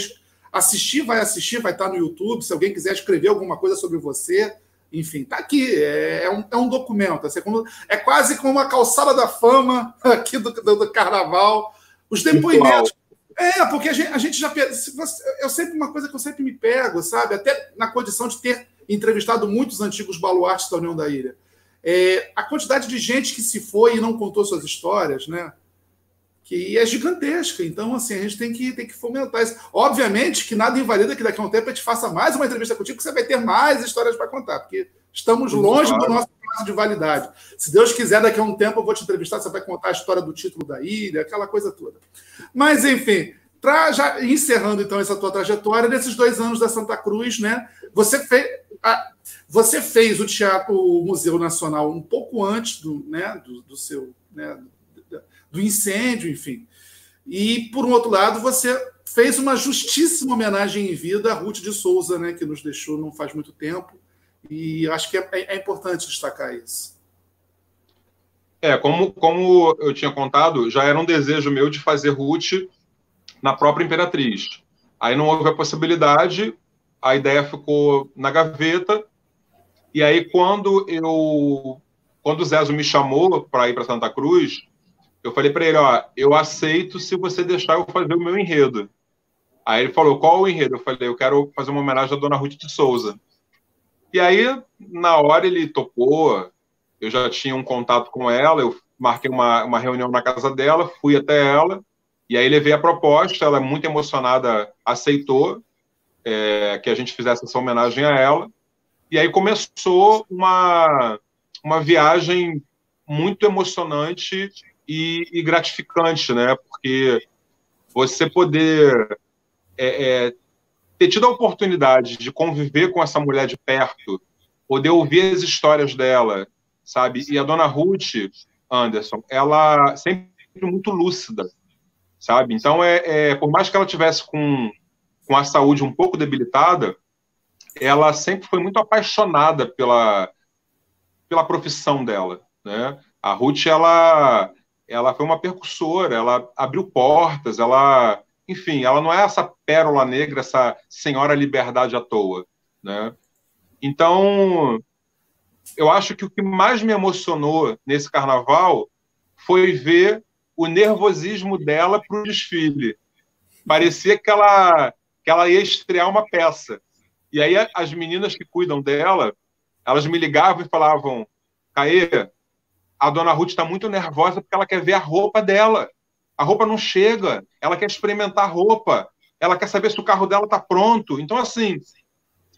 assistir, vai assistir, vai estar no YouTube. Se alguém quiser escrever alguma coisa sobre você, enfim, tá aqui. É, é, um, é um, documento. Assim, é, como, é, quase como uma calçada da fama aqui do, do, do carnaval. Os depoimentos. É, porque a gente, a gente já. Eu sempre, uma coisa que eu sempre me pego, sabe? Até na condição de ter entrevistado muitos antigos baluartes da União da Ilha. É, a quantidade de gente que se foi e não contou suas histórias, né? Que é gigantesca. Então, assim, a gente tem que, tem que fomentar isso. Obviamente que nada invalida que daqui a um tempo a gente faça mais uma entrevista contigo, que você vai ter mais histórias para contar, porque estamos longe do nosso prazo de validade. Se Deus quiser, daqui a um tempo eu vou te entrevistar, você vai contar a história do título da ilha, aquela coisa toda. Mas, enfim, para já encerrando então essa tua trajetória, nesses dois anos da Santa Cruz, né? Você fez, a, você fez o Teatro o Museu Nacional um pouco antes do, né, do, do seu né, do incêndio, enfim. E, por um outro lado, você fez uma justíssima homenagem em vida a Ruth de Souza, né, que nos deixou não faz muito tempo. E acho que é, é, é importante destacar isso. É, como, como eu tinha contado, já era um desejo meu de fazer Ruth na própria Imperatriz. Aí não houve a possibilidade, a ideia ficou na gaveta. E aí, quando eu. Quando o Zezo me chamou para ir para Santa Cruz, eu falei para ele: Ó, eu aceito se você deixar eu fazer o meu enredo. Aí ele falou: Qual o enredo? Eu falei: Eu quero fazer uma homenagem à dona Ruth de Souza. E aí, na hora, ele topou. Eu já tinha um contato com ela, eu marquei uma, uma reunião na casa dela, fui até ela, e aí levei a proposta. Ela, muito emocionada, aceitou é, que a gente fizesse essa homenagem a ela. E aí começou uma, uma viagem muito emocionante e, e gratificante, né? Porque você poder é, é, ter tido a oportunidade de conviver com essa mulher de perto, poder ouvir as histórias dela, sabe? E a dona Ruth Anderson, ela sempre muito lúcida, sabe? Então, é, é por mais que ela tivesse com, com a saúde um pouco debilitada, ela sempre foi muito apaixonada pela, pela profissão dela, né? A Ruth, ela, ela foi uma percussora, ela abriu portas, ela enfim, ela não é essa pérola negra, essa senhora liberdade à toa, né? Então, eu acho que o que mais me emocionou nesse carnaval foi ver o nervosismo dela para o desfile. Parecia que ela, que ela ia estrear uma peça. E aí as meninas que cuidam dela, elas me ligavam e falavam: Caê, a dona Ruth está muito nervosa porque ela quer ver a roupa dela. A roupa não chega, ela quer experimentar a roupa, ela quer saber se o carro dela está pronto. Então, assim,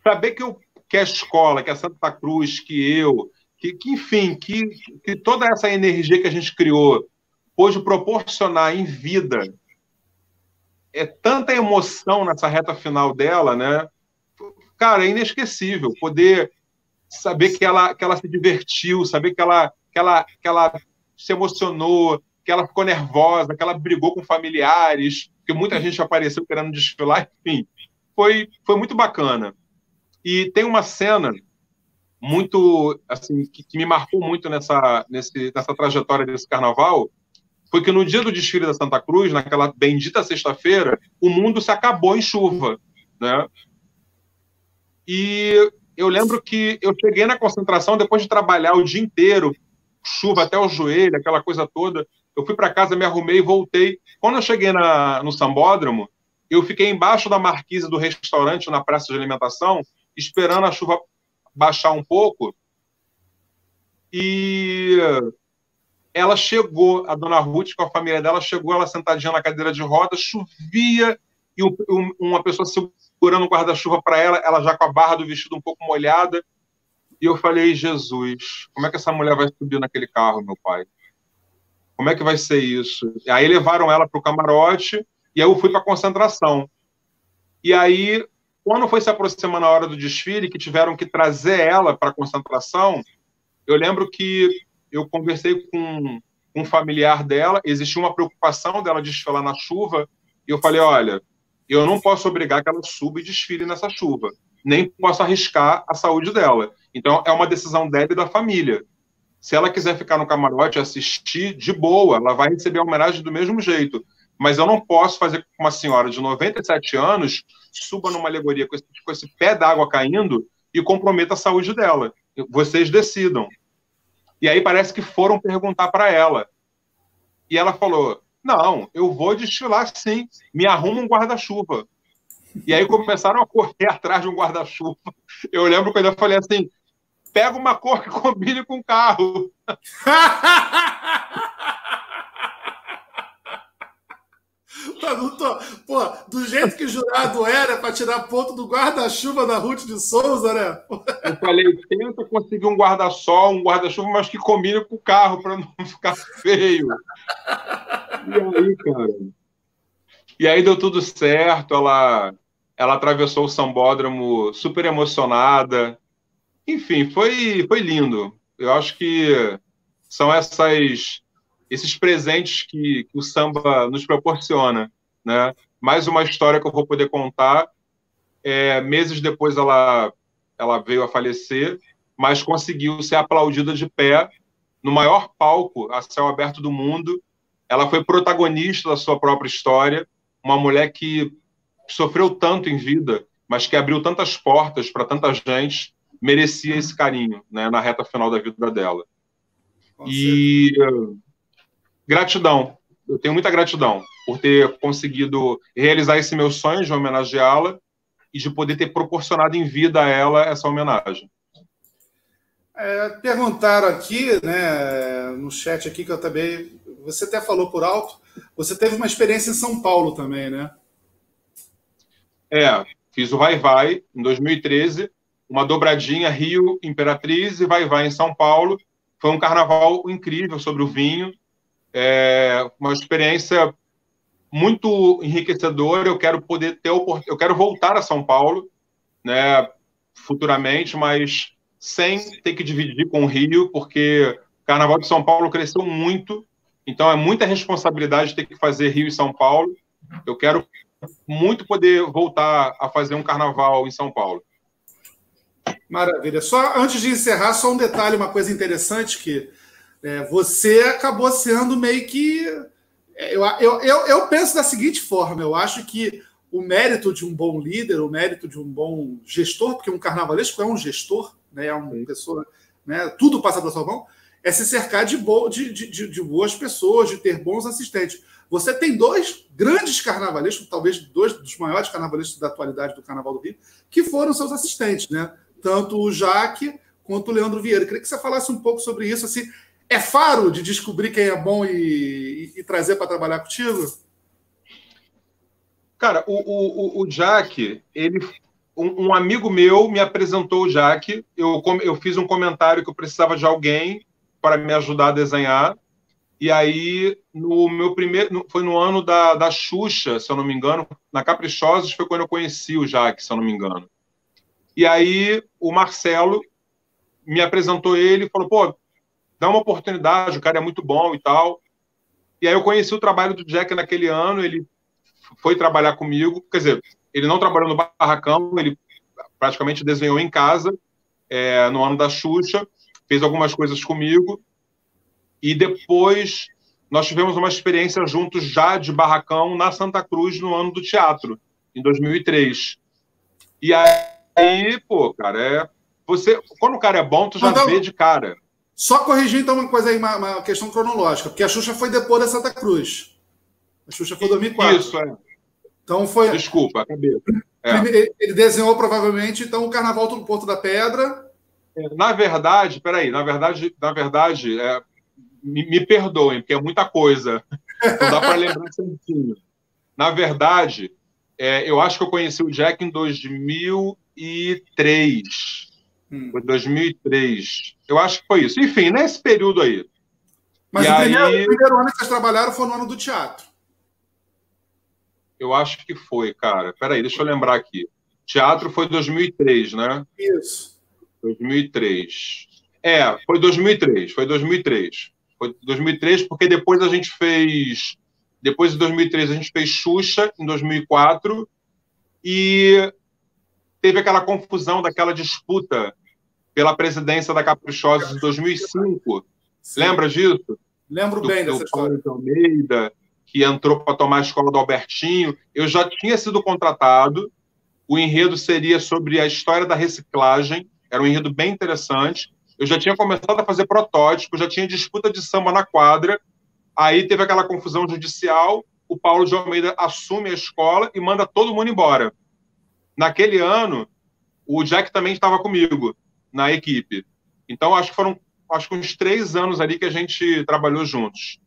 saber que, eu, que a escola, que a Santa Cruz, que eu, que, que enfim, que, que toda essa energia que a gente criou pôde proporcionar em vida é tanta emoção nessa reta final dela, né? Cara, é inesquecível poder saber que ela, que ela se divertiu, saber que ela, que ela, que ela se emocionou, que ela ficou nervosa, que ela brigou com familiares, que muita gente apareceu querendo desfilar, [LAUGHS] enfim. Foi, foi muito bacana. E tem uma cena muito, assim, que, que me marcou muito nessa, nesse, nessa trajetória desse carnaval, foi que no dia do desfile da Santa Cruz, naquela bendita sexta-feira, o mundo se acabou em chuva, né? E eu lembro que eu cheguei na concentração depois de trabalhar o dia inteiro, chuva até o joelho, aquela coisa toda. Eu fui para casa, me arrumei e voltei. Quando eu cheguei na, no Sambódromo, eu fiquei embaixo da marquise do restaurante na praça de alimentação, esperando a chuva baixar um pouco. E ela chegou, a dona Ruth, com a família dela, chegou ela sentadinha na cadeira de rodas, chovia, e um, uma pessoa segurando o guarda-chuva para ela, ela já com a barra do vestido um pouco molhada. E eu falei, Jesus, como é que essa mulher vai subir naquele carro, meu pai? Como é que vai ser isso? E aí levaram ela para o camarote e aí eu fui para a concentração. E aí quando foi se aproximando a hora do desfile, que tiveram que trazer ela para a concentração, eu lembro que eu conversei com um familiar dela, existia uma preocupação dela desfilar na chuva, e eu falei: olha, eu não posso obrigar que ela suba e desfile nessa chuva, nem posso arriscar a saúde dela. Então, é uma decisão dela e da família. Se ela quiser ficar no camarote assistir, de boa, ela vai receber a homenagem do mesmo jeito. Mas eu não posso fazer com uma senhora de 97 anos suba numa alegoria com esse, com esse pé d'água caindo e comprometa a saúde dela. Vocês decidam. E aí parece que foram perguntar para ela. E ela falou: Não, eu vou desfilar sim, me arruma um guarda-chuva. E aí começaram a correr [LAUGHS] atrás de um guarda-chuva. Eu lembro quando eu falei assim: pega uma cor que combine com o carro. [LAUGHS] Tô, pô, do jeito que o jurado era para tirar ponto do guarda-chuva da Ruth de Souza, né? Eu falei, tenta conseguir um guarda-sol, um guarda-chuva, mas que combine com o carro para não [LAUGHS] ficar feio. E aí, cara? E aí deu tudo certo, ela, ela atravessou o sambódromo super emocionada. Enfim, foi, foi lindo. Eu acho que são essas esses presentes que, que, o samba nos proporciona, né? Mais uma história que eu vou poder contar. É, meses depois ela ela veio a falecer, mas conseguiu ser aplaudida de pé no maior palco a céu aberto do mundo. Ela foi protagonista da sua própria história, uma mulher que sofreu tanto em vida, mas que abriu tantas portas para tanta gente, merecia esse carinho, né, na reta final da vida dela. e gratidão. Eu tenho muita gratidão por ter conseguido realizar esse meu sonho de homenageá-la e de poder ter proporcionado em vida a ela essa homenagem. É, perguntaram aqui, né, no chat aqui que eu também, você até falou por alto, você teve uma experiência em São Paulo também, né? É, fiz o Vai Vai em 2013, uma dobradinha Rio Imperatriz e Vai Vai em São Paulo. Foi um carnaval incrível sobre o vinho, é uma experiência muito enriquecedora. Eu quero poder ter eu quero voltar a São Paulo, né, futuramente, mas sem ter que dividir com o Rio, porque o Carnaval de São Paulo cresceu muito, então é muita responsabilidade ter que fazer Rio e São Paulo. Eu quero muito poder voltar a fazer um carnaval em São Paulo. Maravilha. Só antes de encerrar, só um detalhe, uma coisa interessante que é, você acabou sendo meio que. É, eu, eu, eu, eu, penso da seguinte forma: eu acho que o mérito de um bom líder, o mérito de um bom gestor, porque um carnavalesco é um gestor, né, é uma pessoa, né, tudo passa pela sua mão, é se cercar de, bo de, de, de, boas pessoas, de ter bons assistentes. Você tem dois grandes carnavalescos, talvez dois dos maiores carnavalescos da atualidade do Carnaval do Rio, que foram seus assistentes, né? Tanto o Jaque quanto o Leandro Vieira. Eu queria que você falasse um pouco sobre isso. Assim, é faro de descobrir quem é bom e, e, e trazer para trabalhar contigo? Cara, o, o, o Jack, ele, um, um, amigo meu me apresentou o Jack. Eu, eu fiz um comentário que eu precisava de alguém para me ajudar a desenhar. E aí, no meu primeiro. Foi no ano da, da Xuxa, se eu não me engano, na Caprichosos, foi quando eu conheci o Jack, se eu não me engano. E aí, o Marcelo me apresentou ele e falou: pô, dá uma oportunidade, o cara é muito bom e tal. E aí eu conheci o trabalho do Jack naquele ano, ele foi trabalhar comigo, quer dizer, ele não trabalhou no barracão, ele praticamente desenhou em casa, é, no ano da Xuxa, fez algumas coisas comigo, e depois nós tivemos uma experiência juntos já de barracão na Santa Cruz no ano do teatro, em 2003. E aí, pô, cara, é, você, quando o cara é bom, tu já vê de cara. Só corrigir então uma coisa aí, uma, uma, questão cronológica, porque a Xuxa foi depois da Santa Cruz. A Xuxa foi em 2004. Isso, é. Então foi. Desculpa, a cabeça. É. Ele, desenhou provavelmente então o Carnaval do Porto da Pedra. É, na verdade, peraí, na verdade, na verdade, é, me, me, perdoem, porque é muita coisa. Não dá para lembrar [LAUGHS] certinho. Na verdade, é, eu acho que eu conheci o Jack em 2003. Hum. Foi 2003. Eu acho que foi isso. Enfim, nesse período aí. Mas o, primeiro, aí... o primeiro ano que vocês trabalharam foi no ano do teatro. Eu acho que foi, cara. Peraí, deixa eu lembrar aqui. Teatro foi 2003, né? Isso. 2003. É, foi 2003, foi 2003. Foi 2003 porque depois a gente fez depois de 2003 a gente fez Xuxa em 2004 e teve aquela confusão daquela disputa pela presidência da Caprichosa em 2005. Sim. Lembra disso? Lembro do, bem dessa história. De Almeida, que entrou para tomar a escola do Albertinho. Eu já tinha sido contratado. O enredo seria sobre a história da reciclagem. Era um enredo bem interessante. Eu já tinha começado a fazer protótipo, já tinha disputa de samba na quadra. Aí teve aquela confusão judicial. O Paulo de Almeida assume a escola e manda todo mundo embora. Naquele ano, o Jack também estava comigo na equipe. Então, acho que foram acho que uns três anos ali que a gente trabalhou juntos.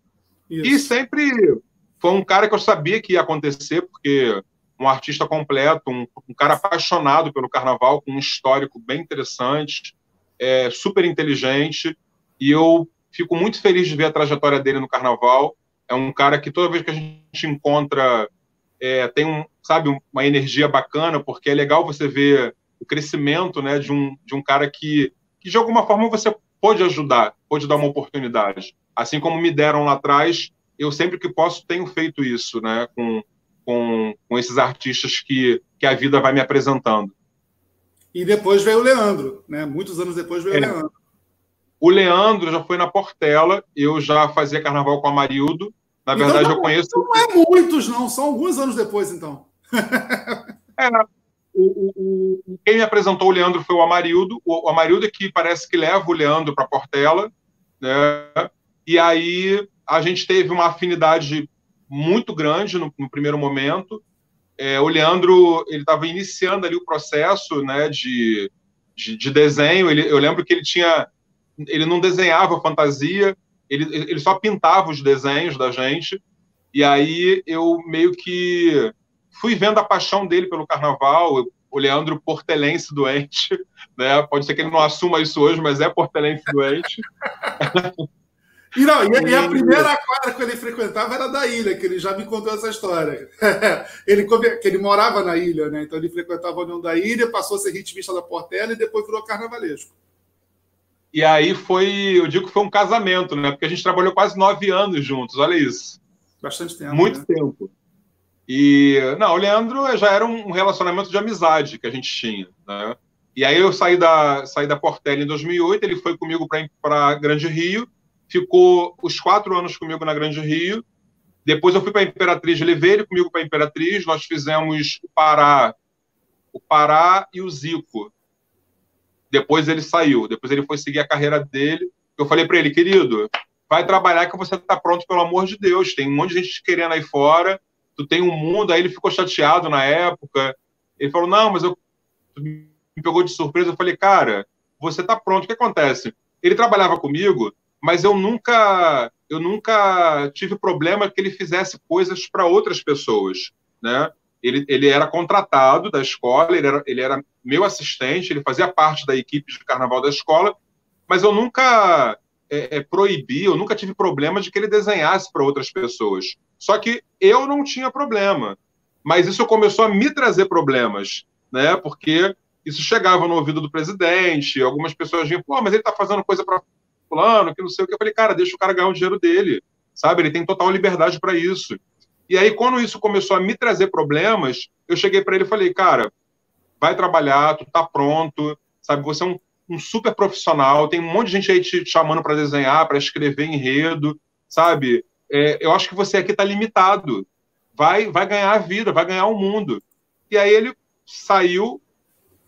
Isso. E sempre foi um cara que eu sabia que ia acontecer, porque um artista completo, um, um cara apaixonado pelo carnaval, com um histórico bem interessante, é, super inteligente, e eu fico muito feliz de ver a trajetória dele no carnaval. É um cara que toda vez que a gente encontra é, tem um, sabe, uma energia bacana, porque é legal você ver o crescimento, né, de um, de um cara que, que de alguma forma você pode ajudar, pode dar uma oportunidade. Assim como me deram lá atrás, eu sempre que posso tenho feito isso, né, com, com, com esses artistas que, que a vida vai me apresentando. E depois veio o Leandro, né? Muitos anos depois veio é. o Leandro. O Leandro já foi na Portela, eu já fazia carnaval com a Marildo. Na então, verdade, não, eu conheço. Não é muitos, não, são alguns anos depois, então. [LAUGHS] é, o, o, quem me apresentou o Leandro foi o Amarildo. O, o Amarildo é que parece que leva o Leandro para Portela, né? E aí a gente teve uma afinidade muito grande no, no primeiro momento. É, o Leandro ele estava iniciando ali o processo, né, de, de, de desenho. Ele, eu lembro que ele tinha, ele não desenhava fantasia, ele, ele só pintava os desenhos da gente. E aí eu meio que fui vendo a paixão dele pelo carnaval, o Leandro portelense doente, [LAUGHS] né? Pode ser que ele não assuma isso hoje, mas é portelense doente. E, não, e, a primeira quadra que ele frequentava era da ilha, que ele já me contou essa história. [LAUGHS] ele, que ele morava na ilha, né? Então ele frequentava a União da Ilha, passou a ser ritmista da Portela e depois virou carnavalesco. E aí foi, eu digo que foi um casamento, né? Porque a gente trabalhou quase nove anos juntos, olha isso. Bastante tempo. Muito né? tempo. E, não, o Leandro já era um relacionamento de amizade que a gente tinha, né? E aí eu saí da, saí da Portela em 2008, ele foi comigo para Grande Rio, ficou os quatro anos comigo na Grande Rio, depois eu fui para Imperatriz, levei ele comigo para Imperatriz, nós fizemos o Pará, o Pará e o Zico. Depois ele saiu, depois ele foi seguir a carreira dele. Eu falei para ele, querido, vai trabalhar que você está pronto, pelo amor de Deus. Tem um monte de gente te querendo aí fora tu tem um mundo, aí ele ficou chateado na época. Ele falou, não, mas eu me pegou de surpresa. Eu falei, cara, você tá pronto. O que acontece? Ele trabalhava comigo, mas eu nunca, eu nunca tive problema que ele fizesse coisas para outras pessoas, né? Ele, ele era contratado da escola, ele era, ele era meu assistente, ele fazia parte da equipe de carnaval da escola, mas eu nunca é, é, proibi, eu nunca tive problema de que ele desenhasse para outras pessoas. Só que eu não tinha problema. Mas isso começou a me trazer problemas, né? Porque isso chegava no ouvido do presidente, algumas pessoas vinham, pô, mas ele está fazendo coisa para fulano, que não sei o que. Eu falei, cara, deixa o cara ganhar o dinheiro dele, sabe? Ele tem total liberdade para isso. E aí, quando isso começou a me trazer problemas, eu cheguei para ele e falei, cara, vai trabalhar, tu tá pronto, sabe? Você é um, um super profissional, tem um monte de gente aí te chamando para desenhar, para escrever enredo, sabe? é, eu acho que você aqui está limitado. Vai, vai ganhar a vida, vai ganhar o mundo. E aí ele saiu,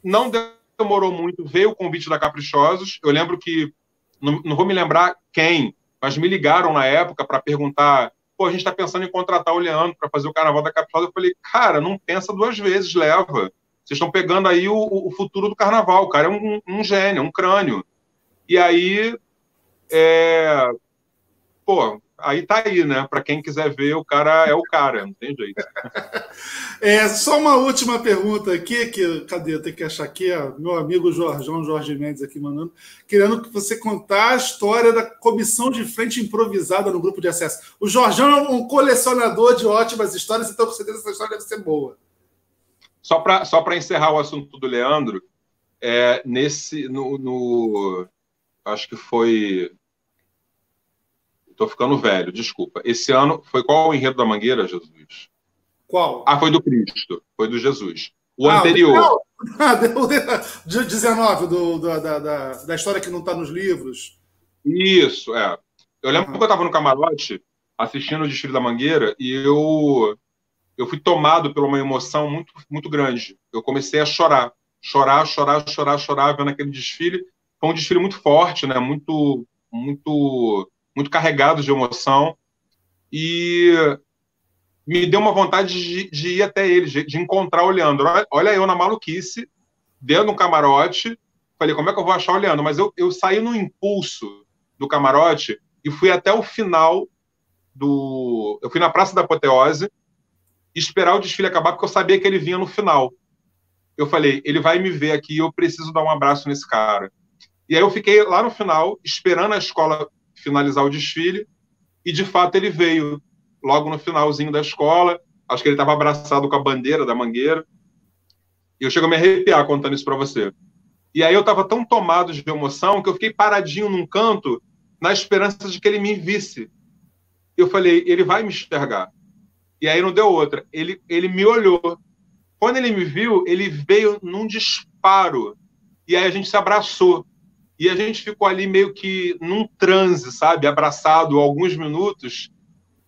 não demorou muito, veio o convite da Caprichosos. Eu lembro que, não, não vou me lembrar quem, mas me ligaram na época para perguntar: pô, a gente está pensando em contratar o Leandro para fazer o carnaval da Caprichosos. Eu falei: cara, não pensa duas vezes, leva. Vocês estão pegando aí o, o futuro do carnaval. O cara é um, um gênio, um crânio. E aí, é, pô, aí tá aí, né? Para quem quiser ver, o cara é o cara, não tem jeito. [LAUGHS] é, só uma última pergunta aqui, que cadê? Eu tenho que achar aqui, ó, meu amigo Jorjão, Jorge Mendes aqui mandando, querendo que você contar a história da comissão de frente improvisada no grupo de acesso. O Jorjão é um colecionador de ótimas histórias, então com certeza essa história deve ser boa. Só para só encerrar o assunto do Leandro, é, nesse no, no acho que foi Estou ficando velho, desculpa. Esse ano foi qual o enredo da Mangueira, Jesus? Qual? Ah, foi do Cristo, foi do Jesus. O ah, anterior. O 19, [LAUGHS] do, do, da, da, da história que não está nos livros. Isso, é. Eu lembro uhum. que eu estava no camarote assistindo o desfile da Mangueira e eu eu fui tomado por uma emoção muito muito grande. Eu comecei a chorar, chorar, chorar, chorar, chorar vendo aquele desfile. Foi um desfile muito forte, né? Muito muito muito carregado de emoção e me deu uma vontade de, de ir até ele, de, de, encontrar o Leandro. Olha, eu na maluquice, dentro de um camarote, falei, como é que eu vou achar o Leandro? Mas eu, eu saí no impulso do camarote e fui até o final do. Eu fui na Praça da Apoteose esperar o desfile acabar, porque eu sabia que ele vinha no final. Eu falei, ele vai me ver aqui, eu preciso dar um abraço nesse cara. E aí eu fiquei lá no final, esperando a escola finalizar o desfile, e de fato ele veio logo no finalzinho da escola. Acho que ele estava abraçado com a bandeira da mangueira. E eu chego a me arrepiar contando isso para você. E aí eu estava tão tomado de emoção que eu fiquei paradinho num canto na esperança de que ele me visse. Eu falei, ele vai me enxergar. E aí não deu outra. Ele, ele me olhou. Quando ele me viu, ele veio num disparo. E aí a gente se abraçou. E a gente ficou ali meio que num transe, sabe? Abraçado alguns minutos.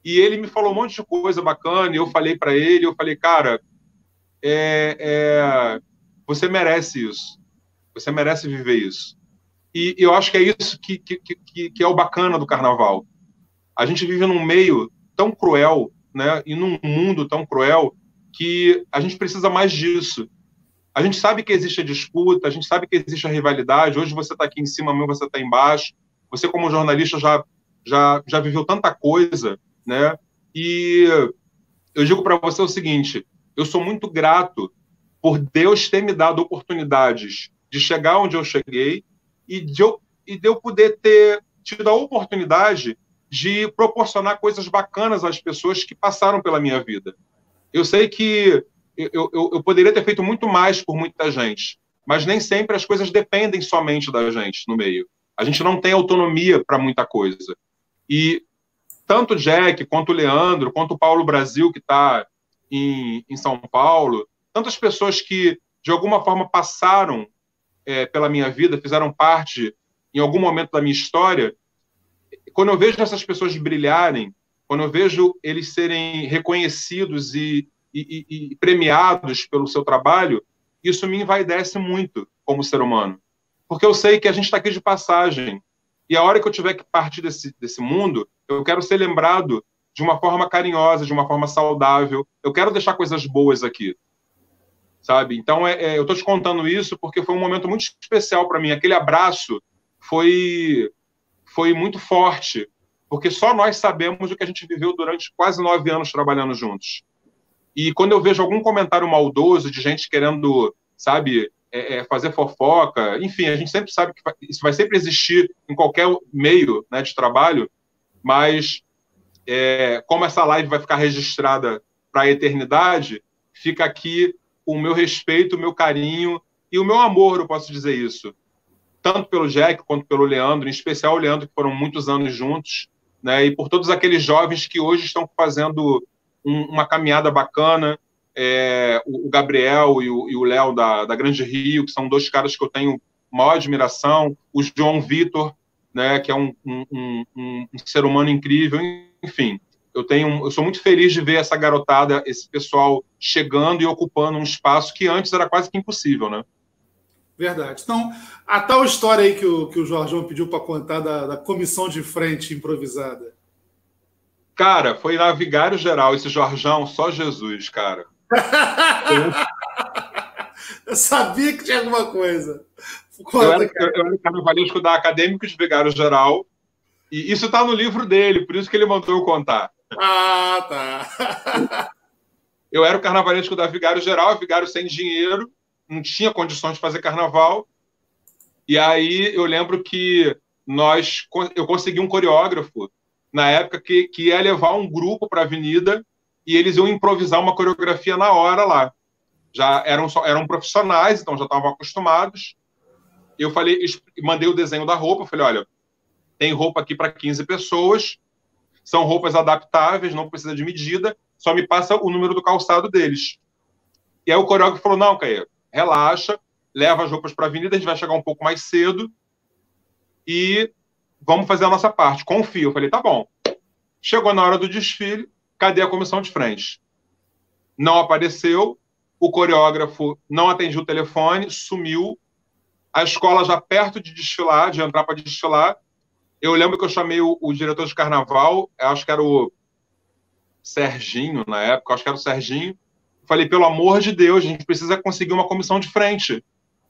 E ele me falou um monte de coisa bacana. E eu falei para ele, eu falei, cara, é, é, você merece isso. Você merece viver isso. E, eu acho que é isso que, que, que, que é o bacana do carnaval. A gente vive num meio tão cruel, né? E num mundo tão cruel que a gente precisa mais disso a gente sabe que existe a disputa, a gente sabe que existe a rivalidade. Hoje você está aqui em cima, amanhã você está embaixo. Você, como jornalista, já, já, já viveu tanta coisa, né? E eu digo para você o seguinte: eu sou muito grato por Deus ter me dado oportunidades de chegar onde eu cheguei e de eu, e de eu poder ter tido a oportunidade de proporcionar coisas bacanas às pessoas que passaram pela minha vida. Eu sei que eu, eu, eu poderia ter feito muito mais por muita gente, mas nem sempre as coisas dependem somente da gente no meio. A gente não tem autonomia para muita coisa. E tanto o Jack, quanto o Leandro, quanto o Paulo Brasil, que está em, em, São Paulo, tantas pessoas que, de alguma forma, passaram é, pela minha vida, fizeram parte, em algum momento da minha história, quando eu vejo essas pessoas brilharem, quando eu vejo eles serem reconhecidos e, e, e, premiados pelo seu trabalho, isso me envaidece muito como ser humano. Porque eu sei que a gente está aqui de passagem. E a hora que eu tiver que partir desse, desse mundo, eu quero ser lembrado de uma forma carinhosa, de uma forma saudável. Eu quero deixar coisas boas aqui. Sabe? Então, é, é eu estou te contando isso porque foi um momento muito especial para mim. Aquele abraço foi, foi muito forte. Porque só nós sabemos o que a gente viveu durante quase nove anos trabalhando juntos. E quando eu vejo algum comentário maldoso de gente querendo, sabe, é, é, fazer fofoca, enfim, a gente sempre sabe que isso vai sempre existir em qualquer meio né, de trabalho, mas é, como essa live vai ficar registrada para a eternidade, fica aqui o meu respeito, o meu carinho e o meu amor, eu posso dizer isso. Tanto pelo Jack quanto pelo Leandro, em especial o Leandro, que foram muitos anos juntos, né, e por todos aqueles jovens que hoje estão fazendo um, uma caminhada bacana. É, o, o, Gabriel e o Léo da, da Grande Rio, que são dois caras que eu tenho maior admiração. O João Vitor, né, que é um, um, um, um, ser humano incrível. Enfim, eu tenho, eu sou muito feliz de ver essa garotada, esse pessoal chegando e ocupando um espaço que antes era quase que impossível, né? Verdade. Então, a tal história aí que o, que o Jorgão pediu para contar da, da comissão de frente improvisada. Cara, foi na Vigário Geral, esse Jorjão, só Jesus, cara. [LAUGHS] eu sabia que tinha alguma coisa. Conta, eu, era, cara. eu era carnavalesco da Acadêmico de Vigário Geral, e isso está no livro dele, por isso que ele mandou eu contar. Ah, tá. eu era o carnavalesco da Vigário Geral, Vigário sem dinheiro, não tinha condições de fazer carnaval. E aí eu lembro que nós eu consegui um coreógrafo na época que, que ia levar um grupo para a avenida e eles iam improvisar uma coreografia na hora lá. já eram, eram profissionais, então já estavam acostumados. Eu falei, mandei o desenho da roupa, falei, olha, tem roupa aqui para 15 pessoas, são roupas adaptáveis, não precisa de medida, só me passa o número do calçado deles. E aí o coreógrafo falou, não, Caio, relaxa, leva as roupas para a avenida, a gente vai chegar um pouco mais cedo e vamos fazer a nossa parte, confio. Eu falei, tá bom. Chegou na hora do desfile, cadê a comissão de frente? Não apareceu, o coreógrafo não atendia o telefone, sumiu. A escola já perto de desfilar, de entrar para desfilar. Eu lembro que eu chamei o, o, diretor de carnaval, acho que era o Serginho na época, acho que era o Serginho. Falei, pelo amor de Deus, a gente precisa conseguir uma comissão de frente.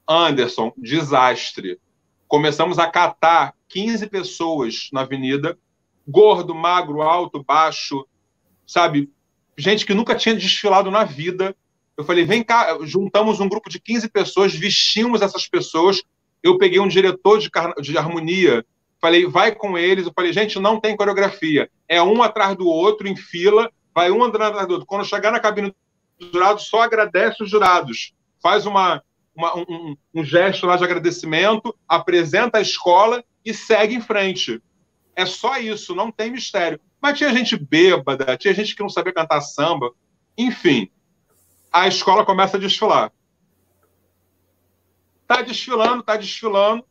Anderson, desastre. Começamos a catar 15 pessoas na avenida, gordo, magro, alto, baixo, sabe? Gente que nunca tinha desfilado na vida. Eu falei, vem cá, juntamos um grupo de 15 pessoas, vestimos essas pessoas. Eu peguei um diretor de, de harmonia, falei, vai com eles. Eu falei, gente, não tem coreografia. É um atrás do outro, em fila, vai um andando atrás do outro. Quando chegar na cabine jurado, só agradece os jurados. Faz uma, uma um, um gesto lá de agradecimento, apresenta a escola e segue em frente. É só isso, não tem mistério. Mas tinha gente bêbada, tinha gente que não sabia cantar samba. Enfim, a escola começa a desfilar. Tá desfilando, tá desfilando.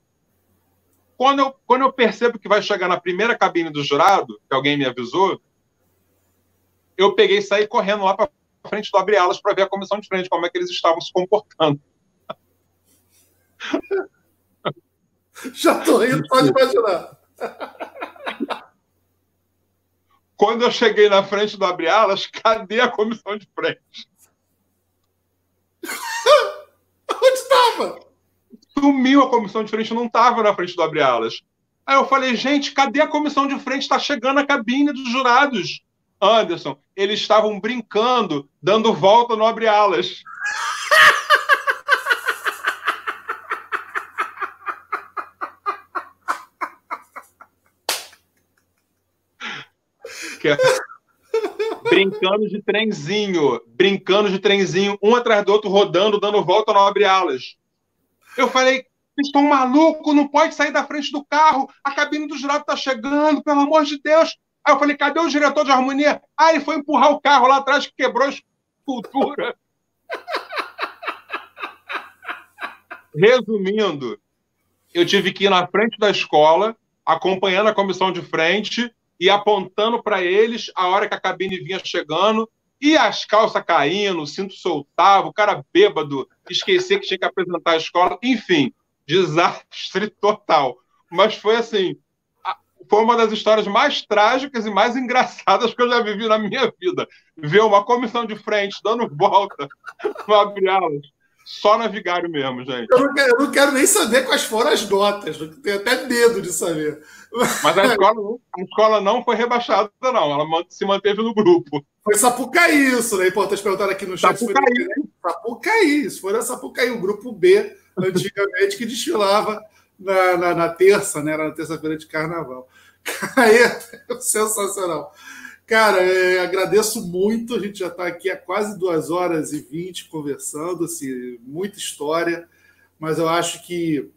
Quando eu, quando eu percebo que vai chegar na primeira cabine do jurado, que alguém me avisou, eu peguei e saí correndo lá para frente do abre alas para ver a comissão de frente, como é que eles estavam se comportando. Já tô rindo, pode imaginar. Quando eu cheguei na frente do abre alas, cadê a comissão de frente? [LAUGHS] Onde estava? Sumiu a comissão de frente, não estava na frente do abre-alas. Aí eu falei, gente, cadê a comissão de frente? Está chegando a cabine dos jurados. Anderson, eles estavam brincando, dando volta no abre-alas. É brincando de trenzinho, brincando de trenzinho, um atrás do outro, rodando, dando volta no abre-alas. Eu falei, estão malucos, não pode sair da frente do carro, a cabine do jurado está chegando, pelo amor de Deus. Aí eu falei, cadê o diretor de harmonia? Ah, ele foi empurrar o carro lá atrás que quebrou a escultura. [LAUGHS] Resumindo, eu tive que ir na frente da escola, acompanhando a comissão de frente, e apontando para eles a hora que a cabine vinha chegando, e as calças caindo, o cinto soltava, o cara bêbado, esquecer que tinha que apresentar a escola, enfim, desastre total. Mas foi assim, foi uma das histórias mais trágicas e mais engraçadas que eu já vivi na minha vida. Ver uma comissão de frente dando volta [LAUGHS] no abre-alas só na Vigário mesmo, gente. Eu não, quero, eu não, quero, nem saber quais foram as notas. Tenho até medo de saber. Mas a escola, a escola não foi rebaixada, não. Ela se manteve no grupo. Foi Sapucaí isso, né? Importante perguntar aqui no chat. Sapucaí. Foi... Sapucaí. Isso foi Sapucaí, o grupo B, antigamente, que desfilava na, na, na terça, né? Era na terça-feira de carnaval. [LAUGHS] Aí, sensacional. Cara, é, agradeço muito. A gente já está aqui há quase duas horas e vinte conversando, assim, muita história, mas eu acho que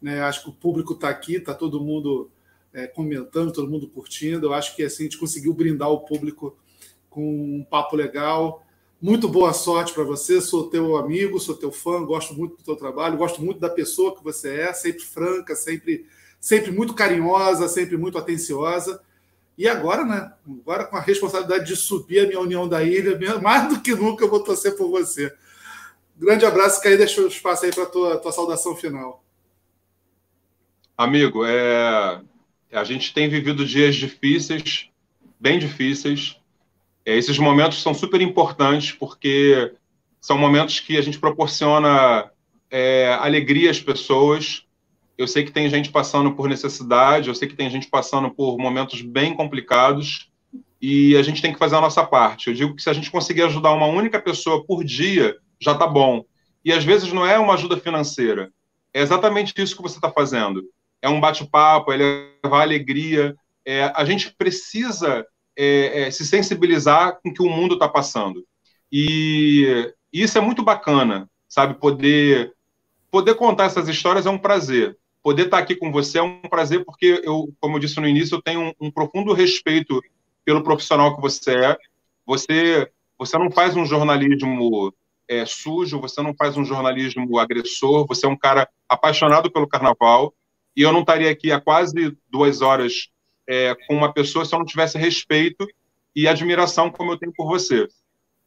né, acho que o público está aqui, está todo mundo é, comentando, todo mundo curtindo. Eu acho que assim, a gente conseguiu brindar o público com um papo legal. Muito boa sorte para você. Sou teu amigo, sou teu fã, gosto muito do teu trabalho, gosto muito da pessoa que você é, sempre franca, sempre, sempre muito carinhosa, sempre muito atenciosa. E agora, né? Agora com a responsabilidade de subir a minha União da Ilha, [LAUGHS] mais do que nunca eu vou torcer por você. Grande abraço, Caí, deixa o espaço aí para a tua, tua saudação final. Amigo, é... a gente tem vivido dias difíceis, bem difíceis. É, esses momentos são super importantes porque são momentos que a gente proporciona é, alegria às pessoas, eu sei que tem gente passando por necessidade, eu sei que tem gente passando por momentos bem complicados e a gente tem que fazer a nossa parte. Eu digo que se a gente conseguir ajudar uma única pessoa por dia, já está bom. E às vezes não é uma ajuda financeira. É exatamente isso que você está fazendo. É um bate-papo, é levar alegria. É, a gente precisa é, é, se sensibilizar com o que o mundo está passando. E isso é muito bacana, sabe? Poder, poder contar essas histórias é um prazer. Poder estar aqui com você é um prazer, porque eu, como eu disse no início, eu tenho um, um profundo respeito pelo profissional que você é. Você, você não faz um jornalismo é, sujo, você não faz um jornalismo agressor, você é um cara apaixonado pelo carnaval. E eu não estaria aqui há quase duas horas é, com uma pessoa se eu não tivesse respeito e admiração como eu tenho por você.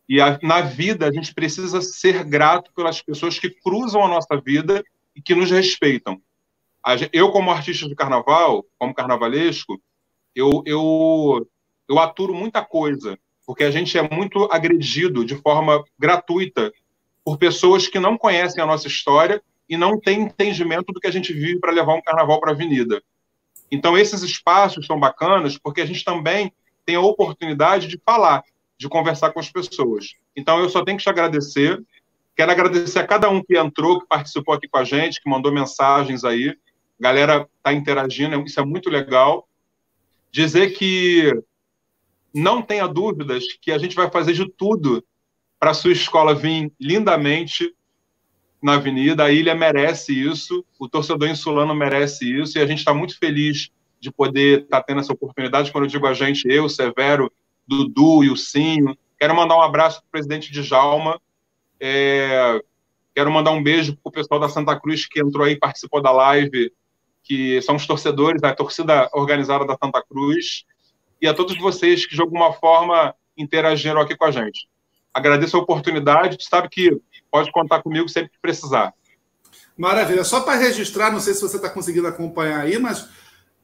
E a, na vida, a gente precisa ser grato pelas pessoas que cruzam a nossa vida e que nos respeitam. Eu, como artista de carnaval, como carnavalesco, eu, eu, eu aturo muita coisa, porque a gente é muito agredido de forma gratuita por pessoas que não conhecem a nossa história e não têm entendimento do que a gente vive para levar um carnaval para a avenida. Então, esses espaços são bacanas porque a gente também tem a oportunidade de falar de conversar com as pessoas. Então, eu só tenho que te agradecer. Quero agradecer a cada um que entrou, que participou aqui com a gente, que mandou mensagens aí. A galera está interagindo, isso é muito legal. Dizer que não tenha dúvidas que a gente vai fazer de tudo para a sua escola vir lindamente na Avenida. A ilha merece isso, o torcedor insulano merece isso, e a gente está muito feliz de poder estar tá tendo essa oportunidade. Quando eu digo a gente, eu, Severo, Dudu e o Sinho. Quero mandar um abraço para o presidente Djalma. É, quero mandar um beijo para o pessoal da Santa Cruz que entrou aí, participou da live, que são os torcedores, da torcida organizada da Santa Cruz. E a todos vocês que, de alguma forma, interagiram aqui com a gente. Agradeço a oportunidade. Tu sabe que pode contar comigo sempre que precisar. Maravilha. Só para registrar, não sei se você está conseguindo acompanhar aí, mas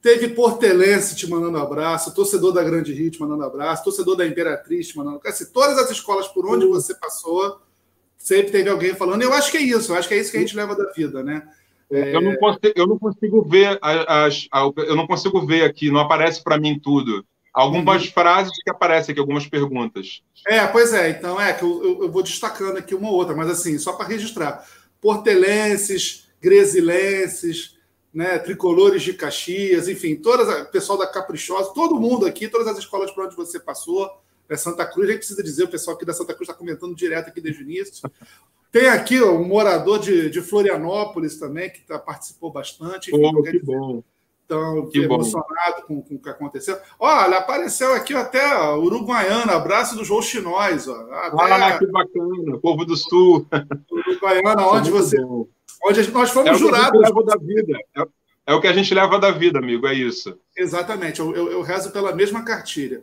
Teve Portelense te mandando abraço, torcedor da Grande Rio te mandando abraço, torcedor da Imperatriz te mandando abraço. Assim, todas as escolas por onde uhum. você passou, sempre teve alguém falando. Eu acho que é isso, eu acho que é isso que a gente leva da vida, né? É... Eu, não consigo, eu não consigo ver as, as, eu não consigo ver aqui, não aparece para mim tudo. Algumas uhum. frases que aparecem aqui, algumas perguntas. É, pois é, então é que eu, eu, eu vou destacando aqui uma ou outra, mas assim, só para registrar. Portelenses, Gresilenses, né, tricolores de Caxias, enfim, todas o pessoal da Caprichosa, todo mundo aqui, todas as escolas por onde você passou, é Santa Cruz, a gente precisa dizer, o pessoal aqui da Santa Cruz está comentando direto aqui desde o início. Tem aqui ó, um morador de, de Florianópolis também, que tá, participou bastante. Enfim, oh, que dizer, bom. Então, que emocionado com, com, o que aconteceu. Olha, apareceu aqui até ó, Uruguaiana, abraço dos rouxinóis. Ó, até, ah, que bacana, povo do Sul. Uruguaiana, onde você... Bom onde nós fomos é jurados. da vida. É, é, o que a gente leva da vida, amigo, é isso. Exatamente, eu, eu, eu rezo pela mesma cartilha.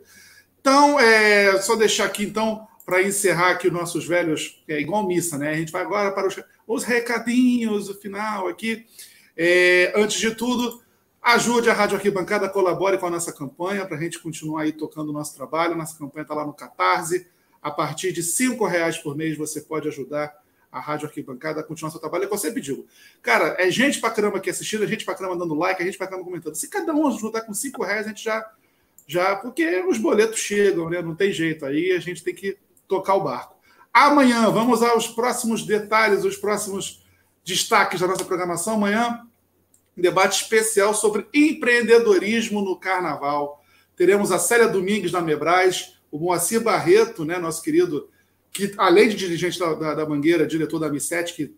Então, é, só deixar aqui, então, para encerrar aqui os nossos velhos, é igual missa, né? A gente vai agora para os, os recadinhos, o final aqui. É, antes de tudo, ajude a Rádio Arquibancada, colabore com a nossa campanha para a gente continuar aí tocando o nosso trabalho. Nossa campanha está lá no Catarse. A partir de R$ reais por mês você pode ajudar a Rádio Arquibancada a continuar seu trabalho. É o que eu sempre digo. Cara, é gente pra caramba aqui assistindo, é gente pra caramba dando like, é gente pra caramba comentando. Se cada um ajudar com cinco reais, a gente já. já porque os boletos chegam, né? Não tem jeito. Aí a gente tem que tocar o barco. Amanhã, vamos aos próximos detalhes, os próximos destaques da nossa programação. Amanhã, um debate especial sobre empreendedorismo no carnaval. Teremos a Célia Domingues da Mebras, o Moacir Barreto, né, nosso querido que além de dirigente da, da, da Mangueira, diretor da M7, que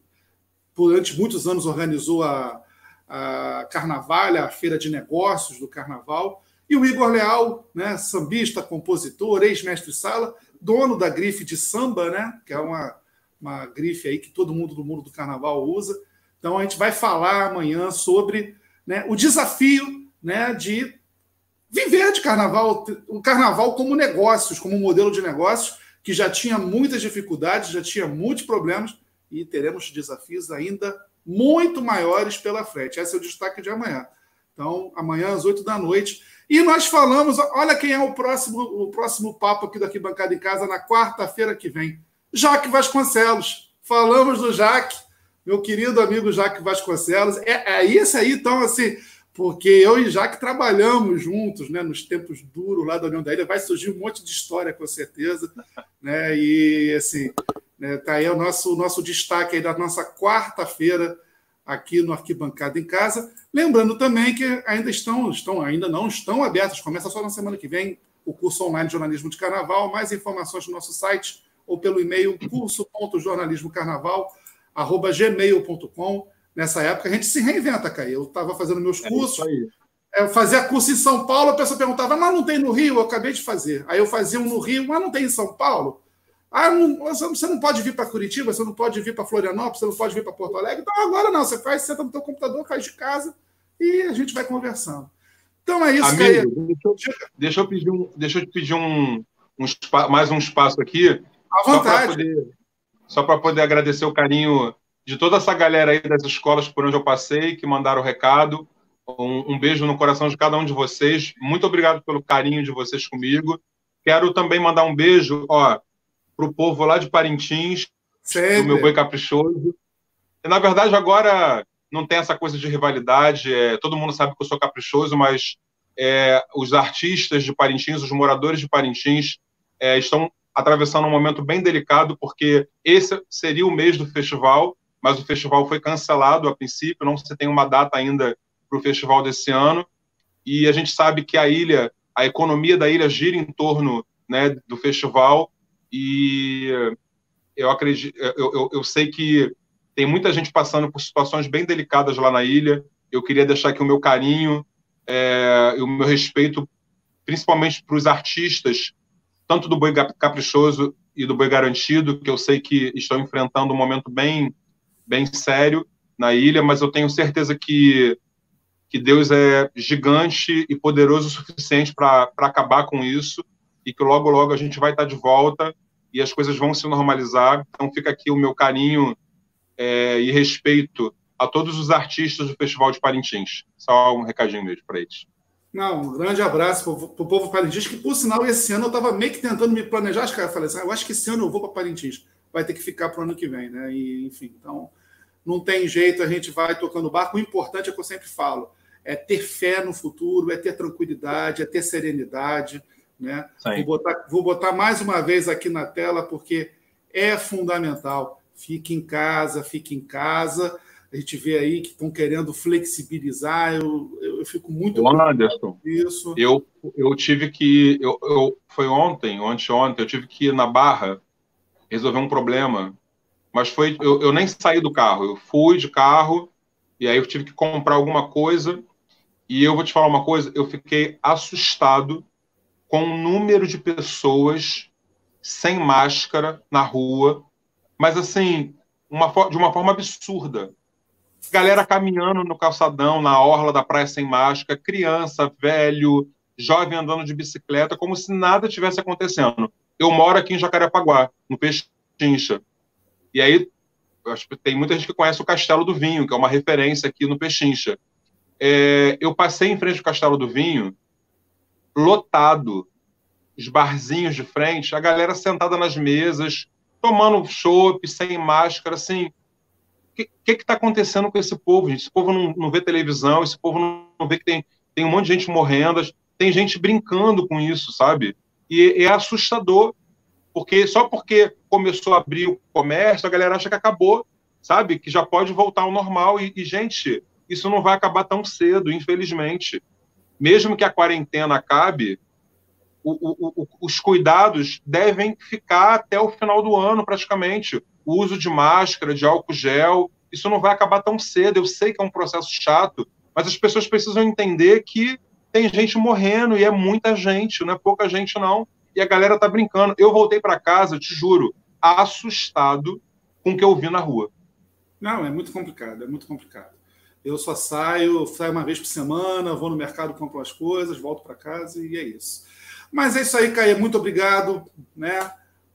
durante muitos anos organizou a, a Carnavalha, a feira de negócios do Carnaval, e o Igor Leal, né, sambista, compositor, ex-mestre-sala, dono da grife de samba, né, que é uma, uma grife aí que todo mundo do mundo do Carnaval usa. Então a gente vai falar amanhã sobre né, o desafio né, de viver de Carnaval, o Carnaval como negócios, como modelo de negócios, que já tinha muitas dificuldades, já tinha muitos problemas e teremos desafios ainda muito maiores pela frente. Esse é o destaque de amanhã. Então, amanhã às 8 da noite. E nós falamos, olha quem é o próximo, o próximo papo aqui daqui Bancada em Casa na quarta-feira que vem. Jaque Vasconcelos. Falamos do Jaque, meu querido amigo Jaque Vasconcelos. É, é isso aí, então, assim, porque eu e Jaque trabalhamos juntos, né, nos tempos duros lá da União da Ilha, vai surgir um monte de história com certeza, [LAUGHS] né, e assim, né, tá aí o nosso, o nosso destaque aí da nossa quarta-feira aqui no Arquibancada em Casa, lembrando também que ainda estão, estão, ainda não estão abertos, começa só na semana que vem o curso online de jornalismo de carnaval, mais informações no nosso site ou pelo e-mail curso.jornalismocarnaval.gmail.com. Nessa época, a gente se reinventa, Caio. Eu estava fazendo meus é cursos. É eu fazia curso em São Paulo, a pessoa perguntava, mas não tem no Rio? Eu acabei de fazer. Aí eu fazia um no Rio, mas não tem em São Paulo? Ah, não, você não pode vir para Curitiba, você não pode vir para Florianópolis, você não pode vir para Porto Alegre. Então agora não, você faz, senta no teu computador, faz de casa e a gente vai conversando. Então é isso, Amigo, deixa, eu, deixa, eu pedir um, deixa eu te pedir um, um mais um espaço aqui. À vontade. Só para poder, agradecer o carinho de toda essa galera aí das escolas por onde eu passei, que mandaram o recado. Um, um, beijo no coração de cada um de vocês. Muito obrigado pelo carinho de vocês comigo. Quero também mandar um beijo para o povo lá de Parintins, Sempre. do meu boi caprichoso. E, na verdade, agora não tem essa coisa de rivalidade. É, todo mundo sabe que eu sou caprichoso, mas é, os artistas de Parintins, os moradores de Parintins, é, estão atravessando um momento bem delicado, porque esse seria o mês do festival, mas o festival foi cancelado a princípio, não se tem uma data ainda para o festival desse ano. E a gente sabe que a ilha, a economia da ilha gira em torno né, do festival. E eu acredito, eu, eu, eu sei que tem muita gente passando por situações bem delicadas lá na ilha. Eu queria deixar aqui o meu carinho é, o meu respeito, principalmente para os artistas, tanto do Boi Caprichoso e do Boi Garantido, que eu sei que estão enfrentando um momento bem, bem sério na ilha, mas eu tenho certeza que que Deus é gigante e poderoso o suficiente para acabar com isso e que logo, logo a gente vai estar de volta e as coisas vão se normalizar. Então fica aqui o meu carinho é, e respeito a todos os artistas do Festival de Parintins. Só um recadinho mesmo para eles. Não, um grande abraço para o povo parintins, que por sinal esse ano eu estava meio que tentando me planejar, acho que eu falei assim, ah, eu acho que esse ano eu vou para Parintins, vai ter que ficar para o ano que vem, né? E, enfim, então não tem jeito, a gente vai tocando o barco. O importante é que eu sempre falo, é ter fé no futuro, é ter tranquilidade, é ter serenidade. Né? Vou botar, vou botar mais uma vez aqui na tela, porque é fundamental. Fique em casa, fique em casa. A gente vê aí que estão querendo flexibilizar. Eu, eu, eu fico muito. Anderson, isso. Eu, eu tive que. Eu, eu, foi ontem, ontem, ontem, eu tive que ir na Barra resolver um problema. Mas foi. Eu, eu nem saí do carro. Eu fui de carro e aí eu tive que comprar alguma coisa e eu vou te falar uma coisa, eu fiquei assustado com o número de pessoas sem máscara na rua, mas assim, uma, de uma forma absurda. Galera caminhando no calçadão, na orla da praia sem máscara, criança, velho, jovem andando de bicicleta, como se nada tivesse acontecendo. Eu moro aqui em Jacarepaguá, no Pechincha. E aí, acho que tem muita gente que conhece o Castelo do Vinho, que é uma referência aqui no Pechincha é, eu passei em frente ao Castelo do Vinho, lotado, os barzinhos de frente, a galera sentada nas mesas, tomando chopp, sem máscara, assim. Que está acontecendo com esse povo? Esse povo não, não vê televisão, esse povo não, vê que tem, tem um monte de gente morrendo, tem gente brincando com isso, sabe? E é assustador, porque só porque começou a abrir o comércio, a galera acha que acabou, sabe? Que já pode voltar ao normal. E, e gente, isso não vai acabar tão cedo, infelizmente. Mesmo que a quarentena acabe, o, o, o, os cuidados devem ficar até o final do ano, praticamente. Uso de máscara, de álcool gel, isso não vai acabar tão cedo. Eu sei que é um processo chato, mas as pessoas precisam entender que tem gente morrendo e é muita gente, não é pouca gente, não. E a galera tá brincando. Eu voltei para casa, te juro, assustado com o que eu vi na rua. Não, é muito complicado, é muito complicado. Eu só saio, saio uma vez por semana, vou no mercado, compro as coisas, volto para casa e é isso. Mas é isso aí, Caio. Muito obrigado. Né?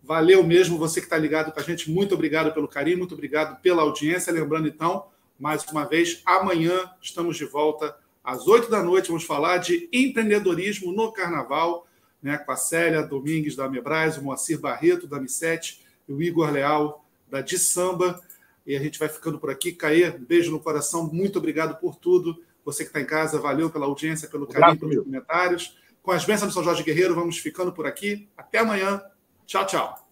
Valeu mesmo você que está ligado com a gente. Muito obrigado pelo carinho, muito obrigado pela audiência. Lembrando, então, mais uma vez, amanhã estamos de volta às oito da noite. Vamos falar de empreendedorismo no carnaval, né? com a Célia Domingues da Mebras, o Moacir Barreto da M7 e o Igor Leal da De Samba. E a gente vai ficando por aqui. Caê, beijo no coração, muito obrigado por tudo. Você que está em casa, valeu pela audiência, pelo carinho, pelos comentários. Com as bênçãos do São Jorge Guerreiro, vamos ficando por aqui. Até amanhã. Tchau, tchau.